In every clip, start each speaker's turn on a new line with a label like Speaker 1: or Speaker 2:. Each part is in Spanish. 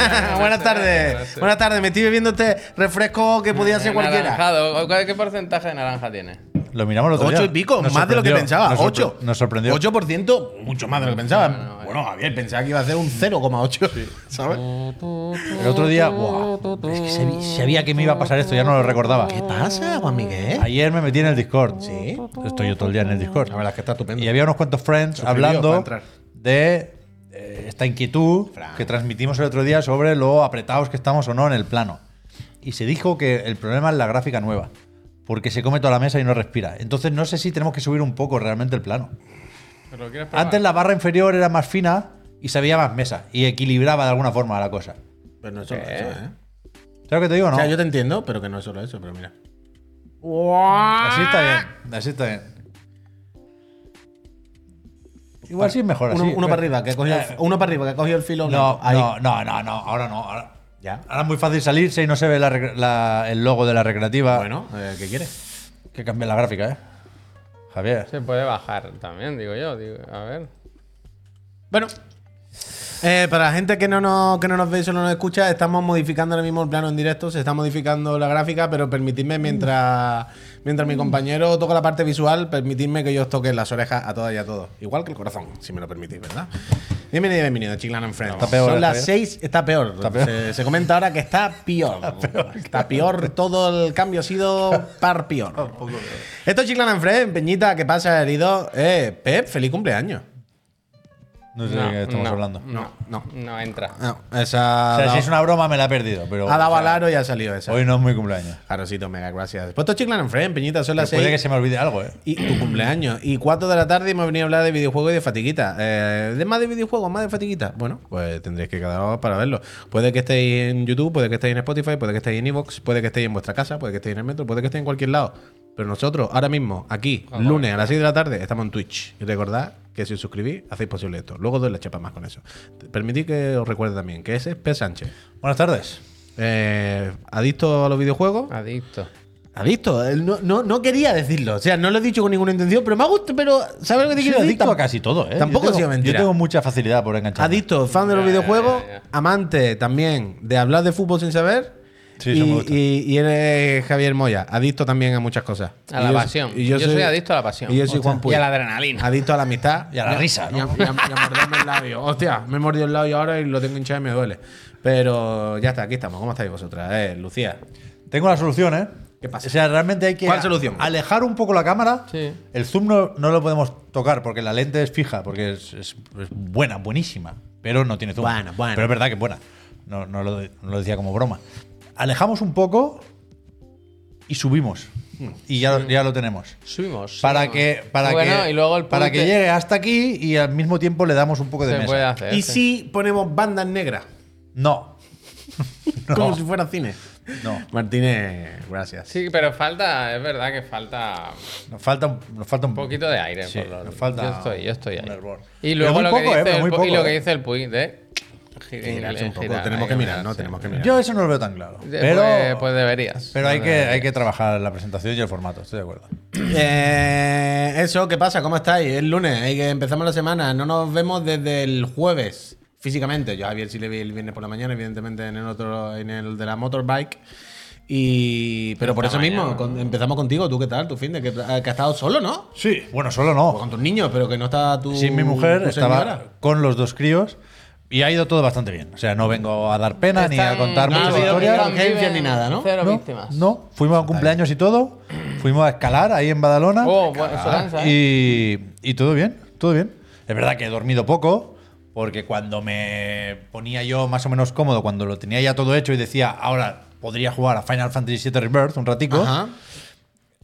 Speaker 1: Buenas tardes. Buenas tardes. Me estoy bebiendo este refresco que podía ser cualquiera.
Speaker 2: Anaranjado. ¿Cuál- ¿Qué porcentaje de naranja tiene?
Speaker 3: Lo miramos el otro
Speaker 1: Ocho
Speaker 3: día.
Speaker 1: y pico,
Speaker 3: Nos
Speaker 1: más de lo que pensaba.
Speaker 3: Nos. Nos sorprendió.
Speaker 1: 8%, mucho más de lo que pensaba. bueno, Javier, pensaba que iba a ser un 0,8. ¿Sabes?
Speaker 3: El otro día, buah, es que sabía que me iba a pasar esto, ya no lo recordaba.
Speaker 1: ¿Qué pasa, Juan Miguel?
Speaker 3: Ayer me metí en el Discord.
Speaker 1: Sí.
Speaker 3: Estoy yo todo el día en el Discord.
Speaker 1: La verdad es que está estupendo.
Speaker 3: Y había unos cuantos friends hablando de esta inquietud que transmitimos el otro día sobre lo apretados que estamos o no en el plano. Y se dijo que el problema es la gráfica nueva, porque se come toda la mesa y no respira. Entonces no sé si tenemos que subir un poco realmente el plano. Antes la barra inferior era más fina y se veía más mesa y equilibraba de alguna forma la cosa.
Speaker 1: Pero no es solo eso, ¿eh?
Speaker 3: ¿Sabes lo que te digo o no?
Speaker 1: O sea, yo te entiendo, pero que no es solo eso, pero mira.
Speaker 3: Así está bien, así está bien. Igual sí es mejor así.
Speaker 1: uno para arriba, que ha cogido el,
Speaker 3: Eh,
Speaker 1: uno para arriba, que ha cogido el filo.
Speaker 3: No,
Speaker 1: ahí.
Speaker 3: no, no, no, no, ahora no. Ahora,
Speaker 1: Ya.
Speaker 3: ahora es muy fácil salirse y no se ve la rec- la- el logo de la recreativa.
Speaker 1: Bueno, eh, ¿qué quieres?
Speaker 3: Que cambie la gráfica, ¿eh? Javier.
Speaker 2: Se puede bajar también, digo yo. digo, a ver.
Speaker 1: Bueno. Eh, para la gente que no, nos, que no nos ve y solo nos escucha, estamos modificando ahora mismo el plano en directo, se está modificando la gráfica, pero permitidme mientras, mientras mi compañero toca la parte visual, permitidme que yo os toque las orejas a todas y a todos. Igual que el corazón, si me lo permitís, ¿verdad? Bienvenido, bienvenido, Chiclan and Friends.
Speaker 3: Está peor,
Speaker 1: Son
Speaker 3: ¿eh,
Speaker 1: las? 6, está peor.
Speaker 3: peor.
Speaker 1: Se, se comenta ahora que está peor. Está peor, todo el cambio ha sido par peor. Esto es Chiclan and Friends, Peñita, ¿qué pasa, herido? Eh, Pep, feliz cumpleaños.
Speaker 3: No sé
Speaker 2: No,
Speaker 3: de qué estamos
Speaker 2: no,
Speaker 3: hablando.
Speaker 1: No, no.
Speaker 2: No entra.
Speaker 1: No, esa.
Speaker 3: O sea,
Speaker 1: ha
Speaker 3: si es una broma me la he perdido, pero.
Speaker 1: ha dado
Speaker 3: o
Speaker 1: al aro y ha salido esa.
Speaker 3: Hoy no es mi cumpleaños.
Speaker 1: Jarosito, mega, gracias. Puesto Chiclan en Friend, Peñita, son las
Speaker 3: Puede que
Speaker 1: 6
Speaker 3: se me olvide algo, ¿eh?
Speaker 1: y tu cumpleaños. Y 4 de la tarde hemos venido a hablar de videojuegos y de fatiguita. Eh, ¿De más de videojuegos, más de fatiguita? Bueno, pues tendréis que quedaros para verlo. Puede que estéis en YouTube, puede que estéis en Spotify, puede que estéis en Evox, puede que estéis en vuestra casa, puede que estéis en el metro, puede que estéis en cualquier lado. Pero nosotros, ahora mismo, aquí, lunes a las 6 de la tarde, estamos en Twitch. Y recordad que si os suscribís, hacéis posible esto. Luego doy la chapa más con eso. Permitid que os recuerde también que ese es P. Sánchez.
Speaker 3: Buenas tardes.
Speaker 1: Eh, adicto a los videojuegos.
Speaker 2: Adicto.
Speaker 1: Adicto. No, no, no quería decirlo. O sea, no lo he dicho con ninguna intención, pero me ha gustado. Pero, ¿sabes lo que te quiero decir?
Speaker 3: adicto a casi todo, ¿eh?
Speaker 1: Tampoco
Speaker 3: yo tengo,
Speaker 1: mentira.
Speaker 3: Yo tengo mucha facilidad por enganchar.
Speaker 1: Adicto, fan de los videojuegos, amante también de hablar de fútbol sin saber.
Speaker 3: Sí, eso me
Speaker 1: y,
Speaker 3: gusta.
Speaker 1: y- y eres Javier Moya, adicto también a muchas cosas.
Speaker 2: A
Speaker 1: Y
Speaker 2: la
Speaker 1: yo-
Speaker 2: pasión.
Speaker 1: y
Speaker 2: yo, soy, adicto a la pasión.
Speaker 1: Y yo soy Juan Puy.
Speaker 2: Y a la adrenalina.
Speaker 1: Adicto a la amistad.
Speaker 3: Y a la risa, ¿no?
Speaker 1: Y a, y a- y a morderme el labio. Hostia, me he mordido el labio ahora y lo tengo hinchado y me duele. Pero ya está, aquí estamos. ¿Cómo estáis vosotras? Eh, Lucía.
Speaker 3: Tengo la solución, ¿eh?
Speaker 1: ¿Qué pasa?
Speaker 3: O sea, realmente hay que
Speaker 1: ¿Cuál solución?
Speaker 3: alejar un poco la cámara.
Speaker 2: Sí.
Speaker 3: El zoom no, no lo podemos tocar porque la lente es fija, porque es, es- es buena, buenísima, pero no tiene zoom.
Speaker 1: Buena, buena.
Speaker 3: Pero es verdad que es buena. No, no lo, no lo decía como broma. Alejamos un poco y subimos. Y ya, ya lo tenemos.
Speaker 2: Subimos.
Speaker 3: Para
Speaker 2: subimos.
Speaker 3: que, para
Speaker 2: bueno,
Speaker 3: que,
Speaker 2: y luego el
Speaker 3: para que llegue hasta aquí y al mismo tiempo le damos un poco de
Speaker 2: se
Speaker 3: mesa.
Speaker 2: puede hacer.
Speaker 1: ¿Y
Speaker 2: sí.
Speaker 1: si ponemos bandas negras?
Speaker 3: No.
Speaker 1: Como si fuera cine.
Speaker 3: No.
Speaker 1: Martínez, gracias.
Speaker 2: Sí, pero falta, es verdad que falta
Speaker 3: Nos falta, un- nos falta un
Speaker 2: un poquito de aire.
Speaker 3: Sí,
Speaker 2: por lo-
Speaker 3: nos falta
Speaker 2: yo estoy, yo estoy ahí.
Speaker 3: un hervor.
Speaker 2: Y luego lo,
Speaker 3: poco,
Speaker 2: que
Speaker 3: eh,
Speaker 2: dice
Speaker 3: pero
Speaker 2: el,
Speaker 3: muy
Speaker 2: pu-
Speaker 3: poco,
Speaker 2: y lo que
Speaker 3: eh.
Speaker 2: dice el de
Speaker 1: un poco, tenemos
Speaker 2: hay
Speaker 1: que mirar, ¿no?
Speaker 2: sí.
Speaker 1: Tenemos que mirar.
Speaker 3: Yo eso no lo veo tan claro.
Speaker 2: Eh,
Speaker 3: Pero,
Speaker 2: pues, pues deberías.
Speaker 3: pero hay,
Speaker 2: Pues
Speaker 3: que, hay que trabajar la presentación y el formato, estoy de acuerdo.
Speaker 1: Eh, eso, ¿qué pasa? ¿Cómo estáis? Es lunes, hay que empezamos la semana. No nos vemos desde el jueves físicamente. Yo a Javier sí le vi el viernes por la mañana, evidentemente en el otro, en el de la motorbike. Y, pero por eso mismo, con- empezamos contigo. ¿Tú qué tal? ¿Tu fin de que, que has estado solo, no?
Speaker 3: Sí, bueno, solo
Speaker 1: O
Speaker 3: no.
Speaker 1: con tus niños, pero que no está tu.
Speaker 3: Sí, mi mujer
Speaker 1: tu
Speaker 3: estaba con los dos críos y ha ido todo bastante bien. O sea, no vengo a dar pena ni a contar
Speaker 1: no ha
Speaker 3: muchas
Speaker 1: habido
Speaker 3: historias.
Speaker 1: ninguna urgencia ni nada, ¿no?
Speaker 2: Cero
Speaker 3: No,
Speaker 2: víctimas.
Speaker 3: no, fuimos a un cumpleaños y todo. Fuimos a escalar ahí en Badalona.
Speaker 2: Oh, bueno, eso cansa, ¿eh?
Speaker 3: y, y todo bien, todo bien. Es verdad que he dormido poco, porque cuando me ponía yo más o menos cómodo, cuando lo tenía ya todo hecho y decía, ahora podría jugar a Final Fantasy VII Rebirth un ratico,
Speaker 1: Ajá.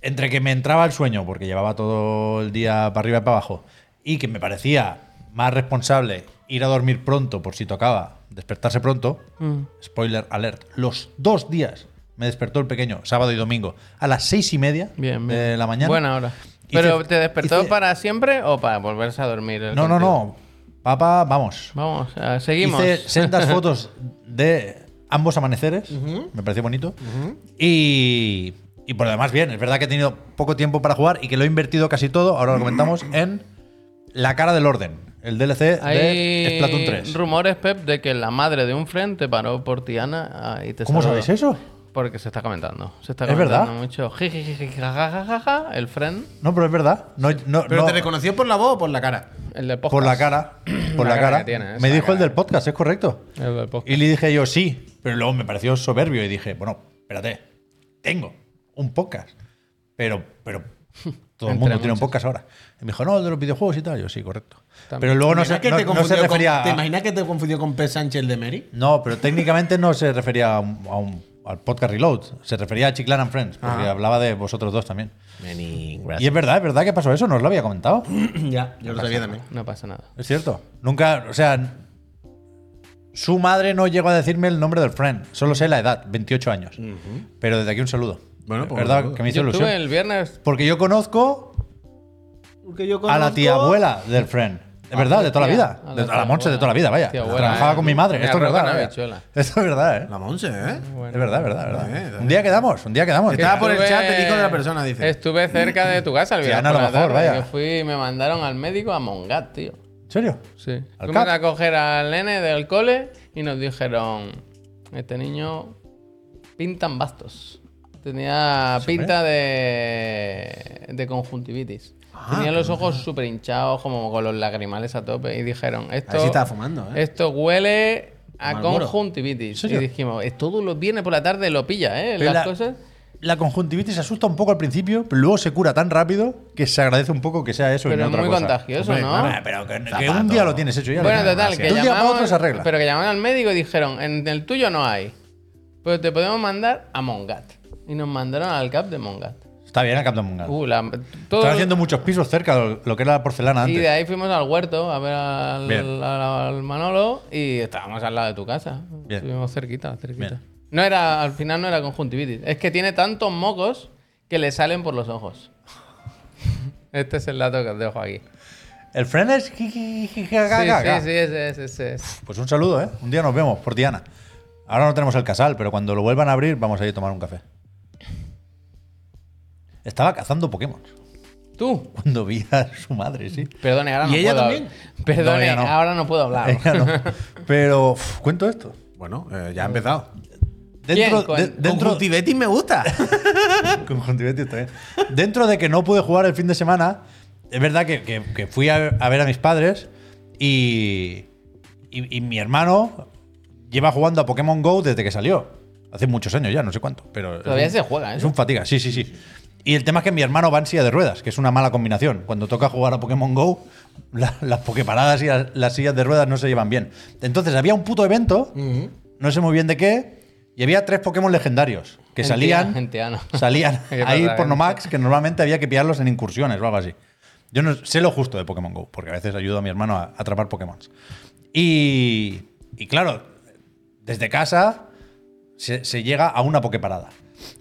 Speaker 3: entre que me entraba el sueño, porque llevaba todo el día para arriba y para abajo, y que me parecía más responsable ir a dormir pronto por si tocaba despertarse pronto,
Speaker 2: Mm.
Speaker 3: spoiler alert, los dos días me despertó el pequeño, sábado y domingo, a las seis y media
Speaker 2: Bien, bien.
Speaker 3: de la mañana.
Speaker 2: Buena hora.
Speaker 3: Hice-
Speaker 2: ¿Pero te despertó
Speaker 3: hice-
Speaker 2: para siempre o para volverse a dormir?
Speaker 3: No, no,
Speaker 2: contigo?
Speaker 3: no. Papá, vamos.
Speaker 2: Vamos, eh, seguimos.
Speaker 3: Hice sendas fotos de ambos amaneceres. Me pareció bonito. y, y por lo demás, bien. Es verdad que he tenido poco tiempo para jugar y que lo he invertido casi todo, ahora lo comentamos, en la cara del orden. El DLC de
Speaker 2: Hay
Speaker 3: Splatoon 3.
Speaker 2: rumores, Pep, de que la madre de un friend te paró por Tiana ah, y te
Speaker 3: ¿Cómo
Speaker 2: saludó.
Speaker 3: sabéis eso?
Speaker 2: Porque se está comentando. Se está
Speaker 3: ¿Es
Speaker 2: comentando
Speaker 3: verdad?
Speaker 2: mucho. Jajajaja, el friend,
Speaker 3: No, pero es verdad. No, no,
Speaker 1: ¿Pero
Speaker 3: no-
Speaker 1: te reconoció por la voz o por la cara?
Speaker 2: el del podcast.
Speaker 3: por la cara. Por
Speaker 2: La
Speaker 3: la,
Speaker 2: cara
Speaker 3: cara.
Speaker 2: tiene,
Speaker 3: Me dijo el del podcast, es correcto.
Speaker 2: El del podcast.
Speaker 3: Y le dije yo sí, pero luego me pareció soberbio y dije, bueno, espérate, tengo un podcast, pero, pero todo el mundo tiene un podcast ahora. Y me dijo, no, el de los videojuegos y tal. Yo sí, correcto.
Speaker 2: También.
Speaker 3: Pero luego no
Speaker 1: ¿Te
Speaker 3: se, no-
Speaker 1: te
Speaker 3: no se
Speaker 1: con-
Speaker 3: refería
Speaker 1: ¿Te imaginas que te confundió con P. Sánchez el de Mary?
Speaker 3: No, pero técnicamente no se refería a un- a un- al podcast Reload. Se refería a Chiclan and Friends, porque
Speaker 1: Ah.
Speaker 3: hablaba de vosotros dos también.
Speaker 1: Many
Speaker 3: Y es verdad, es verdad que pasó eso, no os lo había comentado.
Speaker 1: ya, yo lo sabía también.
Speaker 2: No pasa nada.
Speaker 3: Es cierto. Nunca, o sea, su madre no llegó a decirme el nombre del friend. Solo sé la edad, 28 años. Pero desde aquí un saludo.
Speaker 1: Bueno, pues
Speaker 3: ¿Verdad? Que me hizo
Speaker 2: Yo
Speaker 3: ilusión.
Speaker 2: estuve el viernes.
Speaker 3: Porque yo conozco
Speaker 1: Porque yo
Speaker 3: a la tía abuela del friend. Es verdad, de toda la vida.
Speaker 2: a la
Speaker 3: De- A
Speaker 2: tía
Speaker 3: la Monse de toda la vida, vaya. Trabajaba
Speaker 2: eh.
Speaker 3: con mi madre. Esto es verdad. ¿eh? Esto es verdad, ¿eh?
Speaker 1: La Monse, ¿eh?
Speaker 2: Bueno.
Speaker 3: Es verdad, es verdad, es verdad.
Speaker 1: Eh,
Speaker 3: Un día quedamos, un día quedamos.
Speaker 1: Estaba por el
Speaker 2: Estuve-
Speaker 1: chat el hijo de la persona, dice.
Speaker 2: Estuve cerca de tu casa el
Speaker 3: Sí,
Speaker 2: viernes
Speaker 3: a lo mejor, vaya.
Speaker 2: que fui y me mandaron al médico a Mongat, tío.
Speaker 3: ¿En serio?
Speaker 2: Sí.
Speaker 3: ¿Al
Speaker 2: Fuimos a coger al nene del cole y nos dijeron, este niño pintan bastos. Tenía
Speaker 3: ¿Se
Speaker 2: pinta de, de conjuntivitis.
Speaker 3: Ah,
Speaker 2: Tenía los ojos súper hinchados, como con los lagrimales a tope. Y dijeron, esto,
Speaker 1: sí estaba fumando, ¿eh?
Speaker 2: esto huele a conjuntivitis.
Speaker 3: ¿En
Speaker 2: Y dijimos, "Es todos los viernes por la tarde lo pilla, ¿eh?
Speaker 3: Pero
Speaker 2: Las
Speaker 3: la-
Speaker 2: cosas.
Speaker 3: La conjuntivitis asusta un poco al principio, pero luego se cura tan rápido que se agradece un poco que sea eso y
Speaker 2: Pero
Speaker 3: no
Speaker 2: es
Speaker 3: otra
Speaker 2: muy
Speaker 3: cosa.
Speaker 2: contagioso,
Speaker 1: Hombre,
Speaker 2: ¿no?
Speaker 3: Ah, pero que, que un día lo tienes hecho ya.
Speaker 2: Bueno,
Speaker 3: lo
Speaker 2: total, que llamamos,
Speaker 3: otro se arregla.
Speaker 2: pero que llamaron al médico y dijeron, en el tuyo no hay. Pues te podemos mandar a Mongat. Y nos mandaron al CAP de Mongat.
Speaker 3: Está bien, a Captain Mungal.
Speaker 2: Uh, la- todo-
Speaker 3: Están haciendo muchos pisos cerca de lo que era la porcelana
Speaker 2: y
Speaker 3: antes.
Speaker 2: de ahí fuimos al huerto a ver al,
Speaker 3: Bien.
Speaker 2: al- al Manolo y estábamos al lado de tu casa.
Speaker 3: Bien.
Speaker 2: Estuvimos cerquita, cerquita.
Speaker 3: Bien.
Speaker 2: No era, al final no era conjuntivitis. Es que tiene tantos mocos que le salen por los ojos. este es el dato que os dejo aquí.
Speaker 3: El friend es.
Speaker 2: Sí, sí, sí, ese, ese, ese, ese.
Speaker 3: Pues un saludo, ¿eh? Un día nos vemos por Diana. Ahora no tenemos el casal, pero cuando lo vuelvan a abrir, vamos a ir a tomar un café. Estaba cazando Pokémon.
Speaker 2: Tú.
Speaker 3: Cuando vi a su madre, sí.
Speaker 2: Perdone, ahora
Speaker 1: ¿Y
Speaker 2: no
Speaker 1: ella
Speaker 2: puedo
Speaker 1: también?
Speaker 2: hablar. Perdone,
Speaker 3: No, ella no.
Speaker 2: ahora no puedo hablar.
Speaker 3: Pero, uf, cuento esto.
Speaker 1: Bueno, eh, ya ha empezado.
Speaker 3: Dentro,
Speaker 2: ¿Quién?
Speaker 3: de-
Speaker 2: Con-
Speaker 3: dentro,
Speaker 1: me gusta.
Speaker 3: Conjuntivitis está bien. Dentro de que no pude jugar el fin de semana, es verdad que, que- que fui a, a ver a mis padres y, y, y mi hermano lleva jugando a Pokémon Go desde que salió. Hace muchos años ya, no sé cuánto. Pero
Speaker 2: Todavía
Speaker 3: un-
Speaker 2: se juega, ¿eh?
Speaker 3: Es un fatiga, sí, sí, sí. Y el tema es que mi hermano va en silla de ruedas, que es una mala combinación. Cuando toca jugar a Pokémon Go, la- las pokeparadas y las, las sillas de ruedas no se llevan bien. Entonces había un puto evento, no sé muy bien de qué, y había tres Pokémon legendarios que
Speaker 2: Gentia-
Speaker 3: salían,
Speaker 2: gentiano.
Speaker 3: salían ahí por. Nomax, que normalmente había que pillarlos en incursiones o algo así. Yo no sé lo justo de Pokémon Go, porque a veces ayudo a mi hermano a, a atrapar Pokémon. Y, y claro, desde casa se, se llega a una Poképarada.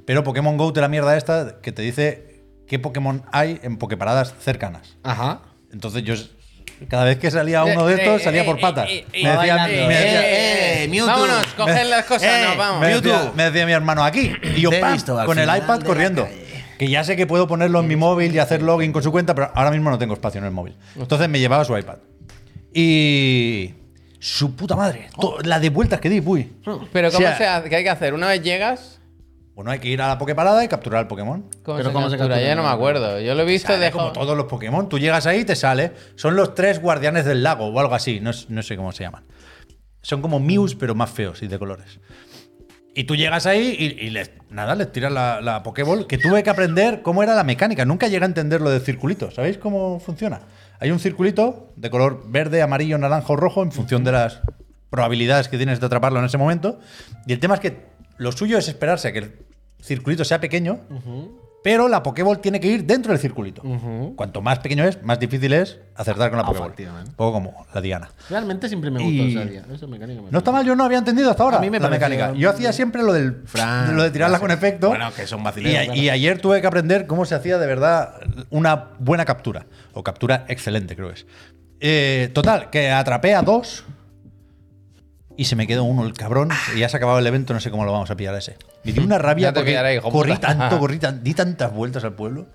Speaker 3: Pero Pokémon Go te la mierda esta que te dice qué Pokémon hay en Poképaradas cercanas.
Speaker 1: Ajá.
Speaker 3: Entonces yo cada vez que salía uno de estos
Speaker 2: Eh,
Speaker 3: salía
Speaker 2: eh,
Speaker 3: por
Speaker 2: eh,
Speaker 3: patas.
Speaker 2: eh,
Speaker 3: Me
Speaker 2: eh,
Speaker 3: decían-
Speaker 2: eh,
Speaker 3: me
Speaker 2: eh,
Speaker 3: decía-
Speaker 2: eh,
Speaker 1: eh, Mewtwo.
Speaker 2: Vámonos, cogen las cosas,
Speaker 1: Eh,
Speaker 2: nos vamos.
Speaker 3: me
Speaker 1: Mewtwo.
Speaker 3: decía, me decía mi hermano aquí. Y yo ¡pam! con el iPad corriendo. Que ya sé que puedo ponerlo en mi móvil y hacer login con su cuenta, pero ahora mismo no tengo espacio en el móvil. Entonces me llevaba su iPad. Y. Su puta madre. to- La de vueltas que di, uy.
Speaker 2: Pero ¿cómo
Speaker 3: O sea,
Speaker 2: se hace? ¿Qué hay que hacer? Una vez llegas,
Speaker 3: Bueno, hay que ir a la Poképarada y capturar el Pokémon.
Speaker 2: ¿cómo,
Speaker 1: Pero
Speaker 2: se,
Speaker 1: ¿cómo se
Speaker 2: captura? no me acuerdo. Yo lo he visto de
Speaker 3: como todos los Pokémon. Tú llegas ahí y te sale. Son los tres guardianes del lago o algo así. No, no sé cómo se llaman. Son como Mews, pero más feos y de colores. Y tú llegas ahí y, y les, nada, les tiras la, la Pokéball, que tuve que aprender cómo era la mecánica. Nunca llegué a entender lo del circulito. ¿Sabéis cómo funciona? Hay un circulito de color verde, amarillo, naranja o rojo en función de las probabilidades que tienes de atraparlo en ese momento. Y el tema es que lo suyo es esperarse a que el circulito sea pequeño, pero la Pokéball tiene que ir dentro del circulito. Cuanto más pequeño es, más difícil es acertar con la Pokéball.
Speaker 1: Efectivamente.
Speaker 3: Un poco como la Diana.
Speaker 1: Realmente siempre me gustó
Speaker 3: Y-
Speaker 1: esa día. Esa mecánica me
Speaker 3: No está mal, yo no había entendido hasta ahora
Speaker 1: A mí me
Speaker 3: la mecánica. Yo hacía siempre lo del
Speaker 1: Fran,
Speaker 3: lo de tirarla con efecto.
Speaker 1: Bueno, que son
Speaker 3: y,
Speaker 1: claro.
Speaker 3: y ayer tuve que aprender cómo se hacía de verdad una buena captura. O captura excelente, creo que es. Eh, total, que atrapé a dos y se me quedó uno, el cabrón. Y ya se ha acabado el evento, no sé cómo lo vamos a pillar a ese. Me dio una rabia
Speaker 2: Ya te
Speaker 3: porque
Speaker 2: pillaré,
Speaker 3: corrí tanto, corrí tan- di tantas vueltas al pueblo.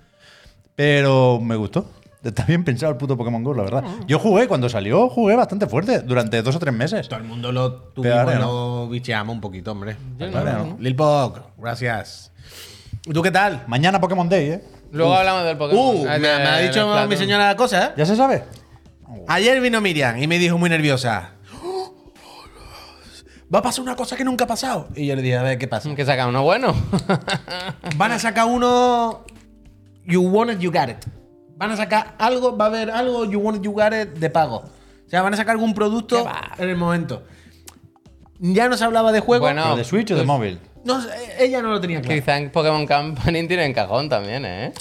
Speaker 3: Pero me gustó. Está bien pensado el puto Pokémon Go, la verdad. Yo jugué, cuando salió, jugué bastante fuerte, durante dos o tres meses.
Speaker 1: Todo el mundo lo
Speaker 3: Pero
Speaker 1: tuvimos,
Speaker 3: ahora
Speaker 1: lo bicheamos un poquito, hombre.
Speaker 2: No.
Speaker 1: Lil Pog, gracias. ¿Y ¿Tú qué tal?
Speaker 3: Mañana Pokémon Day, ¿eh?
Speaker 2: Luego hablamos del Pokémon.
Speaker 1: Uh,
Speaker 2: Ah,
Speaker 1: me, me ha dicho mi señora cosa, ¿eh?
Speaker 3: ¿Ya se sabe?
Speaker 1: Ayer vino Miriam y me dijo muy nerviosa. Va a pasar una cosa que nunca ha pasado. Y yo le dije, a ver, ¿qué pasa?
Speaker 2: Que saca uno bueno.
Speaker 1: Van a sacar uno. You want it, you got it. Van a sacar algo, va a haber algo, you want it, you got it de pago. O sea, van a sacar algún producto en el momento. Ya no se hablaba de juego.
Speaker 2: Bueno,
Speaker 3: ¿Pero de Switch o de
Speaker 2: pues-
Speaker 3: móvil?
Speaker 1: No, ella no lo tenía claro.
Speaker 2: Quizá en Pokémon Company tienen cajón también, ¿eh?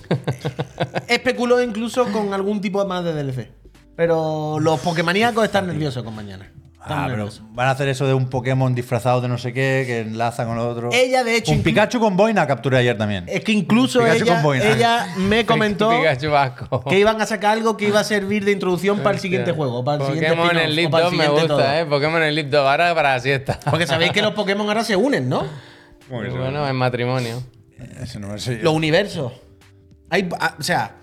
Speaker 1: Especuló incluso con algún tipo más de DLC. Pero los Pokémoníacos están nerviosos con mañana.
Speaker 3: Ah, pero van a hacer eso de un Pokémon disfrazado de no sé qué, que enlaza con lo otro.
Speaker 1: Ella, de hecho,
Speaker 3: Un Pikachu con boina capturé ayer también.
Speaker 1: Es que incluso ella,
Speaker 3: con boina.
Speaker 1: ella me comentó que iban a sacar algo que iba a servir de introducción para el siguiente juego. Para el siguiente
Speaker 2: Pokémon en
Speaker 1: o
Speaker 2: Leap
Speaker 1: para el
Speaker 2: 2 me
Speaker 1: todo.
Speaker 2: gusta, ¿eh? Pokémon en Leap 2 ahora para la siesta.
Speaker 1: Porque sabéis que los Pokémon ahora se unen, ¿no?
Speaker 2: bueno, en matrimonio.
Speaker 3: Ese no sé.
Speaker 1: Los universos. Hay, ah, o sea,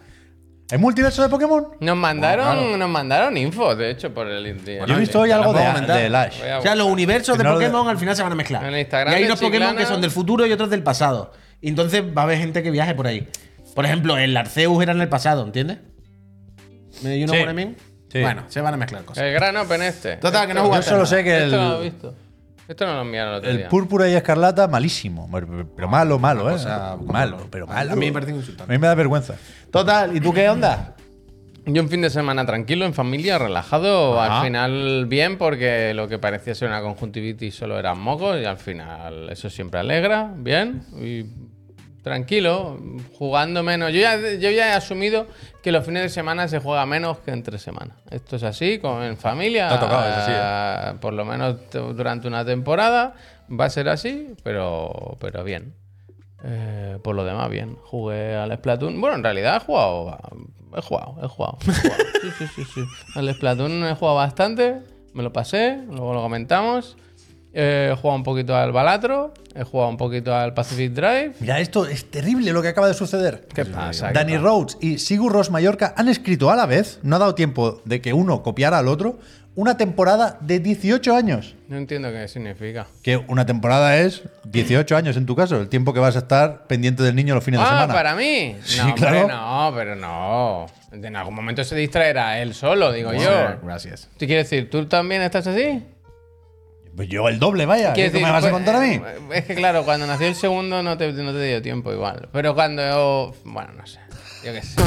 Speaker 3: ¿Hay multiverso de Pokémon?
Speaker 2: Nos mandaron,
Speaker 3: claro.
Speaker 2: nos mandaron info, de hecho, por el.
Speaker 3: Yo he visto hoy algo de, de Lash.
Speaker 2: Voy a-
Speaker 1: o sea, los universos de
Speaker 3: no lo de-
Speaker 1: Pokémon al final se van a mezclar.
Speaker 2: En Instagram
Speaker 1: y hay
Speaker 2: de
Speaker 1: unos Pokémon
Speaker 2: Chiclana-
Speaker 1: que son del futuro y otros del pasado. Y entonces va a haber gente que viaje por ahí. Por ejemplo, el Arceus era en el pasado, ¿entiendes? ¿Me you know
Speaker 3: Sí.
Speaker 1: what I mean?
Speaker 3: Sí.
Speaker 1: Bueno, se van a mezclar cosas.
Speaker 2: El gran Open este.
Speaker 1: Total, que no jugaste
Speaker 3: Yo solo sé que
Speaker 2: Esto no lo he
Speaker 3: el,
Speaker 2: visto. Esto no lo enviaron el otro
Speaker 3: el
Speaker 2: día.
Speaker 3: púrpura y escarlata, malísimo. Pero malo, malo,
Speaker 1: Una
Speaker 3: ¿eh?
Speaker 1: cosa como
Speaker 3: malo, pero
Speaker 1: A
Speaker 3: malo.
Speaker 1: mí me parece
Speaker 3: A
Speaker 1: insultante.
Speaker 3: mí me da vergüenza.
Speaker 1: Total, ¿y tú qué onda?
Speaker 2: Yo un fin de semana tranquilo, en familia, relajado.
Speaker 1: Ajá.
Speaker 2: Al final bien, porque lo que parecía ser una conjuntivitis solo eran mocos y al final eso siempre alegra. Bien. Y tranquilo, jugando menos. Yo ya, yo ya he asumido que los fines de semana se juega menos que entre semanas. Esto es así, con, en familia.
Speaker 3: Te ha tocado, es así, ¿eh?
Speaker 2: eh, Por lo menos durante una temporada va a ser así, pero, pero bien. Eh, por lo demás, bien. Jugué al Splatoon. Bueno, en realidad he jugado. a- He jugado, he jugado. he jugado. Sí, sí, sí, sí. Al Splatoon he jugado bastante. Me lo pasé, luego lo comentamos. He jugado un poquito al Balatro. He jugado un poquito al Pacific Drive.
Speaker 3: Mira, esto es terrible lo que acaba de suceder.
Speaker 2: ¿Qué pasa? ¿Qué
Speaker 3: Danny
Speaker 2: pasa?
Speaker 3: Rhodes y Sigur Ros Mallorca han escrito a la vez, no ha dado tiempo de que uno copiara al otro, una temporada de 18 años.
Speaker 2: No entiendo qué significa.
Speaker 3: Que una temporada es 18 años en tu caso, el tiempo que vas a estar pendiente del niño los fines de
Speaker 2: Ah,
Speaker 3: semana.
Speaker 2: para mí.
Speaker 3: Sí,
Speaker 2: no,
Speaker 3: claro.
Speaker 2: no, pero no. En algún momento se distraerá él solo, digo yo.
Speaker 1: Gracias.
Speaker 2: ¿Tú quieres decir, tú también estás así?
Speaker 3: Pues yo el doble, vaya. ¿Qué me vas a
Speaker 2: pues,
Speaker 3: contar a mí?
Speaker 2: eh, Es que claro, cuando nació el segundo no te, no te dio tiempo igual. Pero cuando yo... Bueno, no sé. Yo qué sé.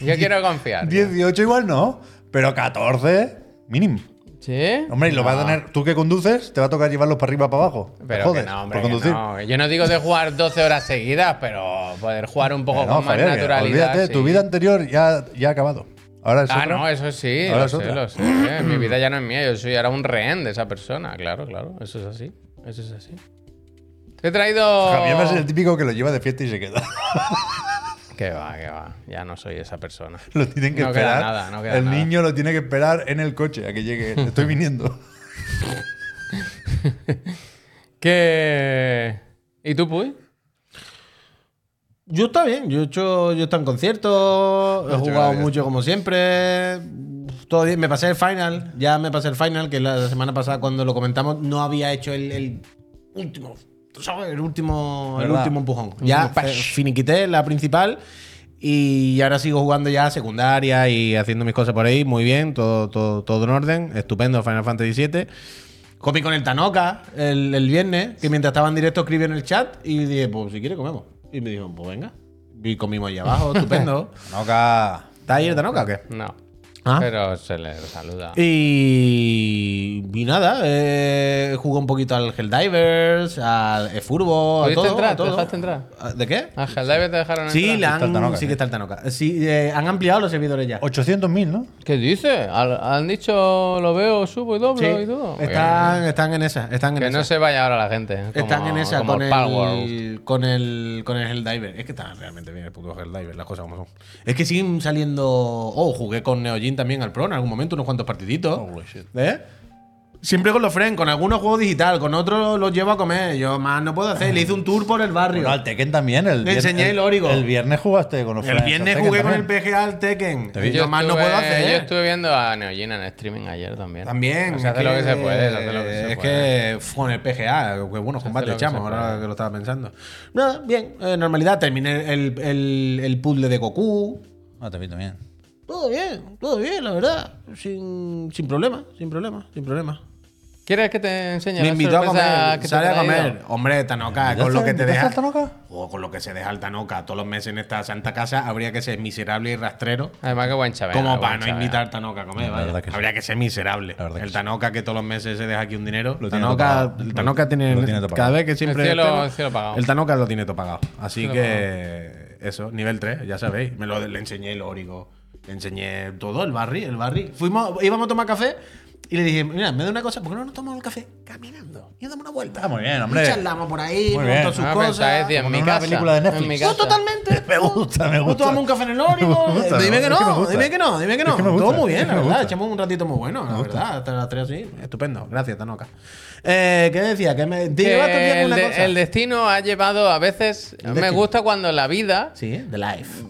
Speaker 2: Yo quiero confiar.
Speaker 3: 18 igual no, pero 14 mínimo.
Speaker 2: ¿Sí?
Speaker 3: Hombre, y lo vas a tener, tú que conduces, te va a tocar llevarlos para arriba para abajo.
Speaker 2: Pero
Speaker 3: jodes
Speaker 2: que no, hombre,
Speaker 3: por
Speaker 2: que
Speaker 3: conducir.
Speaker 2: no. Yo no digo de jugar 12 horas seguidas, pero poder jugar un poco
Speaker 3: no,
Speaker 2: con más
Speaker 3: Javier,
Speaker 2: naturalidad.
Speaker 3: olvídate,
Speaker 2: sí.
Speaker 3: tu vida anterior ya, ya ha acabado. Ahora es
Speaker 2: Ah,
Speaker 3: otra.
Speaker 2: no, eso sí,
Speaker 3: Ahora
Speaker 2: lo
Speaker 3: es
Speaker 2: sé,
Speaker 3: otra.
Speaker 2: lo sé. Mi vida ya no es mía, yo soy ahora un rehén de esa persona. Claro, claro, eso es así. Eso es así. Te he traído.
Speaker 3: Javier ser el típico que lo lleva de fiesta y se queda.
Speaker 2: Que va, que va. Ya no soy esa persona.
Speaker 3: lo tienen que
Speaker 2: No queda
Speaker 3: esperar.
Speaker 2: nada, no queda
Speaker 3: el
Speaker 2: nada.
Speaker 3: niño lo tiene que esperar en el coche a que llegue. Estoy viniendo.
Speaker 2: ¿Qué. ¿Y tú, Puy?
Speaker 1: Yo está bien, yo he hecho, yo he estado en conciertos, he
Speaker 3: hecho
Speaker 1: jugado mucho como siempre. Todo bien, me pasé el final, ya me pasé el final, que la semana pasada cuando lo comentamos no había hecho el, el último, sabes, el último, el último empujón. Ya fe- finiquité la principal y ahora sigo jugando ya secundaria y haciendo mis cosas por ahí, muy bien, todo, todo, todo en orden, estupendo Final Fantasy VII. Comí con el Tanoka el, el viernes, que mientras estaba en directo escribió en el chat y dije, pues si quiere comemos. Y me dijo, pues venga. Y comimos ahí abajo, estupendo.
Speaker 3: Noca.
Speaker 1: ¿Está ahí el Tanoka o qué?
Speaker 2: No.
Speaker 1: Ah.
Speaker 2: Pero se le saluda.
Speaker 1: Y, y nada, eh, jugué un poquito al Helldivers, al Efurbo, a
Speaker 2: ¿Pudiste
Speaker 1: todo.
Speaker 2: entrar?
Speaker 1: a
Speaker 2: ¿Te
Speaker 1: todo.
Speaker 2: dejaste entrar?
Speaker 1: ¿De qué?
Speaker 2: ¿A Helldiver te dejaron
Speaker 1: Sí,
Speaker 2: entrar?
Speaker 1: le han, sí
Speaker 3: sí.
Speaker 1: que está el Tanoka. Sí, eh, han ampliado los servidores ya.
Speaker 3: 800.000, ¿no?
Speaker 2: ¿Qué dice? ¿Al- ¿Han dicho lo veo, subo y doblo
Speaker 1: Sí,
Speaker 2: y todo?
Speaker 1: están, están en esa. Están en
Speaker 2: Que
Speaker 1: esa.
Speaker 2: no se vaya ahora la gente. como-
Speaker 1: Están en esa con
Speaker 2: el
Speaker 1: el, con el con el Helldiver. Es que está realmente bien el puto Helldiver, las cosas como son. Es que siguen saliendo. Oh, jugué con También al Pro en algún momento, unos cuantos partiditos. ¿Eh? Siempre con los friends, con algunos juegos digital, con otros los llevo a comer. Yo más no puedo hacer. Le hice un tour por el barrio.
Speaker 3: Bueno, al Tekken también. El
Speaker 1: Le enseñé el Origo.
Speaker 3: El viernes jugaste con los
Speaker 1: el
Speaker 3: friends al
Speaker 1: viernes jugué con el
Speaker 3: también.
Speaker 1: PGA al Tekken.
Speaker 3: Te vi.
Speaker 1: Yo, más no puedo
Speaker 2: Yo
Speaker 1: hacer.
Speaker 2: estuve viendo a Neogina en streaming ayer también.
Speaker 1: También.
Speaker 2: Se hace
Speaker 1: es
Speaker 2: lo que se puede, se hace lo que se
Speaker 1: es
Speaker 2: puede.
Speaker 1: que fue con el PGA, que buenos combates echamos, ahora que lo estaba pensando. Nada, bien, eh, normalidad. Terminé el, el, el puzzle de Goku.
Speaker 3: Ah, te vi también.
Speaker 1: Todo bien, todo bien, la verdad. Sin, sin problema, sin problema, sin problema.
Speaker 2: ¿Quieres que te enseñe
Speaker 1: Me
Speaker 2: la
Speaker 1: invitó a
Speaker 2: sorpresa
Speaker 1: comer,
Speaker 2: que te
Speaker 1: sale
Speaker 2: he
Speaker 1: a
Speaker 2: traído?
Speaker 1: comer. Hombre, Tanoka,
Speaker 3: ¿Invitaste-
Speaker 1: con lo que te deja. O con lo que se deja el Tanoka todos los meses en esta santa casa, habría que ser miserable y rastrero.
Speaker 2: Además, que buen chaval.
Speaker 1: Como para no invitar al Tanoka a comer,
Speaker 3: La
Speaker 1: vaya.
Speaker 3: verdad que sí.
Speaker 1: Habría que ser miserable.
Speaker 3: La verdad que
Speaker 1: El
Speaker 3: sí.
Speaker 1: Tanoka que todos los meses se deja aquí un dinero.
Speaker 3: Lo tiene
Speaker 1: el Tanoka tiene,
Speaker 3: lo tiene
Speaker 1: cada vez que siempre
Speaker 2: El cielo- el cielo pagado.
Speaker 1: el Tanoka lo tiene todo pagado. Así
Speaker 2: Cielo
Speaker 1: que eso, nivel 3, ya sabéis. Me lo le enseñé el Origo, le enseñé todo, el barri, el barri. Fuimos, íbamos a tomar café y le dije, mira, me da una cosa, ¿por qué no nos tomamos el café caminando? Y damos una vuelta.
Speaker 3: Ah, muy bien, hombre.
Speaker 1: Y charlamos por ahí,
Speaker 3: Muy bien.
Speaker 1: sus
Speaker 2: Ah,
Speaker 1: cosas.
Speaker 2: pensaba, decía, en mi
Speaker 3: una
Speaker 2: casa.
Speaker 3: película de Netflix.
Speaker 2: En mi
Speaker 1: No,
Speaker 2: casa.
Speaker 1: totalmente.
Speaker 3: Me gusta, me gusta.
Speaker 1: tomamos un café en el
Speaker 3: gusta,
Speaker 1: dime que
Speaker 3: es
Speaker 1: no, dime que no, dime que no.
Speaker 3: Es que me
Speaker 1: Todo muy
Speaker 3: es
Speaker 1: bien, la verdad. Echamos un ratito muy bueno, la verdad. Hasta las 3 así. Estupendo. Gracias, Tanoka. Eh, ¿Qué decía? ¿Que me te
Speaker 2: el,
Speaker 1: una
Speaker 2: de-
Speaker 1: cosa?
Speaker 2: el destino ha llevado a veces. Me gusta cuando la vida,
Speaker 1: Sí, The Life.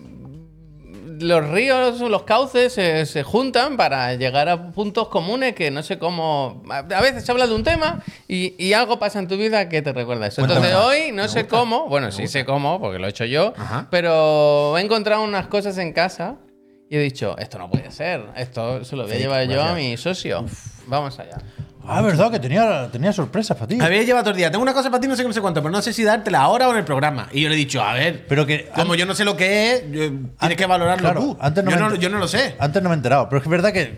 Speaker 2: Los ríos, los cauces se, se juntan para llegar a puntos comunes que no sé cómo. A veces se habla de un tema y, y algo pasa en tu vida que te recuerda eso. Entonces hoy no sé cómo, bueno, sí sé cómo, porque lo he hecho yo,
Speaker 1: Ajá.
Speaker 2: pero he encontrado unas cosas en casa y he dicho, esto no puede ser, esto se lo voy a
Speaker 1: Fake,
Speaker 2: llevar yo a mi socio. Vamos allá.
Speaker 3: Ah, verdad, que tenía, tenía sorpresas para ti.
Speaker 1: Había llevado todo el día. Tengo una cosa para ti, no sé qué, no sé cuánto, pero no sé si dártela ahora o en el programa. Y yo le he dicho, a ver,
Speaker 3: Pero que
Speaker 1: como yo no sé lo que es, yo- tienes que valorarlo
Speaker 3: Claro,
Speaker 1: tú.
Speaker 3: antes no
Speaker 1: yo,
Speaker 3: me
Speaker 1: no, yo no lo sé.
Speaker 3: Antes no me he enterado, pero es que es verdad que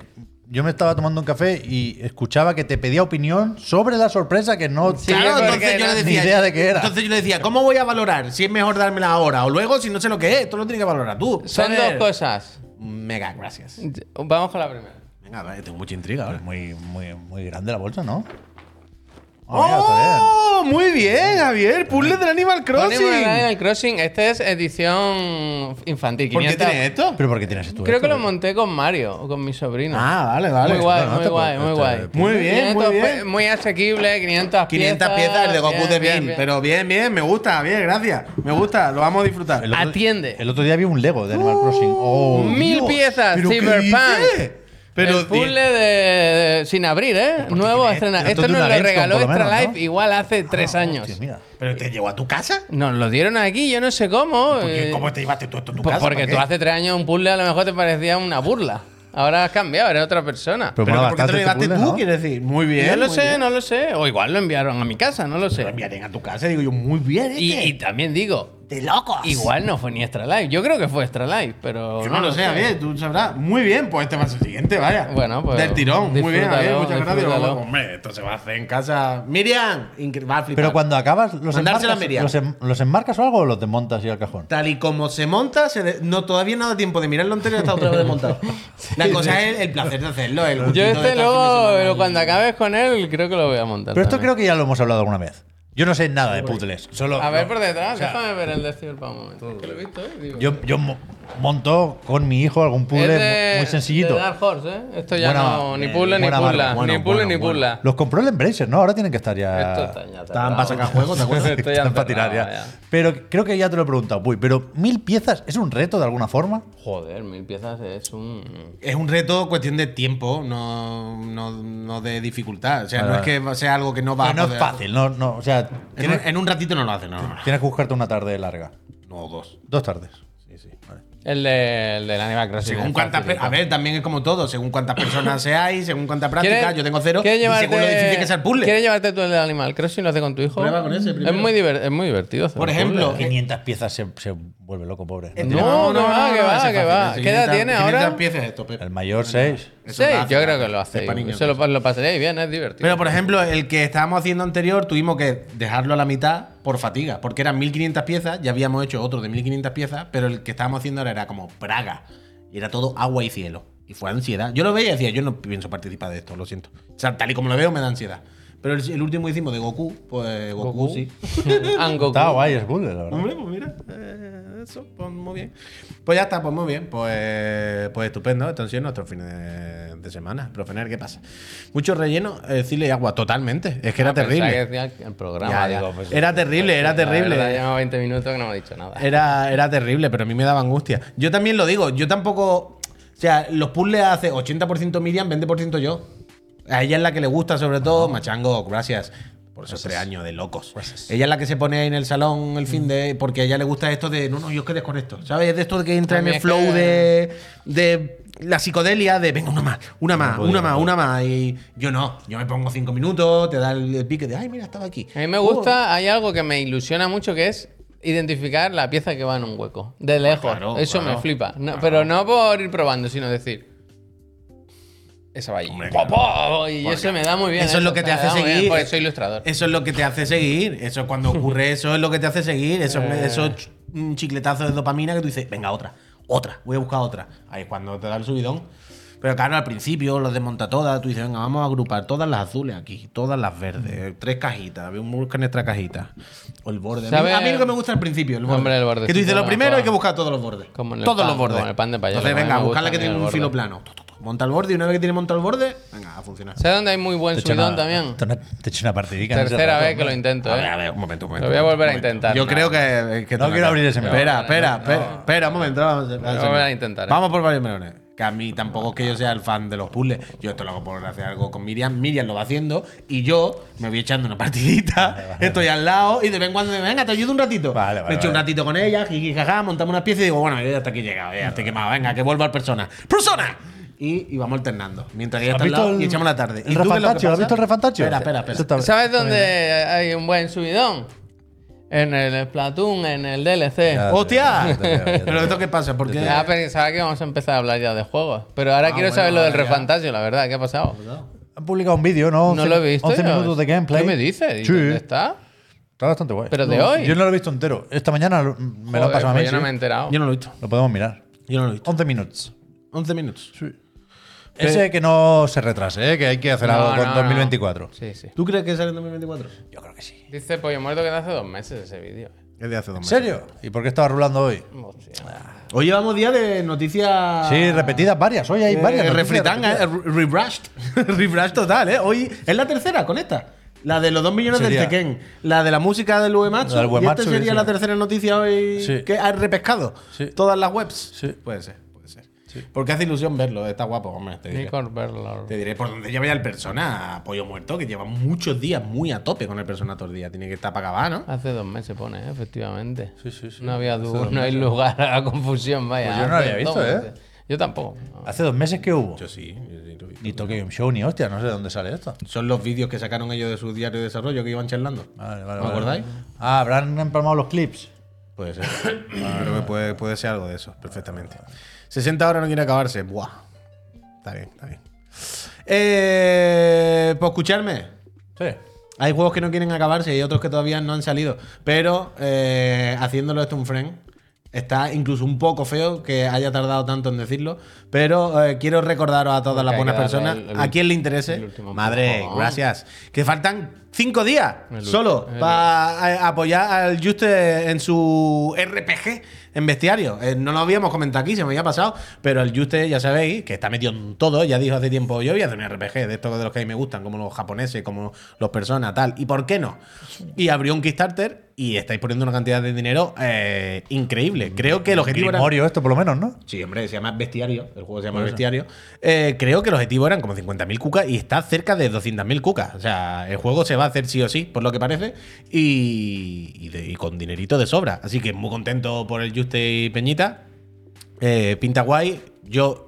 Speaker 3: yo me estaba tomando un café y escuchaba que te pedía opinión sobre la sorpresa que no
Speaker 2: Sí,
Speaker 1: Claro, entonces yo le
Speaker 3: ni
Speaker 1: decía,
Speaker 3: idea de qué era.
Speaker 1: Entonces yo le decía, ¿cómo voy a valorar si es mejor dármela ahora o luego si no sé lo que es? Esto lo tienes que valorar tú.
Speaker 2: Son dos cosas.
Speaker 1: Mega, gracias.
Speaker 2: Vamos con la primera.
Speaker 1: Venga, vale, tengo mucha intriga ahora.
Speaker 3: Es muy, muy, muy grande la bolsa, ¿no? Mira, bien.
Speaker 1: ¡Oh! Muy bien, Javier. Puzzle del Animal Crossing.
Speaker 2: Animal Crossing. Este es edición infantil.
Speaker 1: ¿Por qué
Speaker 2: 500.
Speaker 1: tiene esto?
Speaker 3: ¿Pero por qué tienes esto?
Speaker 2: Creo que lo monté con Mario, con mi sobrino.
Speaker 1: Ah, vale, vale.
Speaker 2: muy guay,
Speaker 3: no
Speaker 2: muy guay, muy guay.
Speaker 1: Muy bien, muy
Speaker 2: 500
Speaker 1: bien.
Speaker 2: Muy asequible, 500 piezas.
Speaker 1: 500 piezas, el de Goku
Speaker 2: Bien,
Speaker 1: de
Speaker 2: bien,
Speaker 1: 1000.
Speaker 2: bien.
Speaker 1: Pero bien, bien, me gusta, bien, gracias. Me gusta, lo vamos a disfrutar.
Speaker 3: El otro-
Speaker 2: Atiende.
Speaker 3: El otro día vi un Lego de Animal Crossing. Oh,
Speaker 2: Mil
Speaker 3: Dios.
Speaker 2: piezas,
Speaker 1: ¿Pero qué
Speaker 2: Cyberpunk.
Speaker 1: Pero
Speaker 2: el puzzle de, de- sin abrir, ¿eh? Nuevo
Speaker 1: tiene-
Speaker 2: estrenar.
Speaker 3: esto
Speaker 2: Esto
Speaker 3: es de
Speaker 2: nos
Speaker 3: una
Speaker 2: lo regaló
Speaker 3: por lo
Speaker 2: Extra
Speaker 3: menos,
Speaker 2: Life
Speaker 3: ¿no?
Speaker 2: igual hace tres
Speaker 3: Ah,
Speaker 2: años.
Speaker 3: hostia, mira.
Speaker 1: ¿Pero te llevó a tu casa?
Speaker 2: Nos lo dieron aquí, yo no sé cómo.
Speaker 1: Porque,
Speaker 2: eh,
Speaker 1: ¿Cómo te llevaste tú esto a tu
Speaker 2: pues
Speaker 1: casa?
Speaker 2: porque
Speaker 1: ¿Para
Speaker 2: tú hace tres años un puzzle a lo mejor te parecía una burla. Ahora has cambiado, eres otra persona.
Speaker 3: Pero
Speaker 1: Pero
Speaker 3: mola
Speaker 1: ¿por qué te lo
Speaker 3: bastante
Speaker 1: llevaste
Speaker 3: este
Speaker 1: tú,
Speaker 3: ¿no?
Speaker 1: quieres decir? Muy bien.
Speaker 2: no lo
Speaker 1: muy
Speaker 2: sé,
Speaker 1: bien.
Speaker 2: no lo sé. O igual lo enviaron a mi casa, no lo
Speaker 1: Lo
Speaker 2: sé.
Speaker 1: enviarían a tu casa, digo yo, muy bien.
Speaker 2: Y,
Speaker 1: este.
Speaker 2: y también digo,
Speaker 1: de locos.
Speaker 2: igual no fue ni Extra Life. Yo creo que fue Extra Life, pero.
Speaker 1: Yo no, lo sé, Javier, tú sabrás. Muy bien, pues este va a ser el siguiente, vaya.
Speaker 2: Bueno, pues,
Speaker 1: Del tirón. Muy bien, Javier,
Speaker 2: disfrútalo,
Speaker 1: muchas gracias.
Speaker 2: disfrútalo.
Speaker 1: Hombre, esto se va a hacer en casa. Miriam, va a flipar.
Speaker 3: Pero cuando acabas, ¿los
Speaker 1: Mandársela
Speaker 3: enmarcas, los, los enmarcas o algo o los desmontas y al cajón?
Speaker 1: Tal y como se monta, se de- no, todavía no da tiempo de mirarlo entero y está otra vez desmontado. La cosa es el, placer de hacerlo. El
Speaker 2: Yo este luego,
Speaker 1: semana.
Speaker 2: cuando acabes con él, creo que lo voy a montar.
Speaker 3: Pero esto
Speaker 2: también.
Speaker 3: creo que ya lo hemos hablado alguna vez. Yo no sé nada de puzzles. Solo,
Speaker 2: A ver
Speaker 3: no.
Speaker 2: por detrás,
Speaker 3: O sea,
Speaker 2: déjame ver el de Cyberpunk un momento. Que lo he visto, ¿eh? Digo.
Speaker 3: Yo, yo mo- monto con mi hijo algún
Speaker 2: Es
Speaker 3: puzzle
Speaker 2: de-
Speaker 3: muy sencillito.
Speaker 2: de Dark Horse, ¿eh? Esto ya
Speaker 3: Buena-
Speaker 2: no. Ni
Speaker 3: eh,
Speaker 2: puzzle ni
Speaker 3: buena
Speaker 2: puzzle.
Speaker 3: marca.
Speaker 1: Bueno,
Speaker 2: ni puzzle
Speaker 1: bueno,
Speaker 2: ni
Speaker 1: bueno.
Speaker 3: Los compró el Embracer, ¿no? Ahora tienen que estar ya.
Speaker 2: Esto está ya
Speaker 1: Estaban para sacar juegos, ¿te acuerdas?
Speaker 2: Esto ya
Speaker 3: Están para tirar ya. Pero creo que ya te lo he preguntado, Puy. Pero mil piezas es un reto de alguna forma.
Speaker 2: Joder, mil piezas es un.
Speaker 1: Es un reto cuestión de tiempo, no, no, no de dificultad. O sea, no es que sea algo que no va
Speaker 3: Pero
Speaker 1: a
Speaker 3: no es
Speaker 1: poder-
Speaker 3: fácil, no, no. O sea,
Speaker 1: En un, ratito no lo hace, no, no.
Speaker 3: tienes que buscarte una tarde larga.
Speaker 1: No, dos.
Speaker 3: Dos tardes.
Speaker 2: El, de, el del Animal Crossing.
Speaker 1: Según cuántas A ver, también es como todo. Según cuántas personas seáis, según cuánta práctica.
Speaker 2: ¿Quieres-
Speaker 1: Yo tengo cero. Y según lo difícil que sea el puzzle.
Speaker 2: ¿Quieres llevarte tú el de Animal Crossing? ¿Lo hace con tu hijo?
Speaker 1: Prueba con ese primero.
Speaker 2: Es muy, diver- es muy divertido. hacer
Speaker 1: Por
Speaker 2: un
Speaker 1: ejemplo,
Speaker 2: puzzle.
Speaker 3: 500 piezas se, se vuelve loco, pobre.
Speaker 1: Este-
Speaker 2: No, que va, que va,
Speaker 1: ese es
Speaker 2: que va. ¿Qué edad
Speaker 1: 500
Speaker 2: tiene ahora?
Speaker 1: 500 piezas esto, Pepe.
Speaker 3: El mayor 6.
Speaker 1: Eso
Speaker 2: Sí, yo creo que lo
Speaker 1: Es pa' niños.
Speaker 2: Se lo, lo pasaréis bien, es divertido.
Speaker 1: Pero, por ejemplo, el que estábamos haciendo anterior, tuvimos que dejarlo a la mitad por fatiga, porque eran 1500 piezas, ya habíamos hecho otro de 1500 piezas, pero el que estábamos haciendo ahora era como Praga, y era todo agua y cielo. Y fue ansiedad. Yo lo veía y decía, yo no pienso participar de esto, lo siento. O sea, tal y como lo veo, me da ansiedad. Pero el, el último que hicimos de Goku, pues Goku,
Speaker 2: Goku.
Speaker 1: sí.
Speaker 2: Angoku.
Speaker 3: Está guay, es puzzle, la verdad.
Speaker 1: Hombre, pues mira. eh, eso, pues muy bien. Pues ya está, pues muy bien. Pues, pues estupendo. Estos han sido nuestros fines de, de semana. Profener, ¿qué pasa? Mucho relleno, eh, decirle y agua, totalmente. Es que era
Speaker 2: Ah,
Speaker 1: terrible.
Speaker 2: que decía el programa.
Speaker 1: Ya, ya.
Speaker 2: digo, pues,
Speaker 1: Era terrible, era
Speaker 2: la verdad,
Speaker 1: terrible.
Speaker 2: llevamos 20 minutos que no hemos dicho nada.
Speaker 1: Era, era terrible, pero a mí me daba angustia. Yo también lo digo, yo tampoco. O sea, los puzzles hace 80% Miriam, 20% yo. A ella es la que le gusta, sobre todo. Machango, gracias. Por esos tres años de locos. Ella es la que se pone ahí en el salón el fin de. Porque a ella le gusta esto de. No, no, yo es que desconecto. ¿Sabes? Es de esto de que entra en el flow
Speaker 2: que-
Speaker 1: de. de la psicodelia de venga una más, una más, una más, una más. Y yo no, yo me pongo cinco minutos, te da el, el pique de ay, mira, estaba aquí.
Speaker 2: A mí me
Speaker 1: Oh,
Speaker 2: gusta, hay algo que me ilusiona mucho que es identificar la pieza que va en un hueco. De lejos.
Speaker 1: claro,
Speaker 2: Eso
Speaker 1: claro.
Speaker 2: me flipa. No- Pero no por ir probando, sino decir. Esa va allí.
Speaker 1: Hombre,
Speaker 2: Po,
Speaker 1: claro.
Speaker 2: po, y eso me da muy bien.
Speaker 1: Eso es lo que te hace seguir.
Speaker 2: porque soy ilustrador.
Speaker 1: Eso es lo que te hace seguir. Eso cuando ocurre eso es lo que te hace seguir. Eso
Speaker 2: Eh.
Speaker 1: esos ch- un chicletazo de dopamina que tú dices, venga, otra, otra, voy a buscar otra. Ahí es cuando te da el subidón. Pero claro, al principio los desmonta todas. Tú dices, venga, vamos a agrupar todas las azules aquí, todas las verdes, tres cajitas, busca nuestra cajita. O el borde. A mí,
Speaker 2: ¿Sabe?
Speaker 1: a mí lo que me gusta al principio, el borde.
Speaker 2: Hombre, el bordecito
Speaker 1: que tú dices, lo primero hay que buscar todos los bordes.
Speaker 2: Como en el
Speaker 1: todos
Speaker 2: pan-
Speaker 1: los bordes.
Speaker 2: como en el pan de payaso,
Speaker 1: Entonces, venga, buscar la que tiene un
Speaker 2: borde.
Speaker 1: filo plano. Monta el borde y una vez que tiene montado el borde, venga, a funcionar.
Speaker 2: ¿Sabes dónde hay muy buen
Speaker 3: Te echo
Speaker 2: subidón
Speaker 3: una-
Speaker 2: también?
Speaker 3: Te te echo una partidica.
Speaker 2: Tercera vez que lo intento,
Speaker 1: A ver,
Speaker 2: ¿eh?
Speaker 1: a ver, un momento, un momento.
Speaker 2: Lo voy a volver a intentar.
Speaker 1: Yo
Speaker 2: No.
Speaker 1: creo que. que
Speaker 3: No quiero abrir ese melón.
Speaker 1: Espera, espera, espera. un momento. Vamos a
Speaker 2: intentar, ¿eh?
Speaker 1: Vamos por varios melones. Que a mí tampoco es que yo sea el fan de los puzzles. Yo esto lo hago por hacer algo con Miriam. Miriam lo va haciendo y yo me voy echando una partidita. Estoy al lado y de vez en cuando me venga, te ayudo un ratito.
Speaker 3: Vale, vale,
Speaker 1: me echo un ratito con ella, jiji, jaja, montamos unas piezas y digo, bueno, yo ya hasta aquí he llegado, ya estoy quemado. Venga, que vuelva al persona. ¡Persona! Y, y vamos alternando. Mientras ella
Speaker 3: ¿Has
Speaker 1: está al
Speaker 3: visto
Speaker 1: lado
Speaker 3: el-
Speaker 1: y echamos la tarde.
Speaker 3: el
Speaker 1: ¿Y tú?
Speaker 3: ¿Has visto el refantaccio?
Speaker 1: Espera, espera, espera.
Speaker 2: ¿Sabes dónde hay un buen subidón? En el Splatoon, en el DLC.
Speaker 3: Ya.
Speaker 1: ¡Hostia!
Speaker 3: Ya ya
Speaker 1: ¿Pero esto qué pasa? ¿Por qué?
Speaker 2: Ya pensaba que íbamos a empezar a hablar ya de juegos. Pero ahora
Speaker 1: Ah,
Speaker 2: quiero
Speaker 1: bueno,
Speaker 2: saber lo del refantasio, la verdad. ¿Qué ha pasado?
Speaker 3: Han publicado un vídeo, ¿no?
Speaker 2: No
Speaker 3: 11
Speaker 2: lo he visto.
Speaker 3: 11
Speaker 2: yo.
Speaker 3: minutos de gameplay.
Speaker 2: ¿Qué me dices? ¿Y
Speaker 3: Sí.
Speaker 2: ¿Dónde está?
Speaker 3: Está bastante guay.
Speaker 2: ¿Pero de
Speaker 3: No,
Speaker 2: hoy?
Speaker 3: Yo no lo he visto entero. Esta mañana me lo han pasado a mí.
Speaker 2: pues yo no
Speaker 3: sí.
Speaker 2: me he enterado.
Speaker 1: Yo no lo he visto.
Speaker 3: Lo podemos mirar.
Speaker 1: Yo no lo he visto.
Speaker 3: 11 minutos.
Speaker 1: 11 minutos.
Speaker 3: Ese que no se retrase, ¿eh? que hay que hacer
Speaker 2: No,
Speaker 3: algo con
Speaker 2: no, no.
Speaker 3: 2024.
Speaker 2: Sí, sí.
Speaker 1: ¿Tú crees que sale en 2024?
Speaker 3: Yo creo que sí.
Speaker 2: Dice Pollo Muerto que de hace dos meses ese vídeo.
Speaker 1: Es de hace dos
Speaker 3: ¿En
Speaker 1: meses.
Speaker 3: serio? ¿Y por qué estaba rulando hoy?
Speaker 2: Hostia.
Speaker 1: Hoy llevamos día de noticias.
Speaker 3: Sí, repetidas varias. Hoy hay
Speaker 1: Eh,
Speaker 3: varias. noticias
Speaker 1: refritanga, eh, re- rebrushed. rebrushed total, ¿eh? Hoy es la tercera con esta. La de los dos millones
Speaker 3: Sería-
Speaker 1: del Tekken. La de la música del Uematsu.
Speaker 3: La del
Speaker 1: y esta sería
Speaker 3: sí.
Speaker 1: la tercera noticia hoy
Speaker 3: Sí.
Speaker 1: que ha repescado.
Speaker 3: Sí.
Speaker 1: Todas las webs.
Speaker 3: Sí.
Speaker 1: Puede ser, Porque hace ilusión verlo. Está guapo, hombre. Te diré. Te diré por dónde lleva ya el persona Pollo Muerto, que lleva muchos días muy a tope con el persona todos los días. Tiene que estar para acabar, ¿no?
Speaker 2: Hace dos meses pone, ¿eh? efectivamente.
Speaker 3: Sí, sí, sí.
Speaker 2: No había duda, no hay lugar a la confusión, vaya.
Speaker 3: Pues yo no
Speaker 2: Hace
Speaker 3: había visto, ¿eh?
Speaker 2: meses. Yo tampoco.
Speaker 3: Hace dos meses que hubo.
Speaker 1: Yo sí, yo sí lo.
Speaker 3: Ni Tokyo Game Show ni hostia, no sé de dónde sale esto.
Speaker 1: Son los vídeos que sacaron ellos de su diario de desarrollo que iban charlando.
Speaker 3: Vale, vale,
Speaker 1: ¿No
Speaker 3: vale.
Speaker 1: acordáis?
Speaker 3: Ah, habrán empalmado los clips.
Speaker 1: Puede ser. Creo que puede, puede ser algo de eso, perfectamente. 60 horas no quiere acabarse. Buah. Está bien, está bien. Eh, pues escucharme.
Speaker 3: Sí.
Speaker 1: Hay juegos que no quieren acabarse y otros que todavía no han salido. Pero eh, haciéndolo esto un friend. Está incluso un poco feo que haya tardado tanto en decirlo, pero eh, quiero recordaros a todas
Speaker 2: Porque
Speaker 1: las buenas personas,
Speaker 2: el- el-
Speaker 1: a quien le interese, madre, gracias, que faltan cinco días
Speaker 2: El
Speaker 1: solo para apoyar al Juste en su RPG en bestiario. Eh, no lo habíamos comentado aquí, se me había pasado, pero el Juste, ya sabéis, que está metido en todo, ya dijo hace tiempo, yo voy a hacer un RPG de estos de los que a mí me gustan, como los japoneses, como los personas, tal. ¿Y por qué no? Y abrió un Kickstarter y estáis poniendo una cantidad de dinero eh, increíble. Creo que el objetivo era...
Speaker 3: Esto por lo menos, ¿no?
Speaker 1: Sí, hombre, se llama Bestiario. El juego se llama Bestiario. Eh, creo que el objetivo eran como 50.000 cucas y está cerca de 200.000 cucas. O sea, el juego se va a hacer sí o sí, por lo que parece, y, y de- y con dinerito de sobra. Así que muy contento por el Juste y Peñita. Eh, pinta guay. Yo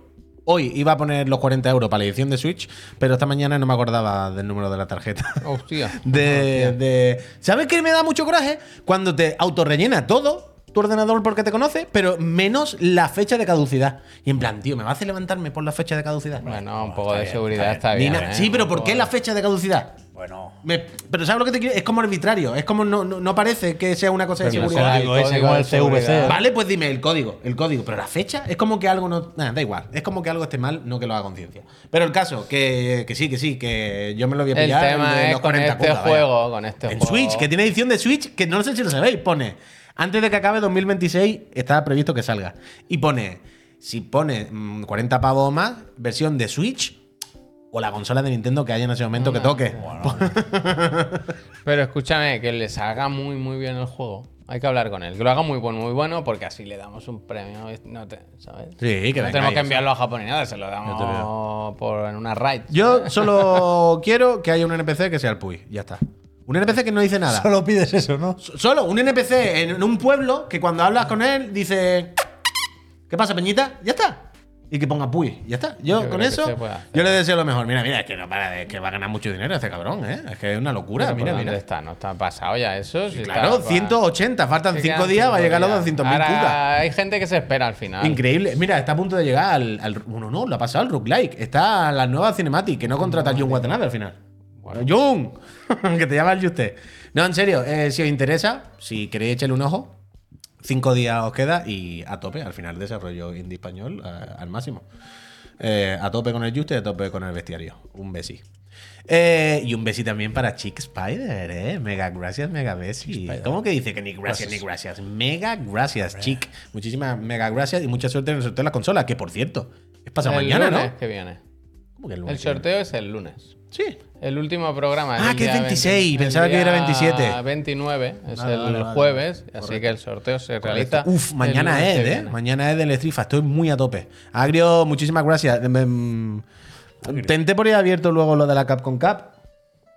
Speaker 1: hoy iba a poner los 40 euros para la edición de Switch, pero esta mañana no me acordaba del número de la tarjeta.
Speaker 2: Hostia.
Speaker 1: De, de- ¿Sabes qué me da mucho coraje? Cuando te autorrellena todo tu ordenador porque te conoce, pero menos la fecha de caducidad. Y en plan, tío, ¿me va a hacer levantarme por la fecha de caducidad?
Speaker 2: Bueno, un poco
Speaker 3: está
Speaker 2: de
Speaker 3: bien,
Speaker 2: seguridad
Speaker 3: está
Speaker 2: bien. ¿eh?
Speaker 1: sí, pero ¿por qué la fecha de caducidad?
Speaker 3: Bueno.
Speaker 1: Me- pero ¿sabes lo que te quiero? Es como arbitrario. Es como no, no, no parece que sea una cosa de
Speaker 3: Pero el
Speaker 1: seguridad.
Speaker 3: código ese
Speaker 2: código
Speaker 3: como
Speaker 2: de
Speaker 3: el CVC.
Speaker 1: Vale, pues dime el código, el código, pero la fecha es como que algo no. Da igual. Es como que algo esté mal, no que lo haga conciencia. Pero el caso, que, que sí, que sí, que yo me lo voy a
Speaker 2: El
Speaker 1: pillar.
Speaker 2: tema es
Speaker 1: los
Speaker 2: con
Speaker 1: 40
Speaker 2: este
Speaker 1: vaya.
Speaker 2: juego, con este
Speaker 1: En
Speaker 2: juego.
Speaker 1: Switch, que tiene edición de Switch, que no sé si lo sabéis, pone Antes de que acabe 2026, está previsto que salga. Y pone, si pone mm, 40 pavos o más, versión de Switch o la consola de Nintendo que haya en ese momento que toque.
Speaker 2: Pero escúchame, que le salga muy, muy bien el juego. Hay que hablar con él. Que lo haga muy bueno, muy bueno, porque así le damos un premio. No te, ¿Sabes?
Speaker 1: Sí, que
Speaker 2: no tenemos que
Speaker 1: eso.
Speaker 2: enviarlo a Japón ni nada, se lo damos por, en una raid.
Speaker 1: Yo solo quiero que haya un NPC que sea el Puy. Ya está. Un NPC que no dice nada.
Speaker 3: Solo pides eso, ¿no?
Speaker 1: Solo un NPC en un pueblo que cuando hablas con él dice. ¿Qué pasa, Peñita? Ya está. Y que ponga Puy. Ya está. Yo,
Speaker 2: Yo
Speaker 1: con eso, yo le deseo lo mejor. Mira, mira, es que no para de que va a ganar mucho dinero este cabrón, ¿eh? Es que es una locura.
Speaker 2: Pero ¿por
Speaker 1: mira, mira.
Speaker 2: está? ¿No está pasado ya eso? Si
Speaker 1: Claro,
Speaker 2: está-
Speaker 1: 180. Faltan
Speaker 2: Se
Speaker 1: 5
Speaker 2: quedan
Speaker 1: días, va a llegar a los
Speaker 2: días.
Speaker 1: 200.000
Speaker 2: Ahora,
Speaker 1: putas.
Speaker 2: Hay gente que se espera al final.
Speaker 1: Increíble. Mira, está a punto de llegar al. al bueno, no, lo ha pasado al roguelike. Está a la nueva Cinematic, que no contrata a Jun Watanabe al final. Bueno, Jun, que te llama el usted. No, en serio, eh, si os interesa, si queréis echarle un ojo, cinco días os queda y a tope. Al final, desarrollo indie español eh, al máximo. Eh, a tope con el Juste y a tope con el bestiario. Un besi. Eh, y un besi también para Chick Spider, ¿eh? Mega gracias, mega besi. ¿Cómo que dice que ni gracias, ni gracias? Mega gracias, Chick. Muchísimas mega gracias y mucha suerte en el sorteo de la consola, que por cierto, es pasado
Speaker 2: el
Speaker 1: mañana,
Speaker 2: lunes
Speaker 1: ¿no?
Speaker 2: que viene.
Speaker 1: ¿Cómo que el
Speaker 2: sorteo es el lunes.
Speaker 1: Sí.
Speaker 2: El último programa
Speaker 1: Ah, que es
Speaker 2: día
Speaker 1: 26,
Speaker 2: 20
Speaker 1: pensaba que era
Speaker 2: día
Speaker 1: 27.
Speaker 2: 29 es
Speaker 1: Vale,
Speaker 2: el
Speaker 1: vale, vale.
Speaker 2: jueves, así
Speaker 1: Correcto.
Speaker 2: que el sorteo se realiza.
Speaker 1: Uf,
Speaker 2: el
Speaker 1: mañana es, ¿eh? Mañana es del Strifa. Estoy muy a tope. Agrio, muchísimas gracias. Em, Tenté por ir abierto luego lo de la Capcom Cup.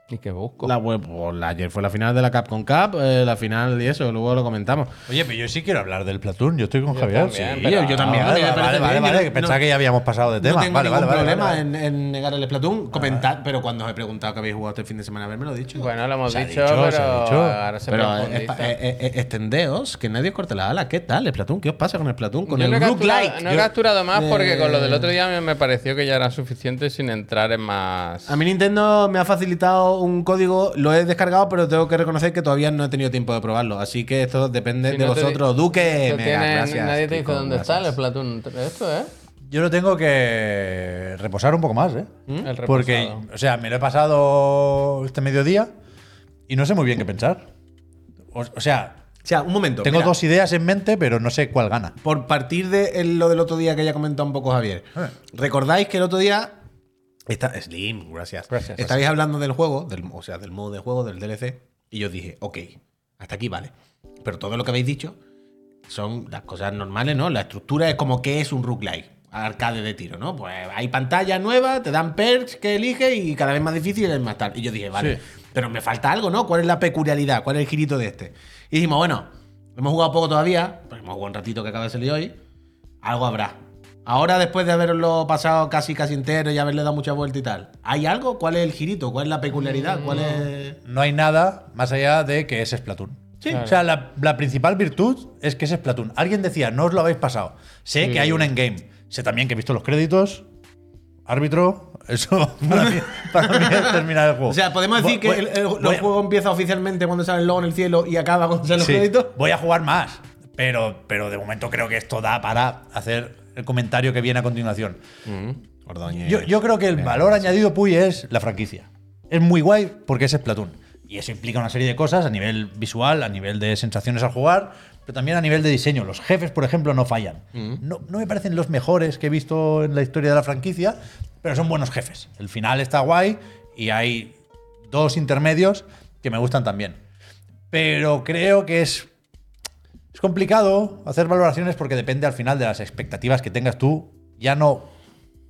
Speaker 2: ¿Y qué busco?
Speaker 1: La web, pues, ayer fue la final de la Capcom Cup, eh, la final y eso, luego lo comentamos.
Speaker 3: Oye, pero yo sí quiero hablar del Platoon. Yo estoy con
Speaker 2: Yo
Speaker 3: Javier.
Speaker 2: también,
Speaker 3: sí.
Speaker 2: pero-
Speaker 1: yo también.
Speaker 3: Ah, vale, vale, vale, vale,
Speaker 1: no-
Speaker 3: pensaba que ya habíamos pasado de tema.
Speaker 1: no tengo
Speaker 3: vale,
Speaker 1: ningún
Speaker 3: vale, vale,
Speaker 1: problema
Speaker 3: vale, vale.
Speaker 1: En, en negar el Splatoon. Comentad, pero cuando os he preguntado que habéis jugado este fin de semana, haberme lo dicho.
Speaker 2: Bueno, lo hemos dicho,
Speaker 3: dicho,
Speaker 2: pero
Speaker 3: se
Speaker 2: ahora se
Speaker 1: pero eh, eh, extendeos, que nadie os corte la ala. ¿Qué tal, Splatoon? ¿Qué os pasa con el Splatoon? Con
Speaker 2: Yo
Speaker 1: el
Speaker 2: no he capturado,
Speaker 1: roguelike.
Speaker 2: no he capturado más porque con lo del otro día me, me pareció que ya era suficiente sin entrar en más.
Speaker 1: A mí Nintendo me ha facilitado un código, lo he descargado, pero tengo que reconocer que todavía no he tenido tiempo de probarlo. Así que esto depende
Speaker 2: Si
Speaker 1: de
Speaker 2: no te di-
Speaker 1: vosotros. Duque, mega gracias.
Speaker 2: Nadie te dice
Speaker 1: Kiko,
Speaker 2: dónde está el. Splatoon. Esto, ¿eh?
Speaker 3: Yo lo tengo que reposar un poco más, ¿eh?
Speaker 2: El reposado.
Speaker 3: Porque, o sea, me lo he pasado este mediodía y no sé muy bien qué pensar. O, o sea,
Speaker 1: O sea, un momento.
Speaker 3: tengo
Speaker 1: mira,
Speaker 3: dos ideas en mente, pero no sé cuál gana.
Speaker 1: Por partir de el- lo del otro día que ya comentado un poco Javier.
Speaker 3: Eh.
Speaker 1: ¿Recordáis que el otro día. Está, Slim, gracias.
Speaker 2: Gracias.
Speaker 1: Estabais hablando del juego, del, o sea, del modo de juego, del DLC. Y yo dije, ok, hasta aquí vale. Pero todo lo que habéis dicho son las cosas normales, ¿no? La estructura es como que es un roguelike. Arcade de tiro, ¿no? Pues hay pantallas nuevas, te dan perks que eliges y cada vez más difícil es más tal. Y yo dije, vale,
Speaker 3: Sí.
Speaker 1: pero me falta algo, ¿no? ¿Cuál es la peculiaridad? ¿Cuál es el girito de este? Y dijimos, bueno, hemos jugado poco todavía, pues hemos jugado un ratito que acaba de salir hoy. Algo habrá. Ahora, después de haberlo pasado casi casi entero y haberle dado mucha vuelta y tal, ¿hay algo? ¿Cuál es el girito? ¿Cuál es la peculiaridad? ¿Cuál es.?
Speaker 3: No hay nada más allá de que es Splatoon.
Speaker 1: Sí.
Speaker 3: O sea, la, la principal virtud es que es Splatoon. Alguien decía, no os lo habéis pasado. Sé que hay un endgame. Sé también que he visto los créditos. Árbitro. Eso para mí, para mí es terminar el juego.
Speaker 1: O sea, podemos decir
Speaker 3: Voy-
Speaker 1: que el, el- juego empieza oficialmente cuando sale el logo en el cielo y acaba cuando salen los
Speaker 3: Sí,
Speaker 1: créditos.
Speaker 3: voy a jugar más. Pero, pero de momento creo que esto da para hacer el comentario que viene a continuación. Yo, yo creo que el valor añadido, Puy, es la franquicia. Es muy guay porque es Splatoon. Y eso implica una serie de cosas a nivel visual, a nivel de sensaciones al jugar, pero también a nivel de diseño. Los jefes, por ejemplo, no fallan. No, no me parecen los mejores que he visto en la historia de la franquicia, pero son buenos jefes. El final está guay y hay dos intermedios que me gustan también. Pero creo que es es complicado hacer valoraciones porque depende al final de las expectativas que tengas tú, ya no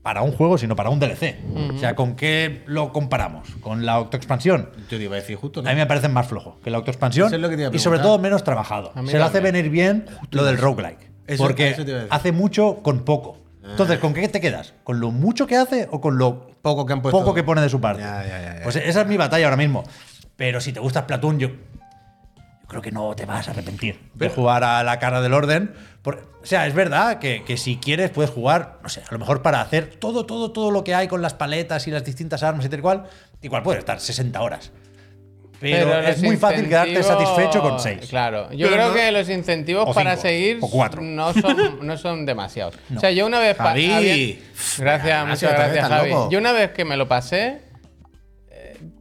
Speaker 3: para un juego, sino para un DLC. O sea, ¿con qué lo comparamos? ¿Con la autoexpansión?
Speaker 1: Yo te iba a decir justo,
Speaker 3: A mí me parece más flojo que la autoexpansión
Speaker 1: es
Speaker 3: y sobre todo menos trabajado. Se le hace
Speaker 2: también.
Speaker 3: venir bien lo del roguelike.
Speaker 1: Eso-
Speaker 3: porque
Speaker 1: eso
Speaker 3: hace mucho con poco. Entonces, ¿con qué te quedas? ¿Con lo mucho que hace o con lo
Speaker 1: Poco que han puesto.
Speaker 3: poco que pone de su parte.
Speaker 1: Ya, ya, ya, ya.
Speaker 3: Pues esa es mi batalla ahora mismo. Pero si te gusta Splatoon, yo creo que no te vas a arrepentir de jugar a la cara del orden. Por- o sea, es verdad que, que si quieres puedes jugar, no sé, a lo mejor para hacer todo, todo, todo lo que hay con las paletas y las distintas armas y tal cual, igual puedes estar 60 horas. Pero,
Speaker 2: los
Speaker 3: es muy fácil quedarte satisfecho con 6.
Speaker 2: Claro, yo
Speaker 1: Pero
Speaker 2: creo
Speaker 1: no-
Speaker 2: que los incentivos
Speaker 3: o
Speaker 2: para
Speaker 3: cinco,
Speaker 2: seguir no son, no son demasiados. O sea, yo una vez.
Speaker 1: Javi.
Speaker 2: había-
Speaker 1: Gracias,
Speaker 2: muchas gracias, Javi.
Speaker 1: loco.
Speaker 2: Yo una vez que me lo pasé,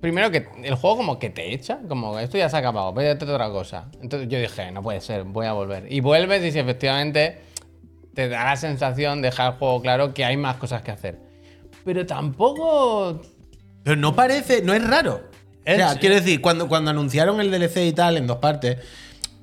Speaker 2: Primero que el juego como que te echa, como esto ya se ha acabado, hacer otra cosa. Entonces yo dije, no puede ser, voy a volver. Y vuelves y si efectivamente te da la sensación, deja el juego claro que hay más cosas que hacer. Pero tampoco
Speaker 1: Pero no parece, no es raro. O sea, quiero decir, cuando, cuando anunciaron el DLC y tal en dos partes,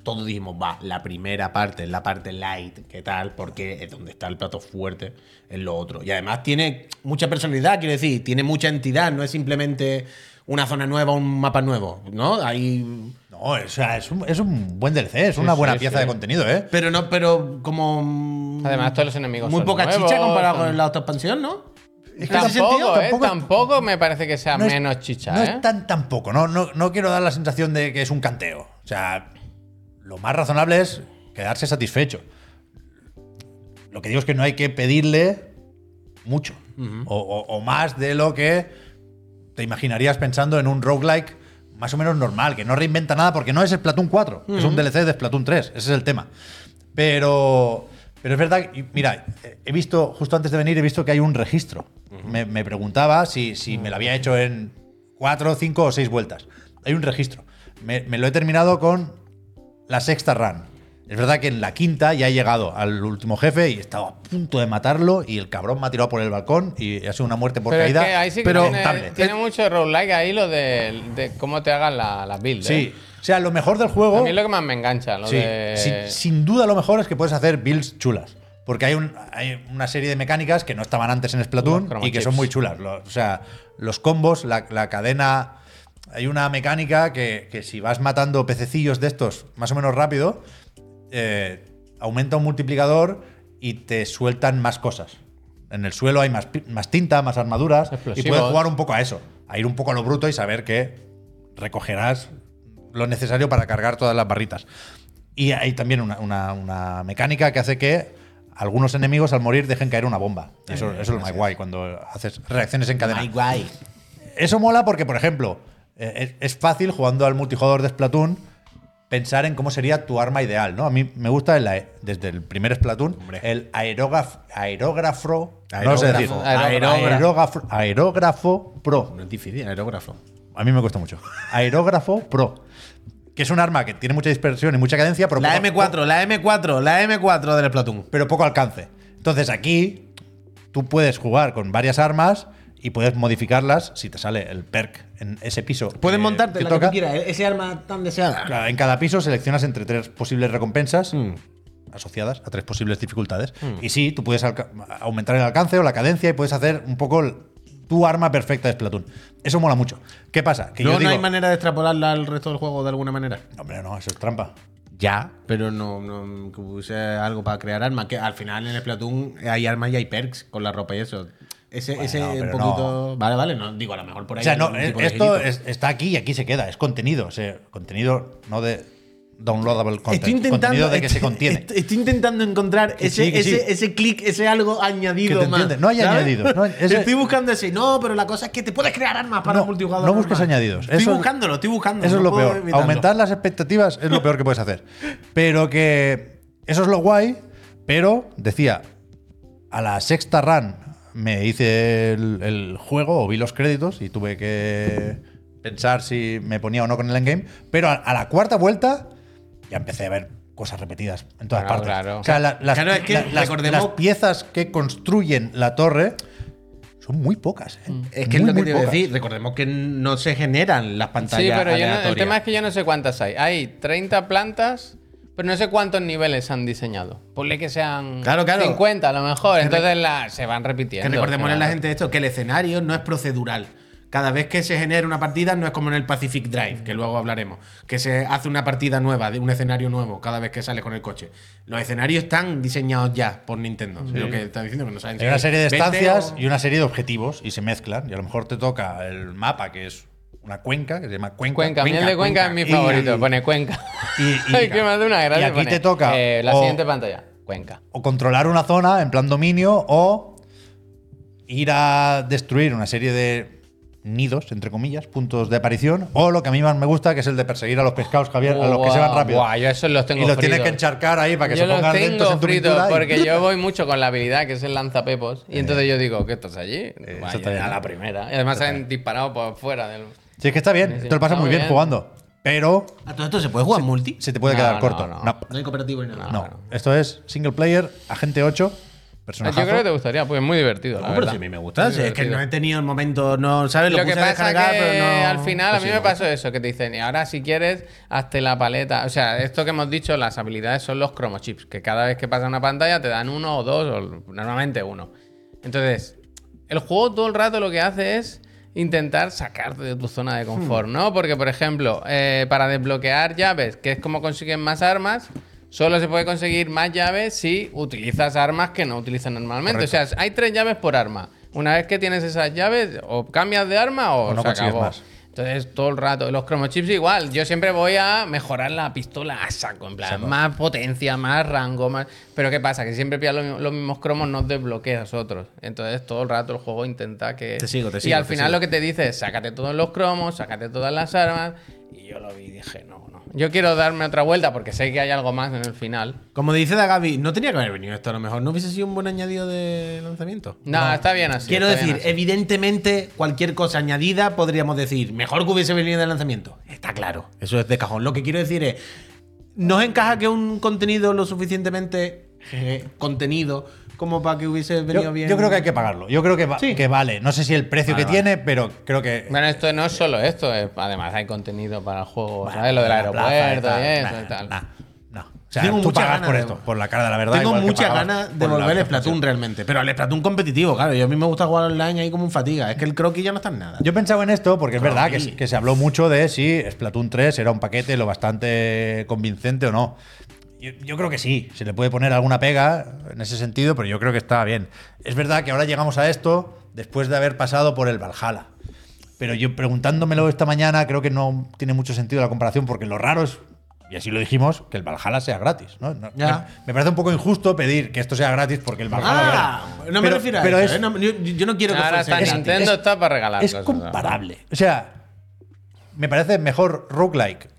Speaker 1: todos dijimos, va, la primera parte es la parte light, ¿qué tal? Porque es donde está el plato fuerte, es lo otro. Y además tiene mucha personalidad, quiero decir, tiene mucha entidad, no es simplemente una zona nueva, un mapa nuevo, ¿no? Hay.
Speaker 3: No, o sea, es un, es un buen DLC, es una buena
Speaker 2: sí.
Speaker 3: pieza de contenido, ¿eh?
Speaker 1: Pero no, pero como.
Speaker 2: Además, todos los enemigos
Speaker 1: Muy
Speaker 2: son
Speaker 1: poca
Speaker 2: nuevos,
Speaker 1: chicha comparado
Speaker 2: son-
Speaker 1: con la otra expansión, ¿no?
Speaker 3: Es que
Speaker 1: ¿En ese
Speaker 2: Tampoco,
Speaker 1: sentido?
Speaker 2: ¿eh?
Speaker 3: tampoco
Speaker 2: me parece que sea
Speaker 3: No es-
Speaker 2: menos chicha,
Speaker 3: No
Speaker 2: ¿eh?
Speaker 3: es tan tampoco, no, no, no quiero dar la sensación de que es un canteo. O sea, lo más razonable es quedarse satisfecho. Lo que digo es que no hay que pedirle mucho. o, o- o más de lo que te imaginarías pensando en un roguelike más o menos normal, que no reinventa nada porque no es Splatoon 4, es un DLC de Splatoon 3, ese es el tema. Pero, pero es verdad, que- mira, he visto, justo antes de venir, he visto que hay un registro. me, me preguntaba si, si me lo había hecho en 4, 5 o 6 vueltas. Hay un registro. Me, me lo he terminado con la sexta run. Es verdad que en la quinta ya he llegado al último jefe y estaba a punto de matarlo y el cabrón me ha tirado por el balcón y ha sido una muerte por
Speaker 2: Pero es
Speaker 3: caída.
Speaker 2: que ahí sí que
Speaker 3: pero
Speaker 2: tiene, tiene mucho roguelike ahí lo de, de cómo te hagan la- las builds.
Speaker 3: Sí,
Speaker 2: ¿eh?
Speaker 3: o sea, lo mejor del juego.
Speaker 2: A mí es lo que más me engancha, lo
Speaker 3: Sí,
Speaker 2: de...
Speaker 3: sin, sin duda lo mejor es que puedes hacer builds chulas. Porque hay, un- hay una serie de mecánicas que no estaban antes en Splatoon y que son muy chulas. O sea, los combos, la, la cadena. Hay una mecánica que, que si vas matando pececillos de estos más o menos rápido, eh, aumenta un multiplicador y te sueltan más cosas. En el suelo hay más, tinta, más armaduras. Y puedes jugar un poco a eso. A ir un poco a lo bruto y saber que recogerás lo necesario para cargar todas las barritas. Y hay también una, una- una mecánica que hace que algunos enemigos al morir dejen caer una bomba. Eso, eso es lo más guay cuando haces reacciones en cadena.
Speaker 1: Ay, guay.
Speaker 3: Eso mola porque, por ejemplo, eh, es, es fácil jugando al multijugador de Splatoon pensar en cómo sería tu arma ideal, ¿no? A mí me gusta el desde el primer Splatoon el aerógrafo, aerógrafo, no sé decir,
Speaker 1: Aerógrafo.
Speaker 3: aerógrafo, aerógrafo, aerógrafo pro.
Speaker 1: No es difícil, aerógrafo.
Speaker 3: A mí me cuesta mucho. Aerógrafo Pro. Que es un arma que tiene mucha dispersión y mucha cadencia, pero
Speaker 1: La
Speaker 3: poco,
Speaker 1: M4, la M4, la M4 del Splatoon.
Speaker 3: pero poco alcance. Entonces aquí tú puedes jugar con varias armas y puedes modificarlas si te sale el perk en ese piso.
Speaker 1: Puedes
Speaker 3: que-
Speaker 1: montarte
Speaker 3: que
Speaker 1: la que
Speaker 3: toca.
Speaker 1: tú quieras, ese arma tan deseada.
Speaker 3: Claro, En cada piso seleccionas entre tres posibles recompensas
Speaker 1: Mm.
Speaker 3: asociadas a tres posibles dificultades. Y sí, tú puedes aumentar el alcance o la cadencia y puedes hacer un poco el- tu arma perfecta de Splatoon. Eso mola mucho. ¿Qué pasa? Que
Speaker 1: no,
Speaker 3: yo
Speaker 1: no
Speaker 3: digo,
Speaker 1: hay manera de extrapolarla al resto del juego de alguna manera.
Speaker 3: Hombre, no, eso es trampa.
Speaker 1: Ya, pero no, no que hubiese algo para crear armas. Que al final en el Splatoon hay armas y hay perks con la ropa y eso. Ese,
Speaker 3: Bueno,
Speaker 1: ese poquito. Vale, vale, no digo a lo mejor por ahí.
Speaker 3: O sea, no, es-
Speaker 1: de
Speaker 3: esto es- está aquí y aquí se queda. Es contenido. O sea, contenido no de downloadable content.
Speaker 1: Estoy intentando,
Speaker 3: contenido de que se contiene.
Speaker 1: Estoy, intentando encontrar
Speaker 3: Que
Speaker 1: ese,
Speaker 3: sí, que
Speaker 1: ese,
Speaker 3: sí.
Speaker 1: ese clic, ese algo añadido más.
Speaker 3: No hay
Speaker 1: ¿sabes?
Speaker 3: añadido, no hay- ese-
Speaker 1: Estoy buscando ese. No, pero la cosa es que te puedes crear armas para
Speaker 3: No,
Speaker 1: multijugador.
Speaker 3: no busques
Speaker 1: normal.
Speaker 3: añadidos.
Speaker 1: Estoy
Speaker 3: Eso es-
Speaker 1: buscándolo, estoy buscando.
Speaker 3: Eso es lo peor.
Speaker 1: evitarlo.
Speaker 3: Aumentar las expectativas es lo peor que puedes hacer. Pero que eso es lo guay. Pero decía, a la sexta run me hice el, el juego o vi los créditos y tuve que pensar si me ponía o no con el endgame. Pero a, a la cuarta vuelta ya empecé a ver cosas repetidas en todas
Speaker 2: Claro,
Speaker 3: partes.
Speaker 2: claro.
Speaker 3: O sea, la- las,
Speaker 1: Claro, es que
Speaker 3: la- las-
Speaker 1: recordemos-
Speaker 3: las piezas que construyen la torre son muy pocas. ¿eh?
Speaker 1: Es que es lo que te iba a
Speaker 3: pocas.
Speaker 1: decir. Recordemos que no se generan las pantallas.
Speaker 2: Sí, pero yo no- el tema es que yo no sé cuántas hay. Hay 30 plantas, pero no sé cuántos niveles han diseñado. Ponle que sean
Speaker 1: Claro, claro.
Speaker 2: 50 a lo mejor.
Speaker 1: Que
Speaker 2: Entonces la- se van
Speaker 1: Que
Speaker 2: repitiendo.
Speaker 1: recordémosle a la gente esto, que el escenario no es procedural. Cada vez que se genera una partida no es como en el Pacific Drive, que luego hablaremos, que se hace una partida nueva, de un escenario nuevo, cada vez que sale con el coche. Los escenarios están diseñados ya por Nintendo. Lo que está diciendo que no saben si
Speaker 3: Hay una serie de
Speaker 1: 20
Speaker 3: estancias
Speaker 1: o-
Speaker 3: y una serie de objetivos y se mezclan. Y a lo mejor te toca el mapa, que es una cuenca, que se llama Cuenca.
Speaker 2: Cuenca, miel de Cuenca, es mi
Speaker 3: Y-
Speaker 2: favorito. Pone Cuenca.
Speaker 3: y- y-
Speaker 2: que me hace una gracia.
Speaker 3: y aquí
Speaker 2: pone,
Speaker 3: te toca
Speaker 2: eh, la
Speaker 3: o-
Speaker 2: siguiente pantalla. Cuenca.
Speaker 3: O controlar una zona en plan dominio o ir a destruir una serie de nidos, entre comillas, puntos de aparición. O lo que a mí más me gusta, que es el de perseguir a los pescados, Javier, a los que se van rápido.
Speaker 2: guau, yo esos los tengo
Speaker 3: y los tienes que encharcar ahí para que
Speaker 2: yo
Speaker 3: se pongan lentos en tu y-
Speaker 2: porque yo voy mucho con la habilidad que es el lanzapepos. Y entonces yo digo, ¿qué estás allí? Vaya,
Speaker 3: eso está bien.
Speaker 2: a la primera. Y además se han disparado por fuera del.
Speaker 3: Sí, es que está bien. Te lo pasas muy bien,
Speaker 2: bien.
Speaker 3: jugando. Pero
Speaker 1: ¿A todo esto se puede jugar multi?
Speaker 3: se te puede
Speaker 2: No,
Speaker 3: quedar
Speaker 2: no,
Speaker 3: corto.
Speaker 2: no.
Speaker 3: No.
Speaker 1: No hay cooperativo ni nada.
Speaker 3: No.
Speaker 2: no.
Speaker 3: Esto es single player, agente 8,
Speaker 2: Yo creo que te gustaría, pues es muy divertido, la
Speaker 1: No, pero
Speaker 2: verdad.
Speaker 1: si a mí me gusta. Es que no he tenido el momento, no, ¿sabes? Lo,
Speaker 2: Lo que
Speaker 1: puse a
Speaker 2: pasa
Speaker 1: descargar,
Speaker 2: que
Speaker 1: pero no.
Speaker 2: al final a
Speaker 1: pues
Speaker 2: mí
Speaker 1: sí,
Speaker 2: me pasó eso, que te dicen, y ahora si quieres, hazte la paleta. O sea, esto que hemos dicho, las habilidades son los chips, que cada vez que pasa una pantalla te dan uno o dos, o normalmente uno. Entonces, el juego todo el rato lo que hace es intentar sacarte de tu zona de confort,
Speaker 1: Hmm.
Speaker 2: ¿no? Porque, por ejemplo, eh, para desbloquear llaves, que es como consiguen más armas, solo se puede conseguir más llaves si utilizas armas que no utilizas normalmente. O sea, hay tres llaves por arma. Una vez que tienes esas llaves, o cambias de arma o,
Speaker 3: O no
Speaker 2: se acabó.
Speaker 3: más.
Speaker 2: Entonces, todo el rato, los chips igual. Yo siempre voy a mejorar la pistola a saco, en plan, más potencia, más rango, más. Pero ¿qué pasa? Que siempre pillas los, mismos- los mismos cromos, no desbloqueas otros. Entonces, todo el rato el juego intenta que.
Speaker 1: Te sigo, te
Speaker 2: Y
Speaker 1: sigo,
Speaker 2: al
Speaker 1: te
Speaker 2: final
Speaker 1: sigo.
Speaker 2: lo que te dice es: sácate todos los cromos, sácate todas las armas. Y yo lo vi y dije: no. Yo quiero darme otra vuelta porque sé que hay algo más en el final.
Speaker 1: Como dice Dagabi, no tenía que haber venido esto a lo mejor. ¿No hubiese sido un buen añadido de lanzamiento?
Speaker 2: No, está bien así.
Speaker 1: Quiero decir,
Speaker 2: así.
Speaker 1: evidentemente, cualquier cosa añadida podríamos decir, mejor que hubiese venido de lanzamiento. Está claro. Eso es de cajón. Lo que quiero decir es, ¿nos encaja que un contenido lo suficientemente jeje, contenido como para que hubiese venido
Speaker 3: Yo,
Speaker 1: bien?
Speaker 3: yo creo que hay que pagarlo. Yo creo que, va-
Speaker 1: Sí.
Speaker 3: que vale. No sé si el precio
Speaker 1: Vale,
Speaker 3: que
Speaker 1: vale.
Speaker 3: tiene, pero creo que.
Speaker 2: Bueno, esto no es solo esto, es- además hay contenido para el juego,
Speaker 3: Bueno,
Speaker 2: ¿sabes? Lo del aeropuerto y, eso
Speaker 3: nah,
Speaker 2: y tal.
Speaker 3: nah, no. O sea,
Speaker 1: Tengo
Speaker 3: tú
Speaker 1: muchas
Speaker 3: pagas
Speaker 1: ganas
Speaker 3: por
Speaker 1: de-
Speaker 3: esto, por la cara de la verdad.
Speaker 1: Tengo muchas ganas de volver al. Splatoon realmente. Pero al Splatoon competitivo, claro. Yo a mí me gusta jugar online ahí como un fatiga. Es que el croquis ya no está en nada.
Speaker 3: Yo pensaba en esto porque es
Speaker 1: Claro,
Speaker 3: verdad que, que se habló mucho de si Splatoon 3 era un paquete lo bastante convincente o no. Yo, yo creo que sí, se le puede poner alguna pega en ese sentido, pero yo creo que está bien. Es verdad que ahora llegamos a esto después de haber pasado por el Valhalla. Pero yo preguntándomelo esta mañana creo que no tiene mucho sentido la comparación porque lo raro es, y así lo dijimos, que el Valhalla sea gratis. ¿no? No-
Speaker 1: Ya.
Speaker 3: Me, me parece un poco injusto pedir que esto sea gratis porque el Valhalla...
Speaker 1: Ah,
Speaker 3: era.
Speaker 1: no me
Speaker 3: Pero-
Speaker 1: refiero a
Speaker 3: pero
Speaker 1: eso.
Speaker 3: es-
Speaker 1: ¿eh? No, yo, yo no quiero que
Speaker 2: Ahora
Speaker 1: fuese
Speaker 2: está
Speaker 1: gratis.
Speaker 2: Nintendo está para regalar
Speaker 3: es
Speaker 2: cosas,
Speaker 3: comparable. O sea, me parece mejor roguelike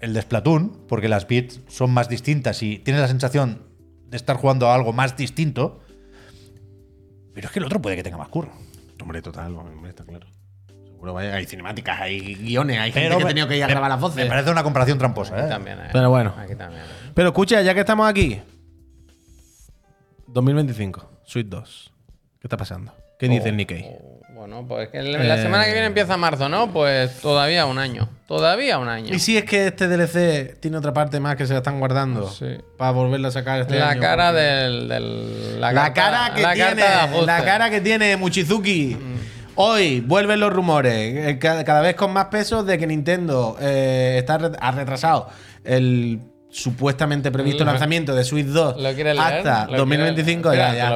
Speaker 3: el de Splatoon, porque las bits son más distintas y tienes la sensación de estar jugando a algo más distinto. Pero es que el otro puede que tenga más curro.
Speaker 1: Hombre, total, hombre, está claro. Seguro vaya, hay cinemáticas, hay guiones, hay gente
Speaker 3: Pero
Speaker 1: que ha tenido que ir a
Speaker 3: me-
Speaker 1: grabar las voces.
Speaker 3: Me parece una comparación tramposa,
Speaker 2: Aquí
Speaker 3: ¿eh?
Speaker 2: también, ¿eh?
Speaker 1: Pero bueno.
Speaker 2: Aquí también. ¿eh?
Speaker 1: Pero escucha, ya que estamos aquí. 2025, Sweet 2. ¿Qué está pasando? ¿Qué dice el Nikkei?
Speaker 2: Oh, Bueno, pues que la
Speaker 1: Eh,
Speaker 2: semana que viene empieza marzo, ¿no? Pues todavía un año. Todavía un año.
Speaker 1: ¿Y si es que este DLC tiene otra parte más que se la están guardando?
Speaker 2: Sí.
Speaker 1: Para volverla a sacar este
Speaker 2: la
Speaker 1: año?
Speaker 2: cara
Speaker 1: Porque-
Speaker 2: del, del-
Speaker 1: La,
Speaker 2: carta-
Speaker 1: cara que
Speaker 2: la
Speaker 1: tiene,
Speaker 2: carta
Speaker 1: la cara que tiene Mochizuki. Hoy vuelven los rumores, eh, ca- cada vez con más peso, de que Nintendo eh, está ha retrasado el supuestamente previsto lanzamiento de Switch 2
Speaker 2: ¿Lo leer?
Speaker 1: hasta
Speaker 2: ¿Lo
Speaker 1: 2025.
Speaker 2: quieres-
Speaker 1: ya, ya.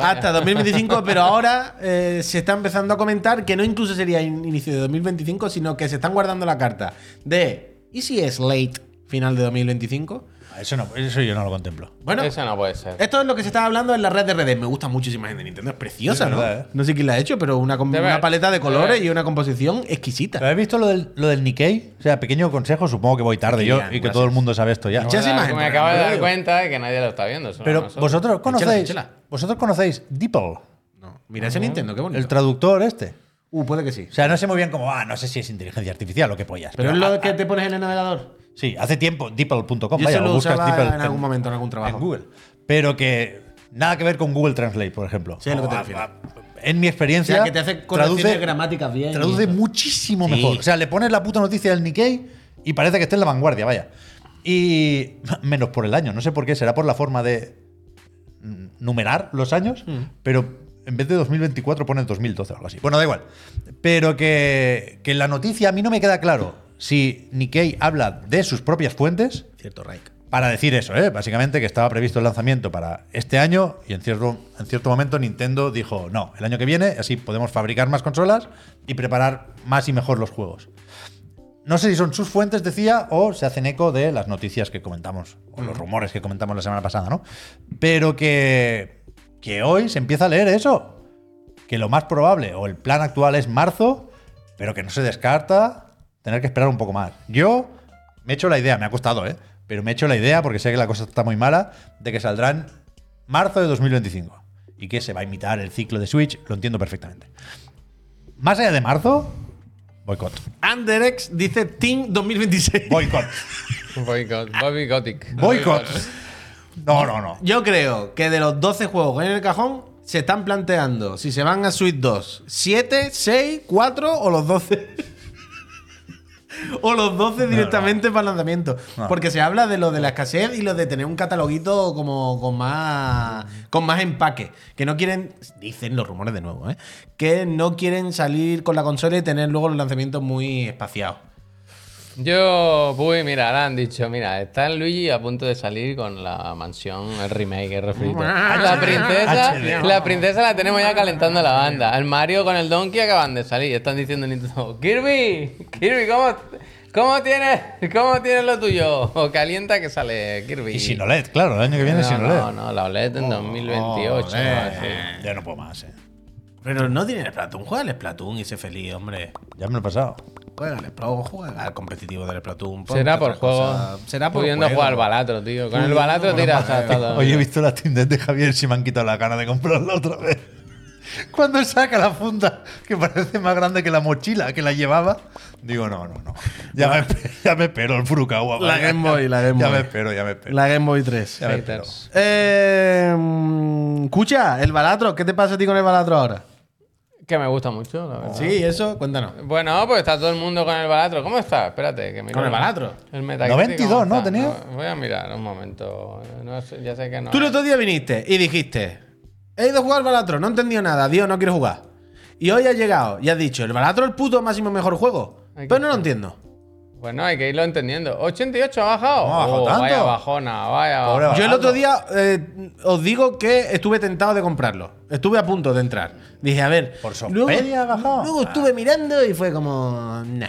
Speaker 1: Hasta 2025, pero ahora eh, se está empezando a comentar que no incluso sería in- inicio de 2025, sino que se están guardando la carta de ¿y si es late final de 2025?
Speaker 3: Eso, no, eso yo no lo contemplo.
Speaker 1: Bueno,
Speaker 2: Eso no puede ser.
Speaker 1: esto es lo que se estaba hablando en la red de redes. Me gusta mucho esa imagen de Nintendo, es preciosa,
Speaker 3: Es
Speaker 1: ¿no?
Speaker 3: verdad, ¿eh?
Speaker 1: No sé quién la ha hecho, pero una,
Speaker 2: ver,
Speaker 1: una paleta de colores y una composición exquisita.
Speaker 3: ¿Habéis visto lo del, lo del Nikkei? O sea, pequeño consejo, supongo que voy tarde yo y que
Speaker 1: gracias.
Speaker 3: todo el mundo sabe esto ya.
Speaker 2: Me
Speaker 1: Echa esa imagen,
Speaker 2: me acabo de dar cuenta de que nadie lo está viendo.
Speaker 3: Pero vosotros conocéis, vosotros conocéis DeepL,
Speaker 1: No. Mira ese Nintendo, qué bonito.
Speaker 3: el traductor este.
Speaker 1: uh, puede que sí.
Speaker 3: O sea, no sé muy bien cómo, ah, no sé si es inteligencia artificial o qué pollas.
Speaker 1: Pero es lo que te pones en el navegador.
Speaker 3: Sí, hace tiempo, deeple.com, vaya,
Speaker 1: lo
Speaker 3: o buscas
Speaker 1: en algún momento, en algún trabajo.
Speaker 3: en Google. Pero que nada que ver con Google Translate, por ejemplo.
Speaker 1: Sí, a lo que te
Speaker 3: O
Speaker 1: refieres.
Speaker 3: En mi
Speaker 1: O
Speaker 3: experiencia,
Speaker 1: sea, que te hace
Speaker 3: traduce,
Speaker 1: gramáticas bien.
Speaker 3: traduce muchísimo
Speaker 1: Sí.
Speaker 3: mejor. O sea, le pones la puta noticia del Nikkei y parece que esté en la vanguardia, vaya. Y menos por el año, no sé por qué, será por la forma de mm, numerar los años,
Speaker 1: Mm.
Speaker 3: pero en vez de 2024 pone 2012 o algo así. Bueno, da igual. Pero que, que la noticia a mí no me queda claro si Nikkei habla de sus propias fuentes
Speaker 1: Cierto, Raik.
Speaker 3: para decir eso, ¿eh? básicamente que estaba previsto el lanzamiento para este año y en cierto, en cierto momento Nintendo dijo, no, el año que viene, así podemos fabricar más consolas y preparar más y mejor los juegos. No sé si son sus fuentes, decía, o se hacen eco de las noticias que comentamos, o los rumores que comentamos la semana pasada, ¿no? Pero que, que hoy se empieza a leer eso, que lo más probable, o el plan actual es marzo, pero que no se descarta tener que esperar un poco más. Yo me he hecho la idea, me ha costado, ¿eh? Pero me he hecho la idea, porque sé que la cosa está muy mala, de que saldrán marzo de 2025 y que se va a imitar el ciclo de Switch, lo entiendo perfectamente. Más allá de marzo, Boicot.
Speaker 1: Anderex dice Team 2026.
Speaker 3: Boicot.
Speaker 2: Boycott, Bobby Gothic.
Speaker 3: Boicot. No, no, no.
Speaker 1: Yo creo que de los 12 juegos en el cajón se están planteando si se van a Switch 2, 7, 6, 4 o los 12. o los 12 directamente para el lanzamiento.
Speaker 3: No.
Speaker 1: Porque se habla de lo de la escasez y lo de tener un cataloguito como con más con más empaque, que no quieren dicen los rumores de nuevo, ¿eh? que no quieren salir con la consola y tener luego los lanzamientos muy espaciados.
Speaker 2: Yo, uy, mira, ahora han dicho, mira, está el Luigi a punto de salir con la mansión, el remake, el refrito. La princesa, la princesa la tenemos ya calentando la banda. El Mario con el Donkey acaban de salir. Están diciendo en Nintendo, Kirby, Kirby, ¿cómo, cómo tienes, cómo tienes lo tuyo? O calienta que sale Kirby.
Speaker 3: Y sin OLED, claro, el año que viene
Speaker 2: no,
Speaker 3: sin OLED.
Speaker 2: no, no, la OLED en 2028.
Speaker 1: joder.
Speaker 2: así.
Speaker 3: Ya no puedo más, eh.
Speaker 1: Pero no tiene Splatoon, juega al Splatoon y sé feliz, hombre.
Speaker 3: Ya me lo he pasado.
Speaker 1: Juega al Splatoon, juega al competitivo del Splatoon.
Speaker 2: Será por juego.
Speaker 1: cosa. Será por
Speaker 2: Pudiendo
Speaker 1: juego.
Speaker 2: jugar al balatro, tío. Con el balatro tiras hasta todo.
Speaker 3: Hoy he visto la Steam Deck de Javier si me han quitado la gana de comprarla otra vez. Cuando saca la funda, que parece más grande que la mochila que la llevaba, digo, no, no, no. Ya, me, ya me espero el Furukawa.
Speaker 1: La
Speaker 3: vaya.
Speaker 1: Game Boy, la Game
Speaker 3: Ya
Speaker 1: Boy.
Speaker 3: me espero, ya me espero.
Speaker 1: La Game Boy 3.
Speaker 3: Ya me espero.
Speaker 1: Eh, mm, escucha, el balatro, ¿qué te pasa a ti con el balatro ahora?
Speaker 2: Que me gusta mucho, la verdad.
Speaker 1: Sí, eso, cuéntanos.
Speaker 2: Bueno, pues está todo el mundo con el balatro. ¿Cómo está? Espérate, que miro.
Speaker 1: ¿Con el balatro?
Speaker 2: El Metacritic,
Speaker 3: 92,
Speaker 2: ¿cómo
Speaker 3: ¿no? ¿Tenía?
Speaker 2: No, voy a mirar un momento. No sé, ya sé que no.
Speaker 1: Tú el otro día viniste y dijiste, he ido a jugar al balatro, no he entendido nada, Dios, no quiero jugar. Y hoy has llegado y has dicho, el balatro es el puto máximo mejor juego.
Speaker 2: Hay que
Speaker 1: Pero no lo entiendo.
Speaker 2: Bueno, hay que irlo entendiendo. 88 ha bajado.
Speaker 3: No ha bajado
Speaker 2: Oh,
Speaker 3: tanto.
Speaker 2: Vaya bajona, vaya bajona.
Speaker 1: Yo el otro día eh, os digo que estuve tentado de comprarlo. Estuve a punto de entrar. Dije, a ver.
Speaker 3: ¿Por Sospedia ha bajado?
Speaker 1: Luego estuve mirando y fue como. Nah,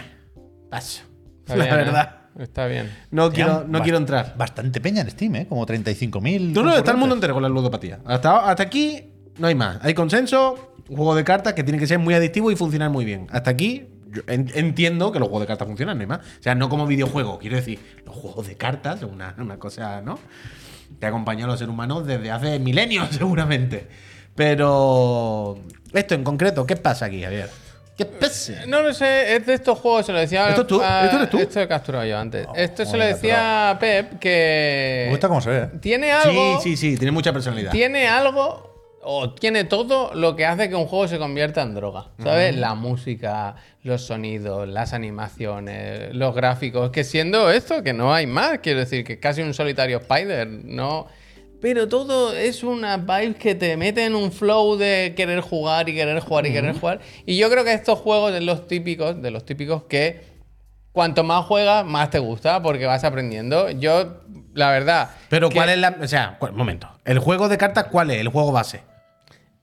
Speaker 1: paso.
Speaker 2: Está
Speaker 1: La
Speaker 2: bien, ¿eh?
Speaker 1: verdad.
Speaker 2: Está bien.
Speaker 1: No, quiero, no quiero entrar.
Speaker 3: Bastante peña en Steam, ¿eh? Como 35.000.
Speaker 1: No, no, está el mundo entero con la ludopatía. Hasta, hasta aquí no hay más. Hay consenso, un juego de cartas que tiene que ser muy adictivo y funcionar muy bien. Hasta aquí yo en- entiendo que los juegos de cartas funcionan, no hay más. O sea, no como videojuego, quiero decir, los juegos de cartas son una, una cosa, ¿no? Que ha acompañado a los seres humanos desde hace milenios, seguramente. Pero esto en concreto, ¿qué pasa aquí, Javier? ¿Qué pasa?
Speaker 2: No lo sé, es de estos juegos, se lo decía.
Speaker 1: ¿Esto es tú?
Speaker 2: a-
Speaker 1: ¿Esto eres tú?
Speaker 2: Esto he capturado yo antes. esto se lo decía a Pep que.
Speaker 3: Me gusta cómo se ve.
Speaker 2: Tiene
Speaker 1: Sí,
Speaker 2: algo.
Speaker 1: sí, sí, tiene mucha personalidad.
Speaker 2: Tiene algo. O tiene todo lo que hace que un juego se convierta en droga. ¿Sabes? La música, los sonidos, las animaciones, los gráficos. Que siendo esto, que no hay más. Quiero decir, que es casi un solitario Spider. No. Pero todo es una vibe que te mete en un flow de querer jugar y querer jugar y querer jugar. Y yo creo que estos juegos de los típicos, de los típicos que cuanto más juegas, más te gusta porque vas aprendiendo. Yo, la verdad.
Speaker 1: Pero
Speaker 2: que-
Speaker 1: ¿cuál es la. O sea, un momento. ¿El juego de cartas cuál es? El juego base.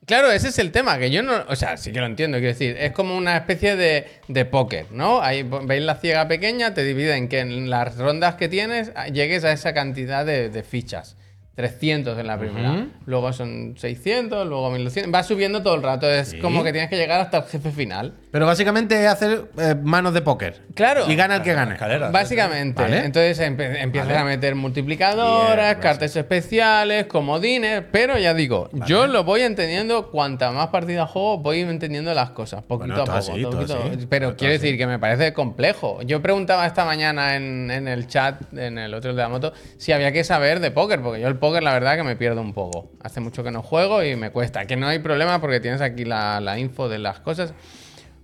Speaker 2: Claro, ese es el tema, que yo no, o sea, sí que lo entiendo, quiero decir, es como una especie de, de póker, ¿no? Ahí veis la ciega pequeña, te dividen que en las rondas que tienes llegues a esa cantidad de fichas. 300 en la primera, luego son 600, luego 1200, va subiendo todo el rato, es
Speaker 1: Sí.
Speaker 2: como que tienes que llegar hasta el jefe final.
Speaker 1: Pero básicamente es hacer eh, manos de póker.
Speaker 2: Claro.
Speaker 1: Y gana el que gane.
Speaker 3: Escaleras.
Speaker 2: Básicamente,
Speaker 1: Vale.
Speaker 2: entonces empe- empiezas
Speaker 1: Vale.
Speaker 2: a meter multiplicadoras, cartas especiales, comodines, pero ya digo, yo lo voy entendiendo, cuanta más partidas juego, voy entendiendo las cosas, poquito
Speaker 1: Bueno,
Speaker 2: a
Speaker 1: todo
Speaker 2: poco.
Speaker 1: así, todo
Speaker 2: poquito-
Speaker 1: así.
Speaker 2: Pero
Speaker 1: Todo
Speaker 2: quiero
Speaker 1: así.
Speaker 2: decir que me parece complejo. Yo preguntaba esta mañana en, en el chat, en el otro de la moto, si había que saber de póker, porque yo el póker la verdad que me pierdo un poco. Hace mucho que no juego y me cuesta, que no hay problema porque tienes aquí la, la info de las cosas.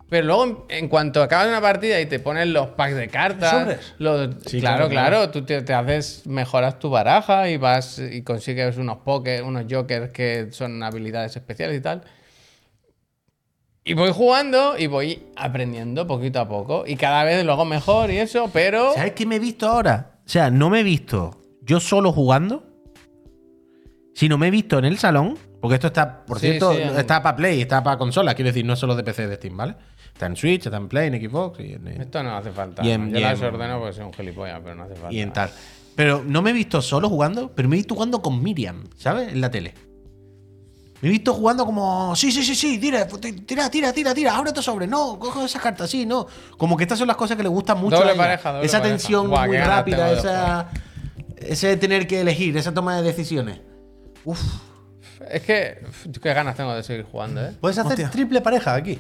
Speaker 2: Pero luego, en, cuanto acabas una partida y te ponen los packs de cartas, los-
Speaker 1: Sí,
Speaker 2: claro,
Speaker 1: claro,
Speaker 2: claro, tú te, te haces, mejoras tu baraja y vas y consigues unos póker, unos jokers que son habilidades especiales y tal. Y voy jugando y voy aprendiendo poquito a poco. Y cada vez lo hago mejor y eso, pero.
Speaker 1: ¿Sabes qué me he visto ahora? O sea, no me he visto yo solo jugando, sino me he visto en el salón. Porque esto está, por
Speaker 2: Sí,
Speaker 1: cierto,
Speaker 2: sí, en-
Speaker 1: está para Play, está para consolas. Quiero decir, no es solo de PC de Steam, ¿vale? Está en Switch, está en Play, en Xbox y en,
Speaker 2: Esto no hace falta.
Speaker 1: Y en-
Speaker 2: Yo
Speaker 1: y
Speaker 2: las
Speaker 1: en-
Speaker 2: ordeno porque soy un gilipollas, pero no hace falta.
Speaker 1: y en tal. Pero no me he visto solo jugando, pero me he visto jugando con Miriam, ¿sabes? En la tele. Me he visto jugando como, sí, sí, sí, sí, tira, tira, tira, tira, tira, abre tu sobre, no, coge esas cartas, sí, no. Como que estas son las cosas que le gustan mucho
Speaker 2: Doble
Speaker 1: a ella.
Speaker 2: pareja, doble
Speaker 1: Esa
Speaker 2: pareja.
Speaker 1: tensión
Speaker 2: Buah,
Speaker 1: muy rápida, esa, ese tener que elegir, esa toma de decisiones. Uf,
Speaker 2: Es que. uf, qué ganas tengo de seguir jugando, ¿eh?
Speaker 3: Puedes hacer
Speaker 1: Hostia.
Speaker 3: triple pareja aquí.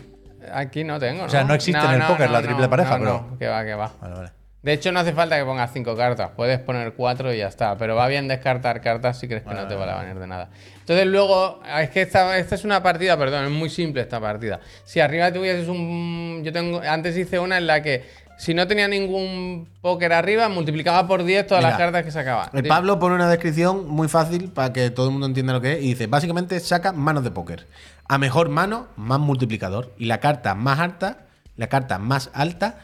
Speaker 2: Aquí no tengo, ¿no?
Speaker 3: O sea, no existe en el póker la triple pareja,
Speaker 2: no,
Speaker 3: pero-
Speaker 2: no, que va, que va.
Speaker 3: Vale, vale.
Speaker 2: De hecho, no hace falta que pongas cinco cartas. Puedes poner cuatro y ya está. Pero va bien descartar cartas si crees que no te van a venir de nada. Entonces, luego, es que esta, esta es una partida, perdón, es muy simple esta partida. Si arriba tuvieses un. Yo tengo. Antes hice una en la que si no tenía ningún póker arriba, multiplicaba por 10 todas las cartas que sacaba.
Speaker 1: El Pablo pone una descripción muy fácil para que todo el mundo entienda lo que es y dice, básicamente saca manos de póker. A mejor mano, más multiplicador. Y la carta más alta, la carta más alta,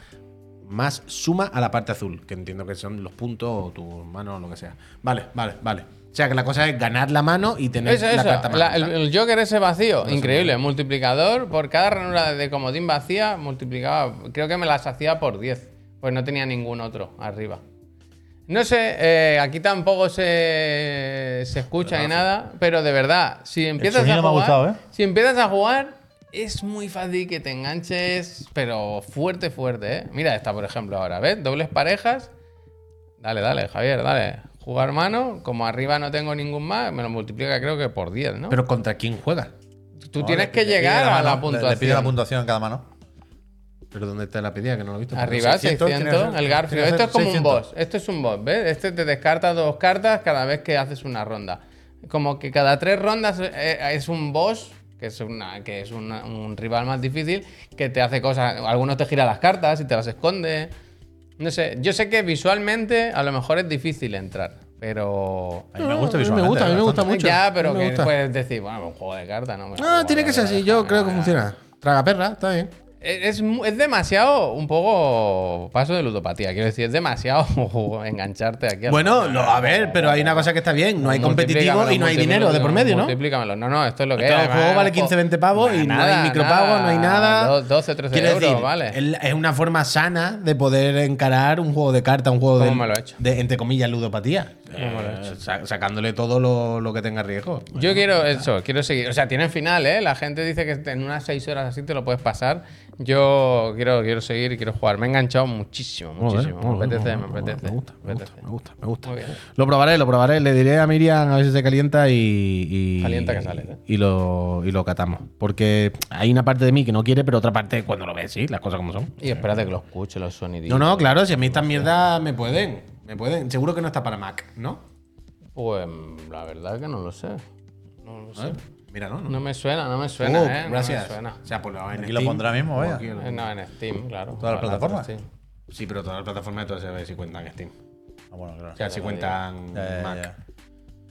Speaker 1: más suma a la parte azul, que entiendo que son los puntos o tu mano o lo que sea. Vale, vale, vale. O sea que la cosa es ganar la mano y tener
Speaker 2: Eso,
Speaker 1: la
Speaker 2: eso.
Speaker 1: carta más
Speaker 2: La- el, el Joker ese vacío, increíble. Multiplicador por cada ranura de comodín vacía, multiplicaba. Creo que me las hacía por 10. Pues no tenía ningún otro arriba. No sé, eh, aquí tampoco se, se escucha ni nada, pero de verdad, si empiezas a jugar,
Speaker 3: gustado, ¿eh?
Speaker 2: si empiezas a jugar, es muy fácil que te enganches, pero fuerte, fuerte, ¿eh? Mira esta, por ejemplo, ahora, ¿ves? Dobles parejas. Dale, dale, Javier, dale. Jugar mano, como arriba no tengo ningún más, me lo multiplica creo que por 10, ¿no?
Speaker 1: Pero contra quién juega.
Speaker 2: Tú
Speaker 3: No,
Speaker 2: tienes que llegar a la puntuación.
Speaker 3: Le pide la puntuación en cada mano.
Speaker 1: Pero ¿dónde está la pedida? Que no lo he visto.
Speaker 2: Arriba,
Speaker 3: 600,
Speaker 2: 600,
Speaker 3: tiene que ser-
Speaker 2: el Garfio. Esto es como un
Speaker 3: 600.
Speaker 2: boss. Esto es un boss, ¿ves? Este te descarta dos cartas cada vez que haces una ronda. Como que cada tres rondas eh, es un boss, que es, una, que es una- un rival más difícil, que te hace cosas. Algunos te gira las cartas y te las esconde. No sé, yo sé que visualmente a lo mejor es difícil entrar, pero.
Speaker 3: A mí me gusta visualmente.
Speaker 1: me gusta, a mí me gusta mucho.
Speaker 2: Ya, pero
Speaker 1: me
Speaker 2: que
Speaker 1: gusta.
Speaker 2: puedes decir, bueno, un juego de cartas, ¿no? Me
Speaker 1: Ah, tiene que ser así. Yo creo que funciona. Traga perra, está bien.
Speaker 2: Es, mu- es demasiado, un poco paso de ludopatía. Quiero decir, es demasiado engancharte aquí. al-
Speaker 1: Bueno, lo- a ver, pero hay una cosa que está bien. No hay competitivo y no hay dinero de por medio, ¿no?
Speaker 2: Multiplícamelo. No, no, esto es lo que
Speaker 1: Todo
Speaker 2: es.
Speaker 1: el juego vale
Speaker 2: un
Speaker 1: 15,
Speaker 2: juego-
Speaker 1: 20 pavos y no hay
Speaker 2: Nada,
Speaker 1: micropagos, no hay nada.
Speaker 2: Do- 12, 13
Speaker 1: Quiero
Speaker 2: euros,
Speaker 1: decir,
Speaker 2: vale.
Speaker 1: es una forma sana de poder encarar un juego de cartas, un juego de,
Speaker 2: ¿Cómo me lo he hecho?
Speaker 1: de, entre comillas, ludopatía. Eh, sa- sacándole todo lo, lo que tenga riesgo.
Speaker 2: Yo quiero eso, quiero seguir. O sea, tiene final, ¿eh? La gente dice que en unas 6 horas así te lo puedes pasar. Yo quiero, quiero seguir y quiero jugar. Me he enganchado muchísimo, muchísimo. Me apetece, me apetece.
Speaker 1: Me gusta, me gusta,
Speaker 2: apetece.
Speaker 1: me gusta, me gusta.
Speaker 2: Muy bien.
Speaker 1: Lo probaré, lo probaré. Le diré a Miriam a ver si se calienta y. y
Speaker 2: Calienta que sale, ¿eh?
Speaker 1: Y lo, y lo catamos. Porque hay una parte de mí que no quiere, pero otra parte cuando lo ves, sí, las cosas como son.
Speaker 2: Y espérate que lo escuche, los sonidos.
Speaker 1: No, no, claro, si a mí estas mierdas me pueden. Me pueden. Seguro que no está para Mac, ¿no?
Speaker 2: Pues la verdad que no lo sé. No lo sé.
Speaker 1: Mira, no, no.
Speaker 2: No me suena, no me suena,
Speaker 1: Oh,
Speaker 2: ¿eh? No
Speaker 1: gracias.
Speaker 2: me suena.
Speaker 1: O sea, pues lo en
Speaker 3: Aquí lo pondrá mismo, vaya.
Speaker 1: lo-
Speaker 2: Eh, No, en Steam, claro.
Speaker 3: ¿Todas las plataformas?
Speaker 2: sí.
Speaker 1: Sí, pero todas las plataformas entonces se ve si cuentan Steam.
Speaker 3: Ah, bueno, claro.
Speaker 1: O sea, si cuentan
Speaker 3: Ya, ya,
Speaker 1: Mac.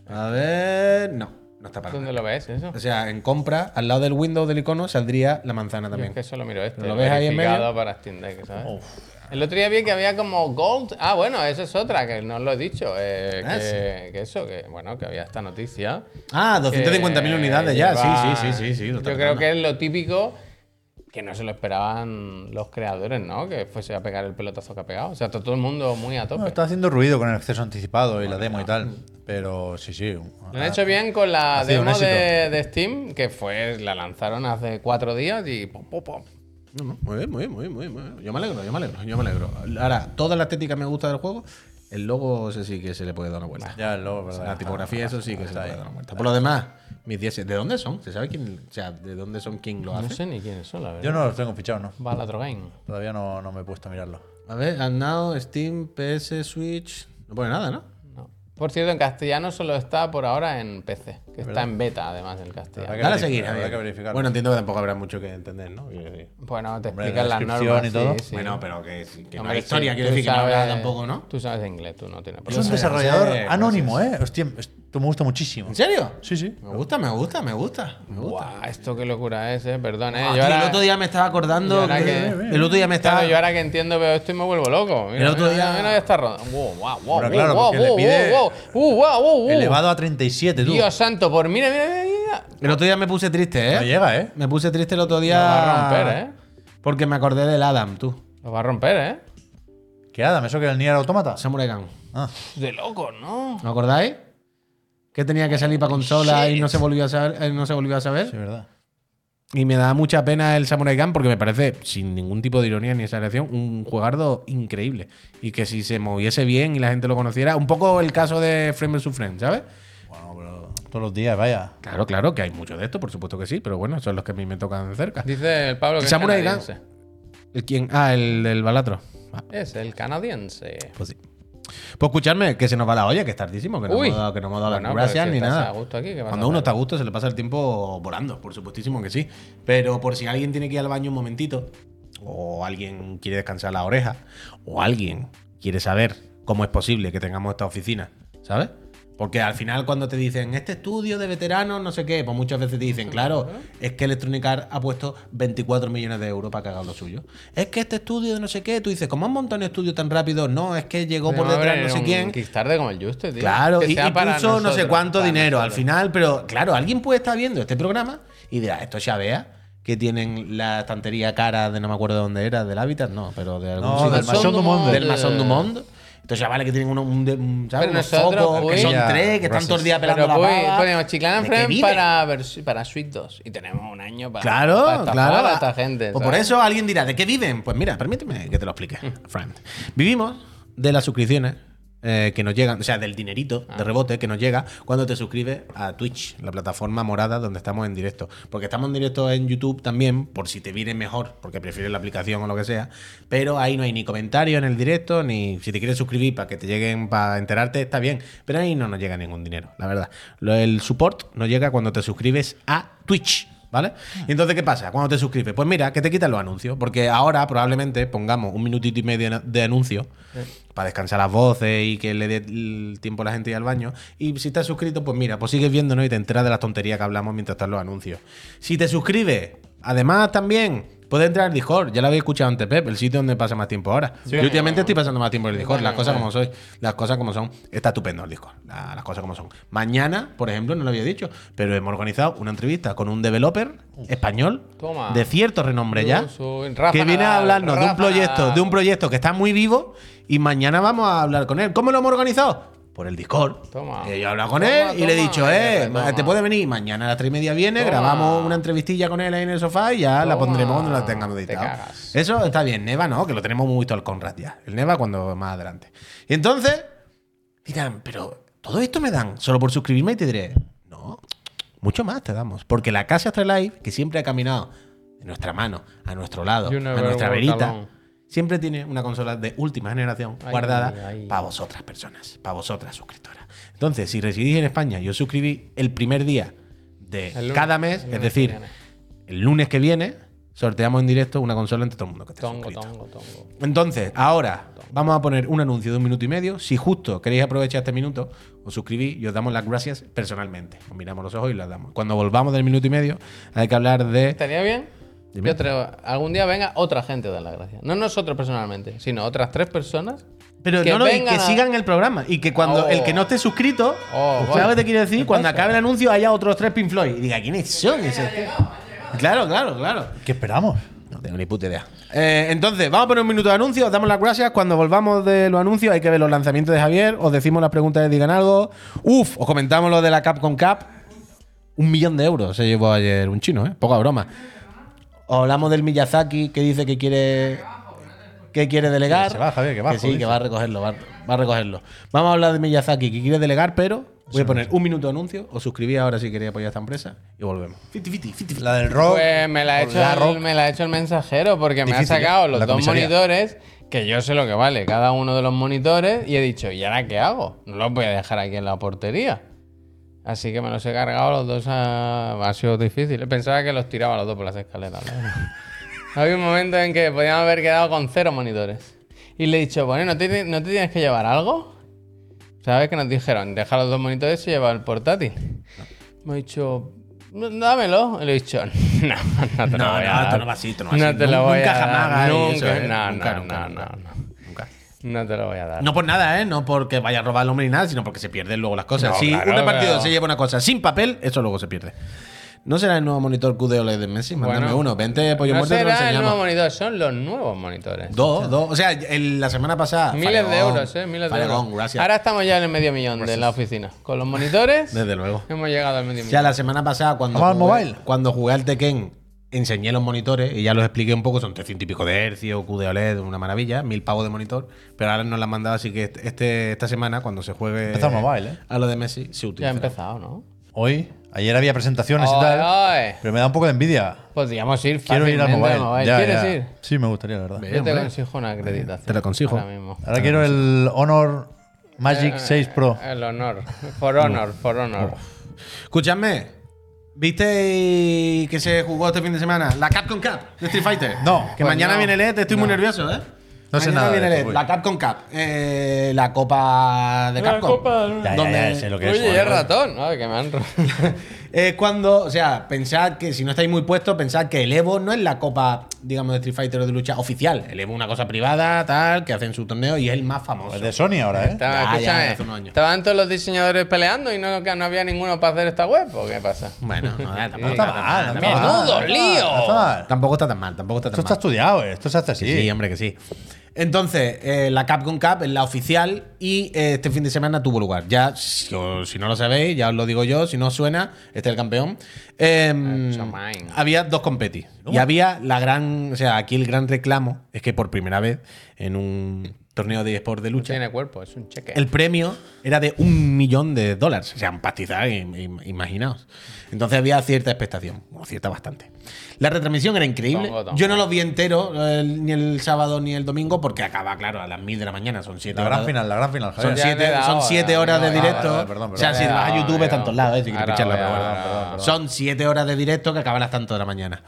Speaker 3: ya.
Speaker 1: A ver. No, no está para
Speaker 2: ¿Dónde
Speaker 1: Mac.
Speaker 2: lo ves eso?
Speaker 1: O sea, en compra, al lado del Windows del icono, saldría la manzana
Speaker 2: Yo
Speaker 1: también.
Speaker 2: es que solo miro este.
Speaker 1: ¿Lo ves ahí en medio?
Speaker 2: para Steam Deck, ¿sabes? El otro día vi que había como Gold. Ah, bueno, eso es otra, que no os lo he dicho. eh,
Speaker 1: Ah,
Speaker 2: que, que eso, que bueno, que había esta noticia.
Speaker 1: Ah, 250.000
Speaker 2: que
Speaker 1: unidades ya.
Speaker 2: lleva-
Speaker 1: Sí, sí, sí, sí. sí lo
Speaker 2: Yo
Speaker 1: está
Speaker 2: creo que es lo típico que no se lo esperaban los creadores, ¿no? Que fuese a pegar el pelotazo que ha pegado. O sea, todo el mundo muy a
Speaker 3: No,
Speaker 2: tope.
Speaker 3: está haciendo ruido con el acceso anticipado y la demo y tal. Pero sí, sí.
Speaker 2: Lo han hecho bien con la demo de, de Steam, que fue, la lanzaron hace cuatro días y pum, pum, pum.
Speaker 1: No, no, muy bien, muy bien, muy bien, muy bien. Yo me alegro, yo me alegro, yo me alegro. Ahora, toda la estética me gusta del juego. El logo, ese sí que se le puede dar una vuelta.
Speaker 3: Ya, luego, verdad.
Speaker 1: La tipografía, eso sí que se le puede dar una vuelta. Por lo demás, mis 10. ¿De dónde son? ¿Se sabe quién? O sea, ¿de dónde son quién lo
Speaker 2: No
Speaker 1: hace?
Speaker 2: sé ni quiénes son, la verdad.
Speaker 3: Yo no los tengo fichados, ¿no?
Speaker 2: Balatro Game.
Speaker 3: Todavía no, no me he puesto a mirarlo.
Speaker 1: A ver, and now, Steam, PS, Switch. No pone nada, ¿no?
Speaker 2: No. Por cierto, en castellano solo está por ahora en PC, que está en beta además del castellano.
Speaker 1: Dale a
Speaker 3: verificar,
Speaker 1: seguir,
Speaker 3: habrá
Speaker 1: Javier.
Speaker 3: que verificarlo.
Speaker 1: Bueno, entiendo que tampoco habrá mucho que entender, ¿no? Quiero decir.
Speaker 2: Bueno, te
Speaker 3: Hombre,
Speaker 2: explican
Speaker 3: la
Speaker 2: las
Speaker 3: descripción
Speaker 2: normas.
Speaker 3: y todo.
Speaker 2: sí, sí.
Speaker 1: Bueno, pero que, que no
Speaker 2: Hombre,
Speaker 1: hay historia,
Speaker 2: sí,
Speaker 1: quiero
Speaker 2: tú
Speaker 1: decir que no habrá
Speaker 2: sabes-
Speaker 1: tampoco, ¿no?
Speaker 2: Tú sabes inglés, tú no tienes
Speaker 3: Es un desarrollador anónimo, ¿eh? Hostia, esto me gusta muchísimo.
Speaker 1: ¿En serio?
Speaker 3: Sí, sí.
Speaker 1: Me gusta, me gusta, me gusta. Me gusta.
Speaker 2: Guau, esto qué locura es, eh. Perdón, eh.
Speaker 1: Ah,
Speaker 2: Yo
Speaker 1: tío,
Speaker 2: ahora-
Speaker 1: el otro día me estaba
Speaker 2: yo
Speaker 1: acordando.
Speaker 2: ahora
Speaker 1: que-
Speaker 2: que-
Speaker 1: el otro día me estaba.
Speaker 2: Claro, yo ahora que entiendo veo esto y me vuelvo loco. Mira,
Speaker 1: El otro
Speaker 2: mira,
Speaker 1: día-
Speaker 2: Mira, esta ronda. Wow, wow, wow, wow,
Speaker 3: claro,
Speaker 2: wow,
Speaker 3: porque le
Speaker 2: wow,
Speaker 3: pide
Speaker 2: wow, wow, wow, wow, wow.
Speaker 3: Elevado a 37, tú.
Speaker 2: Dios santo, por mira, mira, mira, mira.
Speaker 1: El otro día me puse triste, ¿eh?
Speaker 3: No llega, ¿eh?
Speaker 1: Me puse triste el otro día.
Speaker 2: Lo va a romper, ¿eh?
Speaker 1: Porque me acordé del Adam, tú.
Speaker 2: Lo va a romper, ¿eh?
Speaker 3: ¿Qué Adam? ¿Eso que era el Nier Automata?
Speaker 1: Samurai Gun.
Speaker 3: Ah,
Speaker 2: De loco, ¿no?
Speaker 1: ¿No acordáis? Que tenía que salir para consola y no se volvió a saber. eh, no se volvió a saber.
Speaker 3: sí, verdad.
Speaker 1: Y me da mucha pena el Samurai Gun porque me parece, sin ningún tipo de ironía ni exageración, un juegardo increíble. Y que si se moviese bien y la gente lo conociera, un poco el caso de Frame vs. Friend, ¿sabes?
Speaker 3: Bueno, pero. Todos los días, vaya.
Speaker 1: Claro, claro, que hay mucho de esto, por supuesto que sí, pero bueno, son los que a mí me tocan de cerca.
Speaker 2: Dice el Pablo que es
Speaker 1: Samurai Gun.
Speaker 2: canadiense.
Speaker 1: ¿El quién? Ah, el del balatro. Ah,
Speaker 2: Es el canadiense.
Speaker 1: pues sí. Pues escuchadme, que se nos va la olla, que es tardísimo, que no
Speaker 2: Uy.
Speaker 1: hemos dado, que no hemos dado
Speaker 2: Bueno,
Speaker 1: las
Speaker 2: pero
Speaker 1: gracias
Speaker 2: si
Speaker 1: ni nada.
Speaker 2: a gusto aquí, ¿qué vas a
Speaker 1: Cuando uno está a gusto se le pasa el tiempo volando, por supuestísimo que sí. Pero por si alguien tiene que ir al baño un momentito, o alguien quiere descansar la oreja, o alguien quiere saber cómo es posible que tengamos esta oficina, ¿sabes? Porque al final cuando te dicen, este estudio de veteranos, no sé qué, pues muchas veces te dicen, claro, es que Electronic Arts ha puesto 24 millones de euros para que hagan lo suyo. Es que este estudio de no sé qué, tú dices, ¿cómo han montado un estudio tan rápido? No, es que llegó por detrás no sé quién.
Speaker 2: Kickstarter como el Juste, tío.
Speaker 1: Claro, y, puso no sé cuánto dinero al final, pero claro, alguien puede estar viendo este programa y dirá, esto ya vea que tienen la estantería cara de no me acuerdo de dónde era, del hábitat, no, pero de algún
Speaker 3: No,
Speaker 1: sitio.
Speaker 3: del Maison du Monde.
Speaker 1: Del Monde. Estos chavales que tienen uno- un, ¿sabes?
Speaker 2: Pero
Speaker 1: unos
Speaker 2: nosotros,
Speaker 1: focos, que son
Speaker 3: ya,
Speaker 1: tres, que están todos el día pelando
Speaker 2: Pero
Speaker 1: la pava.
Speaker 2: ponemos Chiclana
Speaker 1: ¿De qué
Speaker 2: Friends para, para Suite 2. Y tenemos un año para,
Speaker 1: Claro,
Speaker 2: para estafar
Speaker 1: claro.
Speaker 2: a esta gente.
Speaker 1: Pues por eso alguien dirá, ¿de qué viven? Pues mira, permíteme que te lo explique, friend. Vivimos de las suscripciones eh, que nos llegan, o sea, del dinerito
Speaker 2: Ah.
Speaker 1: de rebote que nos llega cuando te suscribes a Twitch, la plataforma morada donde estamos en directo. Porque estamos en directo en YouTube también, por si te viene mejor, porque prefieres la aplicación o lo que sea. Pero ahí no hay ni comentario en el directo, ni si te quieres suscribir para que te lleguen, para enterarte, está bien. Pero ahí no nos llega ningún dinero, la verdad. El support nos llega cuando te suscribes a Twitch. ¿Vale? Y entonces, ¿qué pasa? Cuando te suscribes, pues mira, que te quitan los anuncios. Porque ahora probablemente pongamos un minutito y medio de anuncio para descansar las voces y que le dé el tiempo a la gente ir al baño. Y si estás suscrito, pues mira, pues sigues viéndonos y te enteras de las tonterías que hablamos mientras están los anuncios. Si te suscribes, además también puedes entrar al Discord. Ya lo habéis escuchado antes, Pep, el sitio donde pasa más tiempo ahora. Yo últimamente estoy pasando más tiempo en el Discord, las cosas como soy, las cosas como son. Está estupendo el Discord, la- las cosas como son. Mañana, por ejemplo, no lo había dicho, pero hemos organizado una entrevista con un developer español
Speaker 2: Toma.
Speaker 1: de cierto renombre ya
Speaker 2: Rafa
Speaker 1: que viene a hablarnos de un proyecto, de un proyecto que está muy vivo y mañana vamos a hablar con él. ¿Cómo lo hemos organizado? Por el Discord.
Speaker 2: Toma.
Speaker 1: Eh, yo he hablado con
Speaker 2: Toma,
Speaker 1: él y le he dicho, eh,
Speaker 2: toma.
Speaker 1: te puede venir mañana a las tres y media viene, grabamos una entrevistilla con él ahí en el sofá y ya la pondremos cuando la tengamos
Speaker 2: Te
Speaker 1: editada. Eso está bien. Neva no, que lo tenemos muy visto al Conrad ya. El Neva cuando más adelante. Y entonces dirán, pero todo esto me dan solo por suscribirme y te diré, no, mucho más te damos. Porque la Casa Astralife, que siempre ha caminado de nuestra mano, a nuestro lado, a nuestra verita. Siempre tiene una consola de última generación
Speaker 2: Ay,
Speaker 1: guardada
Speaker 2: ay.
Speaker 1: para vosotras personas, para vosotras suscriptoras. Entonces, si residís en España, yo suscribí el primer día de
Speaker 2: lunes,
Speaker 1: cada mes, es decir, el lunes que viene, sorteamos en directo una consola entre todo el mundo que esté
Speaker 2: Tongo,
Speaker 1: suscrito.
Speaker 2: tongo, tongo.
Speaker 1: Entonces, ahora vamos a poner un anuncio de un minuto y medio. Si justo queréis aprovechar este minuto, os suscribís y os damos las gracias personalmente. Os miramos los ojos y las damos. Cuando volvamos del minuto y medio, hay que hablar de.
Speaker 2: ¿Estaría bien?
Speaker 1: Dime.
Speaker 2: Yo creo, algún día venga otra gente a dar las gracias. No nosotros personalmente, sino otras tres personas.
Speaker 1: Pero
Speaker 2: que
Speaker 1: no, no, y
Speaker 2: vengan
Speaker 1: que
Speaker 2: a-
Speaker 1: sigan el programa. Y que cuando
Speaker 2: Oh.
Speaker 1: el que no esté suscrito,
Speaker 2: Oh,
Speaker 1: ¿sabes lo que te quiero decir?
Speaker 2: ¿Qué
Speaker 1: Cuando
Speaker 2: pasa?
Speaker 1: acabe el anuncio haya otros tres Pink Floyd. Y diga, ¿quiénes son esos? Claro, claro, claro.
Speaker 3: ¿Qué esperamos?
Speaker 1: No tengo ni puta idea. Eh, entonces, vamos a poner un minuto de anuncios, os damos las gracias. Cuando volvamos de los anuncios, hay que ver los lanzamientos de Javier. Os decimos las preguntas de Digan Algo. Uf, os comentamos lo de la Capcom Cup. Un millón de euros se llevó ayer un chino, ¿eh? Poca broma. Os hablamos del Miyazaki que dice que quiere que quiere delegar.
Speaker 3: Que se va, Javier, que bajo,
Speaker 1: sí,
Speaker 3: dice.
Speaker 1: que va a recogerlo, va, va a recogerlo. Vamos a hablar de Miyazaki que quiere delegar, pero voy a poner un minuto de anuncio. Os suscribí ahora si queréis apoyar a esta empresa y volvemos. Fiti, fiti, fiti, fiti.
Speaker 3: La del rock.
Speaker 2: Pues me la, ha hecho el, me la ha hecho el mensajero porque me ha
Speaker 3: Difícil,
Speaker 2: sacado
Speaker 3: ¿eh?
Speaker 2: los dos
Speaker 3: comisaría.
Speaker 2: monitores, que yo sé lo que vale cada uno de los monitores, y he dicho, ¿y ahora qué hago? No los voy a dejar aquí en la portería. Así que me los he cargado los dos. a- Ha sido difícil. Pensaba que los tiraba los dos por las escaleras. Había un momento en que podíamos haber quedado con cero monitores. Y le he dicho, bueno, ¿no te, ¿no te tienes que llevar algo? ¿Sabes que nos dijeron? Deja los dos monitores y lleva el portátil. Me ha dicho, "No, dámelo. Y le he dicho, no, no te lo
Speaker 1: No,
Speaker 2: voy a
Speaker 1: no,
Speaker 2: dar.
Speaker 1: esto no va así, esto no va así.
Speaker 2: te lo
Speaker 1: Nunca
Speaker 2: voy a
Speaker 1: jamás
Speaker 2: dar.
Speaker 1: hagáis
Speaker 2: Nunca,
Speaker 1: eso, ¿eh?
Speaker 2: no,
Speaker 1: Nunca,
Speaker 2: no,
Speaker 1: nunca,
Speaker 2: no,
Speaker 1: nunca.
Speaker 2: no, no. Te lo voy a dar.
Speaker 1: No por nada, ¿eh? No porque vaya a robar el hombre ni nada, sino porque se pierden luego las cosas.
Speaker 2: No,
Speaker 1: si
Speaker 2: claro,
Speaker 1: un partido
Speaker 2: pero-
Speaker 1: se lleva una cosa sin papel, eso luego se pierde. ¿No será el nuevo monitor QD de Messi? Mándame
Speaker 2: Bueno,
Speaker 1: uno. Vente, pollo
Speaker 2: no
Speaker 1: muerto, te lo
Speaker 2: será el nuevo monitor, son los nuevos monitores.
Speaker 1: Dos, dos. O sea, el- la semana pasada.
Speaker 2: Miles de euros, ¿eh? Miles de euros.
Speaker 1: gracias.
Speaker 2: Ahora estamos ya en el medio millón de la oficina. Con los monitores,
Speaker 1: Desde luego.
Speaker 2: hemos llegado al medio
Speaker 1: O
Speaker 2: millón.
Speaker 1: sea, la semana pasada, cuando,
Speaker 3: ¿Vamos al
Speaker 1: jugué,
Speaker 3: mobile?
Speaker 1: cuando jugué al Tekken, enseñé los monitores y ya los expliqué un poco. Son 300 y pico de hercios, QD OLED, una maravilla, mil pavos de monitor. Pero ahora nos la han mandado, así que este, esta semana, cuando se juegue
Speaker 3: mobile, ¿eh?
Speaker 1: a lo de Messi, se
Speaker 2: Ya ha
Speaker 1: utiliza.
Speaker 2: empezado, ¿no?
Speaker 3: Hoy, ayer había presentaciones y tal.
Speaker 2: oy.
Speaker 3: Pero me da un poco de envidia.
Speaker 2: Podríamos ir
Speaker 3: Quiero ir al mobile. Ya,
Speaker 2: ¿Quieres
Speaker 3: ya.
Speaker 2: ir?
Speaker 3: Sí, me gustaría, la verdad.
Speaker 1: Ve.
Speaker 2: Yo te
Speaker 1: hombre.
Speaker 2: consigo una acreditación.
Speaker 1: Te la consigo.
Speaker 2: Ahora mismo.
Speaker 3: Ahora quiero el Honor Magic
Speaker 2: Eh,
Speaker 3: 6 Pro.
Speaker 2: El honor. For honor, for honor.
Speaker 1: Escuchadme. ¿Viste que se jugó este fin de semana? La Capcom Cup de Street Fighter.
Speaker 3: No.
Speaker 1: Que
Speaker 2: Pues
Speaker 1: mañana
Speaker 2: no.
Speaker 1: viene LED, estoy muy
Speaker 2: No.
Speaker 1: nervioso, ¿eh?
Speaker 3: No sé
Speaker 1: Mañana
Speaker 3: nada de
Speaker 1: viene
Speaker 3: esto,
Speaker 1: LED,
Speaker 3: uy.
Speaker 1: la Capcom Cup. eh, la Copa de Capcom.
Speaker 3: Ya, ya,
Speaker 1: donde-
Speaker 3: ya, sé lo que es.
Speaker 2: Oye, y
Speaker 3: joder.
Speaker 2: el ratón. Ay, que me han
Speaker 1: Es cuando, o sea, pensad que si no estáis muy puestos, pensad que el Evo no es la copa, digamos, de Street Fighter o de lucha oficial. El Evo es una cosa privada, tal, que hacen su torneo y es el más famoso.
Speaker 3: Es de Sony ahora, ¿eh?
Speaker 2: Estaba-
Speaker 1: Ya, ya,
Speaker 2: escúchame,
Speaker 1: hace unos años.
Speaker 2: estaban todos los diseñadores peleando y no, no había ninguno para hacer esta web. ¿O qué pasa?
Speaker 1: Bueno, no, eh, tampoco está tan mal. tampoco-
Speaker 2: ¡Menudo lío!
Speaker 3: no está mal.
Speaker 1: Tampoco está tan mal, tampoco
Speaker 3: Esto
Speaker 1: tan
Speaker 3: está estudiado, eh. esto se hace así.
Speaker 1: Sí, sí, hombre, que sí. Entonces, eh, la Capcom Cup es la oficial y eh, este fin de semana tuvo lugar. Ya, si, no lo sabéis, ya os lo digo yo, si no os suena, este es el campeón. Em,
Speaker 2: mine.
Speaker 1: había dos competis. Y había la gran, o sea, aquí el gran reclamo es que por primera vez en un torneo de eSport de lucha,
Speaker 2: Tiene cuerpo, es un cheque.
Speaker 1: el premio era de un millón de dólares. O sea, un pastizal, im- im- imaginaos. Entonces había cierta expectación, o cierta bastante. La retransmisión era increíble.
Speaker 2: Tongo, tongo.
Speaker 1: Yo no lo vi entero, el- ni el sábado ni el domingo, porque acaba, claro, a las mil de la mañana. Son siete
Speaker 3: La gran
Speaker 1: horas.
Speaker 3: final, la gran final,
Speaker 1: Son
Speaker 3: Javier.
Speaker 1: Siete, son siete horas de directo.
Speaker 3: perdón,
Speaker 1: o sea, si vas a YouTube todos lados, eh, si quieres picharla. Son siete horas de directo que acaban a las tanto de la mañana.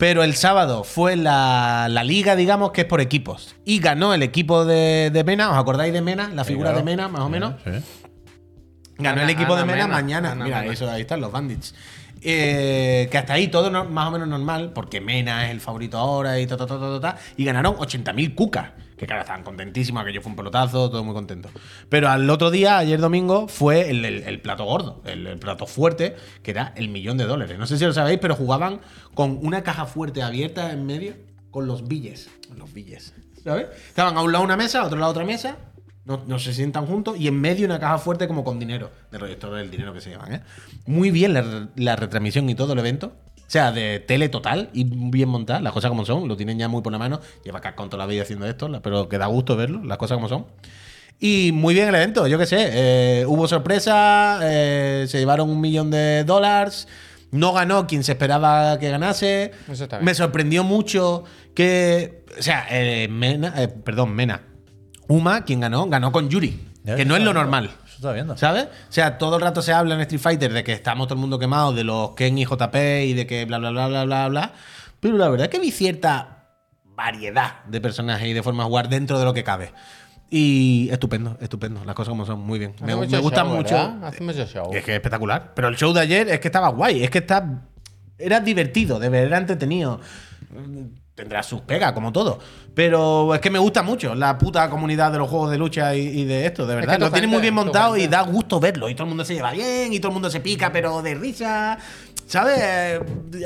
Speaker 1: Pero el sábado fue la, la liga, digamos, que es por equipos. Y ganó el equipo de, de Mena. ¿Os acordáis de Mena? La figura
Speaker 3: claro.
Speaker 1: de Mena, más o menos.
Speaker 3: Sí.
Speaker 1: Ganó
Speaker 2: Ana-
Speaker 1: el equipo de Mena,
Speaker 2: Mena,
Speaker 1: mañana.
Speaker 2: Ana
Speaker 1: Mira,
Speaker 2: Mena.
Speaker 1: eso ahí están los bandits. Eh, que hasta ahí todo no- más o menos normal, porque Mena es el favorito ahora y ta, ta, ta, ta, ta, ta, y ganaron 80.000 cucas. Que claro, estaban contentísimos, aquello fue un pelotazo, todo muy contento. Pero al otro día, ayer domingo, fue el, el- el plato gordo, el, el plato fuerte, que era el millón de dólares. No sé si lo sabéis, pero jugaban con una caja fuerte abierta en medio, con los billes. Los billes. ¿Sabes? Estaban a un lado una mesa, a otro lado otra mesa, no, no se sientan juntos y en medio una caja fuerte como con dinero. De rollo, es el dinero que se llaman, ¿eh? Muy bien la, la retransmisión y todo el evento. O sea, de tele total y bien montada, las cosas como son, lo tienen ya muy por la mano. Lleva Capcom toda la vida haciendo esto, pero que da gusto verlo, las cosas como son. Y muy bien el evento, yo qué sé. eh, hubo sorpresa, eh, se llevaron un millón de dólares. No ganó quien se esperaba que ganase.
Speaker 2: Eso está bien.
Speaker 1: Me sorprendió mucho que. O sea, eh, Mena, eh, perdón, Mena. Uma, quien ganó, ganó con Yuri. Que no es lo normal.
Speaker 3: Estaba viendo.
Speaker 1: ¿Sabes? O sea, todo el rato se habla en Street Fighter de que estamos todo el mundo quemado, de los Ken y JP y de que bla, bla, bla, bla, bla, bla. Pero la verdad es que vi cierta variedad de personajes y de forma de jugar dentro de lo que cabe. Y estupendo, estupendo. Las cosas como son, muy bien. Me,
Speaker 2: Hace
Speaker 1: me
Speaker 2: mucho
Speaker 1: gusta
Speaker 2: show,
Speaker 1: mucho.
Speaker 2: ¿verdad? Hace mucho show.
Speaker 1: Es que es espectacular. Pero el show de ayer es que estaba guay, es que está. Era divertido, de ver, era entretenido. Tendrá sus pegas, como todo. Pero es que me gusta mucho la puta comunidad de los juegos de lucha y, y de esto, de verdad. Lo tiene muy bien montado y da gusto verlo. Y todo el mundo se lleva bien, y todo el mundo se pica, pero de risa. ¿Sabes?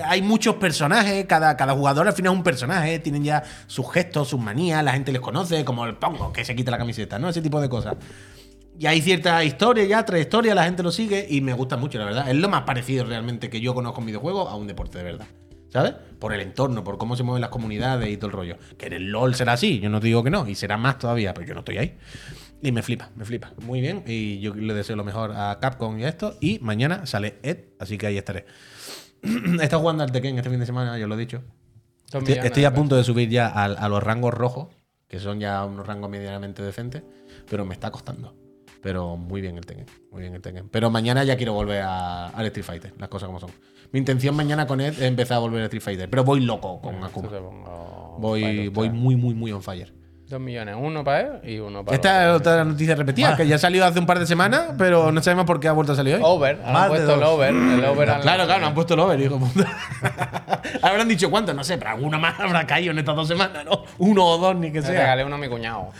Speaker 1: Hay muchos personajes, cada, cada jugador al final es un personaje, tienen ya sus gestos, sus manías, la gente les conoce, como el pongo, que se quita la camiseta, ¿no? Ese tipo de cosas. Y hay cierta historia ya, trayectoria, la gente lo sigue y me gusta mucho, la verdad. Es lo más parecido realmente que yo conozco en videojuegos a un deporte de verdad. ¿Sabes? Por el entorno, por cómo se mueven las comunidades y todo el rollo. Que en el LOL será así, yo no digo que no, y será más todavía, pero yo no estoy ahí. Y me flipa, me flipa. Muy bien, y yo le deseo lo mejor a Capcom y a esto. Y mañana sale Ed, así que ahí estaré. He estado jugando al Tekken este fin de semana, ya lo he dicho. Estoy, a punto de subir ya a, a los rangos rojos, que son ya unos rangos medianamente decentes, pero me está costando. Pero muy bien el Tekken, muy bien el Tekken. Pero mañana ya quiero volver a- al Street Fighter, las cosas como son. Mi intención mañana con Ed es empezar a volver al Street Fighter, pero voy loco con
Speaker 2: Esto
Speaker 1: Akuma. Voy, muy, muy, muy on fire.
Speaker 2: Dos millones, uno para él y uno para
Speaker 1: Esta es otra noticia repetida, que ya salió hace un par de semanas, pero no sabemos por qué ha vuelto a salir hoy.
Speaker 2: Over, han puesto el over. El over al-
Speaker 1: Claro, claro, no han puesto el over, hijo puta. Habrán dicho cuánto, no sé, pero alguno más habrá caído en estas dos semanas, ¿no? Uno o dos, ni que
Speaker 2: Le
Speaker 1: sea.
Speaker 2: regalé uno a mi cuñado.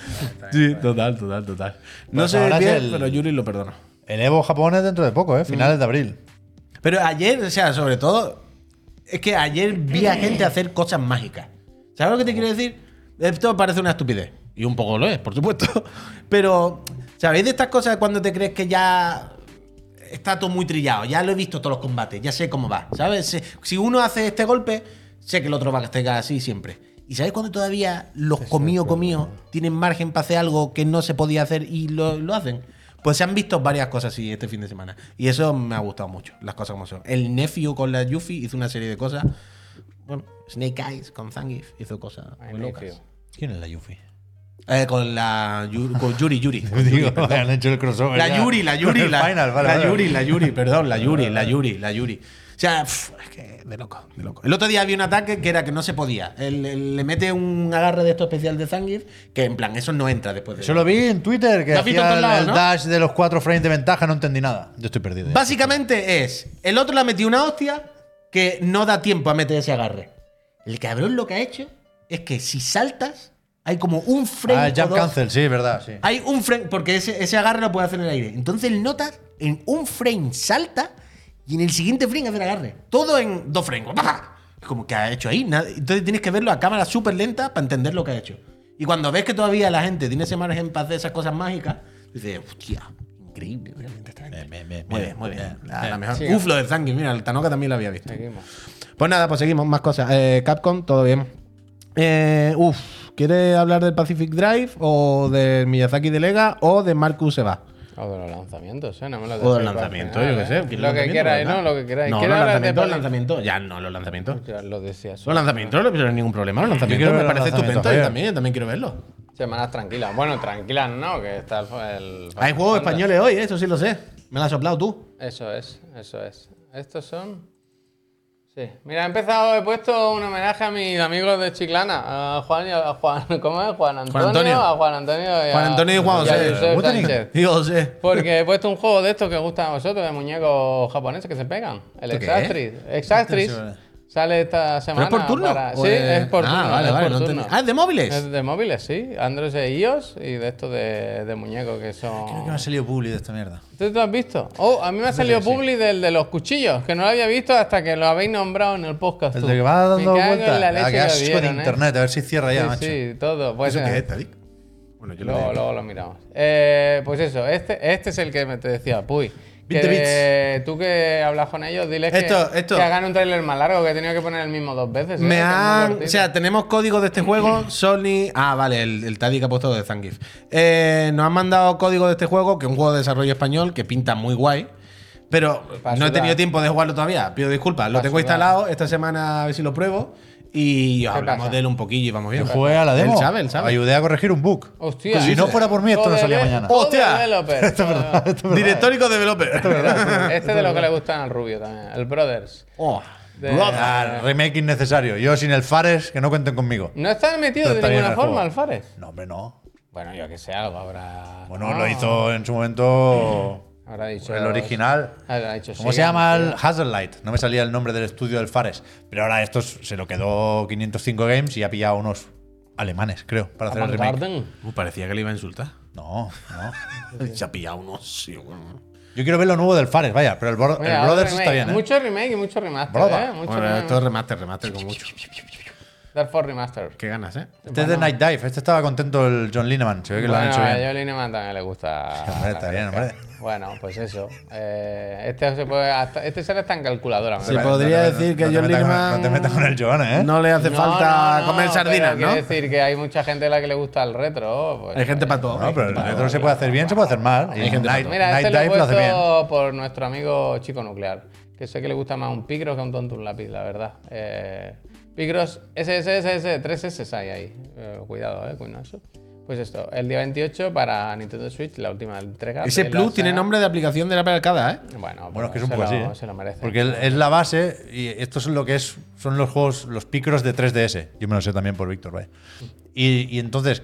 Speaker 1: Sí, total, total, total. No
Speaker 3: Pues
Speaker 1: sé bien,
Speaker 3: el-
Speaker 1: pero Yuri lo perdona.
Speaker 3: El Evo Japón es dentro de poco, ¿eh? Finales de abril.
Speaker 1: Pero ayer, o sea, sobre todo, es que ayer vi a gente hacer cosas mágicas. ¿Sabes lo que te quiero decir? Esto parece una estupidez. Y un poco lo es, por supuesto. Pero, ¿sabéis de estas cosas cuando te crees que ya está todo muy trillado? Ya lo he visto todos los combates, ya sé cómo va. ¿Sabes? Si uno hace este golpe, sé que el otro va a estar así siempre. ¿Y sabes cuando todavía los comíos comíos tienen margen para hacer algo que no se podía hacer y lo, lo hacen? Pues se han visto varias cosas así este fin de semana. Y eso me ha gustado mucho, las cosas como son. El nephew con la Yuffie hizo una serie de cosas. Bueno, Snake Eyes con Zangief hizo cosas muy locas.
Speaker 2: Nephew.
Speaker 3: ¿Quién es la Yuffie?
Speaker 1: Eh, con la con Yuri, Yuri. Con
Speaker 3: Digo,
Speaker 1: Yuri,
Speaker 3: han hecho el crossover.
Speaker 1: La
Speaker 3: ya.
Speaker 1: Yuri, la Yuri, la,
Speaker 3: final, vale,
Speaker 1: la
Speaker 3: vale.
Speaker 1: Yuri, la Yuri, perdón, la Yuri, la Yuri, la Yuri. O sea, pf, es que de loco, de loco. El otro día había un ataque que era que no se podía. Él, él le mete un agarre de esto especial de Zangief, que en plan, eso no entra después de
Speaker 3: Eso lo vi en Twitter, que
Speaker 1: Lo
Speaker 3: hacía
Speaker 1: lados,
Speaker 3: el
Speaker 1: ¿no?
Speaker 3: dash de los cuatro frames de ventaja, no entendí nada. Yo estoy perdido. ya.
Speaker 1: Básicamente es, el otro le ha metido una hostia que no da tiempo a meter ese agarre. El cabrón lo que ha hecho es que si saltas, hay como un frame.
Speaker 3: Ah, jump cancel, sí, verdad, sí.
Speaker 1: Hay un frame, porque ese, ese agarre lo puede hacer en el aire. Entonces el notas, en un frame salta y en el siguiente frame hace el agarre. Todo en dos frames. Como que ha hecho ahí. nada. Entonces tienes que verlo a cámara súper lenta para entender lo que ha hecho. Y cuando ves que todavía la gente tiene ese margen para hacer esas cosas mágicas, dices, hostia, increíble, realmente está
Speaker 3: Bien, bien, bien,
Speaker 1: Muy
Speaker 3: bien,
Speaker 1: bien, muy bien.
Speaker 3: bien.
Speaker 1: La, la mejor. Uf, lo de Zangief, mira, el Tanoka también lo había visto.
Speaker 2: Seguimos.
Speaker 1: Pues nada, pues seguimos, más cosas. Eh, Capcom, todo bien. Eh, uf, ¿quiere hablar del Pacific Drive o del Miyazaki de Lega o de Marcus Eva?
Speaker 2: O de los lanzamientos, ¿eh? No me lo
Speaker 1: O
Speaker 2: dejéis
Speaker 1: del
Speaker 2: para
Speaker 1: lanzamiento,
Speaker 2: el
Speaker 1: yo qué sé.
Speaker 2: ¿eh?
Speaker 1: ¿Quieres
Speaker 2: Lo que queráis? ¿no? Lo que queráis.
Speaker 1: No,
Speaker 2: ¿Quieres
Speaker 1: los
Speaker 2: de
Speaker 1: lanzamientos,
Speaker 2: Poli-
Speaker 1: lanzamientos. Ya no, los lanzamientos.
Speaker 2: Ya lo decías.
Speaker 1: Los lanzamientos no hay ningún problema. Los lanzamientos me
Speaker 3: los
Speaker 1: parece
Speaker 3: lanzamientos,
Speaker 1: estupendo.
Speaker 3: Javier.
Speaker 1: también, también quiero verlo.
Speaker 2: Semanas tranquilas. Bueno, tranquilas, ¿no? Que está el.
Speaker 1: Hay juegos españoles hoy, ¿eh? eso sí lo sé. Me lo has soplado tú.
Speaker 2: Eso es, eso es. Estos son. Sí. Mira, he empezado, he puesto un homenaje a mis amigos de Chiclana, a Juan y a Juan. ¿Cómo es? Juan Antonio.
Speaker 1: Antonio.
Speaker 2: A Juan Antonio y a,
Speaker 1: Juan Antonio y Juan José.
Speaker 2: Josep
Speaker 3: Wuthering.
Speaker 2: Sánchez.
Speaker 1: Yo sé.
Speaker 2: Porque he puesto un juego de estos que gustan a vosotros, de muñecos japoneses que se pegan. El
Speaker 1: ¿Esto qué
Speaker 3: Sí,
Speaker 2: sale esta
Speaker 1: ¿Pero
Speaker 2: semana.
Speaker 1: es por turno?
Speaker 2: para-
Speaker 1: ¿O
Speaker 2: Sí,
Speaker 1: es-
Speaker 2: es por turno.
Speaker 1: Ah, vale,
Speaker 2: es
Speaker 1: vale.
Speaker 2: por
Speaker 1: no
Speaker 2: turno.
Speaker 1: entendí. Ah, ¿es de móviles?
Speaker 2: Es de móviles, sí. Android e iOS y de estos de, de muñecos que son.
Speaker 3: Creo que me ha salido publi de esta mierda.
Speaker 2: ¿Tú te lo has visto? Oh, a mí me ha salido publi del de los cuchillos, que no lo había visto hasta que lo habéis nombrado en el podcast.
Speaker 3: El
Speaker 2: tú.
Speaker 3: de que va dando vueltas.
Speaker 2: la
Speaker 3: Ah,
Speaker 2: leche que
Speaker 3: de
Speaker 2: dieron, ¿eh?
Speaker 3: internet, a ver si cierra ya,
Speaker 2: Sí,
Speaker 3: macho.
Speaker 2: sí, todo. Pues,
Speaker 1: ¿Eso qué es, Tadik? Bueno, yo lo
Speaker 2: Luego,
Speaker 1: veo.
Speaker 2: luego lo miramos. Eh, pues eso, este, este es el que me te decía, Puy. Que
Speaker 1: 20
Speaker 2: de- tú que hablas con ellos, diles que,
Speaker 1: Esto- esto.
Speaker 2: que hagan un trailer más largo, que he tenido que poner el mismo dos veces. ¿eh?
Speaker 1: Me han. O sea, tenemos código de este juego. Sony. Ah, vale, el, el Tadi que ha puesto de Zangief. Eh, nos han mandado código de este juego, que es un juego de desarrollo español que pinta muy guay. Pero no he tenido tiempo de jugarlo todavía. Pido disculpas. Lo tengo instalado esta semana a ver si lo pruebo. Y hablamos de él un poquillo y vamos bien.
Speaker 3: Yo jugué a la demo.
Speaker 1: Él sabe, él sabe.
Speaker 3: Ayudé a corregir un bug.
Speaker 2: Hostia.
Speaker 3: Si no fuera por mí, esto no salía mañana.
Speaker 1: ¡Hostia!
Speaker 2: Developer.
Speaker 1: Directórico developer.
Speaker 2: Este de lo que le gustan al rubio también, el Brothers.
Speaker 1: Oh,
Speaker 2: De-.
Speaker 3: Ah, remake innecesario. Yo sin el Fares, que no cuenten conmigo.
Speaker 2: No está metido
Speaker 3: Pero
Speaker 2: de
Speaker 3: está
Speaker 2: ninguna forma el Fares.
Speaker 3: No, hombre, no.
Speaker 2: Bueno, yo que sé, algo habrá.
Speaker 3: Bueno,
Speaker 2: no,
Speaker 3: lo hizo en su momento
Speaker 2: Habrá dicho.
Speaker 3: el original.
Speaker 2: Habrá dicho
Speaker 3: ¿Cómo
Speaker 2: sí,
Speaker 3: se llama el Hazelight? No me salía el nombre del estudio del Fares. Pero ahora esto se lo quedó 505 Games y ha pillado unos alemanes, creo, para hacer el remake.
Speaker 1: Uh, parecía que le iba a insultar.
Speaker 3: No, no.
Speaker 1: Se ha pillado unos. sí, bueno.
Speaker 3: Yo quiero ver lo nuevo del Fares, vaya, pero el, Bro-
Speaker 2: Mira,
Speaker 3: el
Speaker 2: otro
Speaker 3: Brothers
Speaker 2: remake.
Speaker 3: está bien, ¿eh?
Speaker 2: Mucho remake y mucho remaster. ¿eh? Mucho
Speaker 1: Bueno,
Speaker 2: remake.
Speaker 1: esto es remaster, remaster con mucho.
Speaker 2: Dark Force Remaster.
Speaker 1: Qué ganas, ¿eh?
Speaker 3: Este es de Night Dive. Este estaba contento el John Lineman. Se ve que lo han
Speaker 2: Bueno,
Speaker 3: hecho
Speaker 2: a
Speaker 3: bien.
Speaker 2: Joe Lineman también le gusta.
Speaker 3: Hombre, está bien, hombre.
Speaker 2: Bueno, pues eso. Eh, este se puede. hasta- este sale hasta en calculadora.
Speaker 1: Se
Speaker 2: parece.
Speaker 1: podría
Speaker 3: no te-
Speaker 1: decir que
Speaker 3: no
Speaker 1: John
Speaker 3: con-
Speaker 1: Lineman.
Speaker 3: no te metas con el Joan, ¿eh?
Speaker 1: No le hace
Speaker 2: No,
Speaker 1: falta
Speaker 2: no, no,
Speaker 1: comer sardinas,
Speaker 2: pero
Speaker 1: ¿no?
Speaker 2: Quiero decir que hay mucha gente a la que le gusta el retro. pues,
Speaker 1: Hay gente para todo.
Speaker 3: No, pero el retro se puede hacer bien, se puede hacer mal. Y
Speaker 1: Hay gente
Speaker 3: Night,
Speaker 2: Mira,
Speaker 3: Night
Speaker 2: este
Speaker 3: Dive lo hace bien.
Speaker 2: por nuestro amigo Chico Nuclear. Que sé que le gusta más un Picross que un tonto un lápiz, la verdad. Eh, Picross SSSS, 3 S hay ahí. Eh, cuidado, eh, cuidado eso. Pues esto, el día 28 para Nintendo Switch, la última entrega.
Speaker 1: Ese Plus tiene nombre de aplicación de la Arcada, ¿eh?
Speaker 2: Bueno,
Speaker 3: Bueno, es que es un poco
Speaker 2: lo,
Speaker 3: así, ¿eh?
Speaker 2: se lo merece.
Speaker 3: Porque el- es la base y esto es lo que es son los juegos, los picros de 3DS. Yo me lo sé también por Víctor, vaya. Y, y entonces,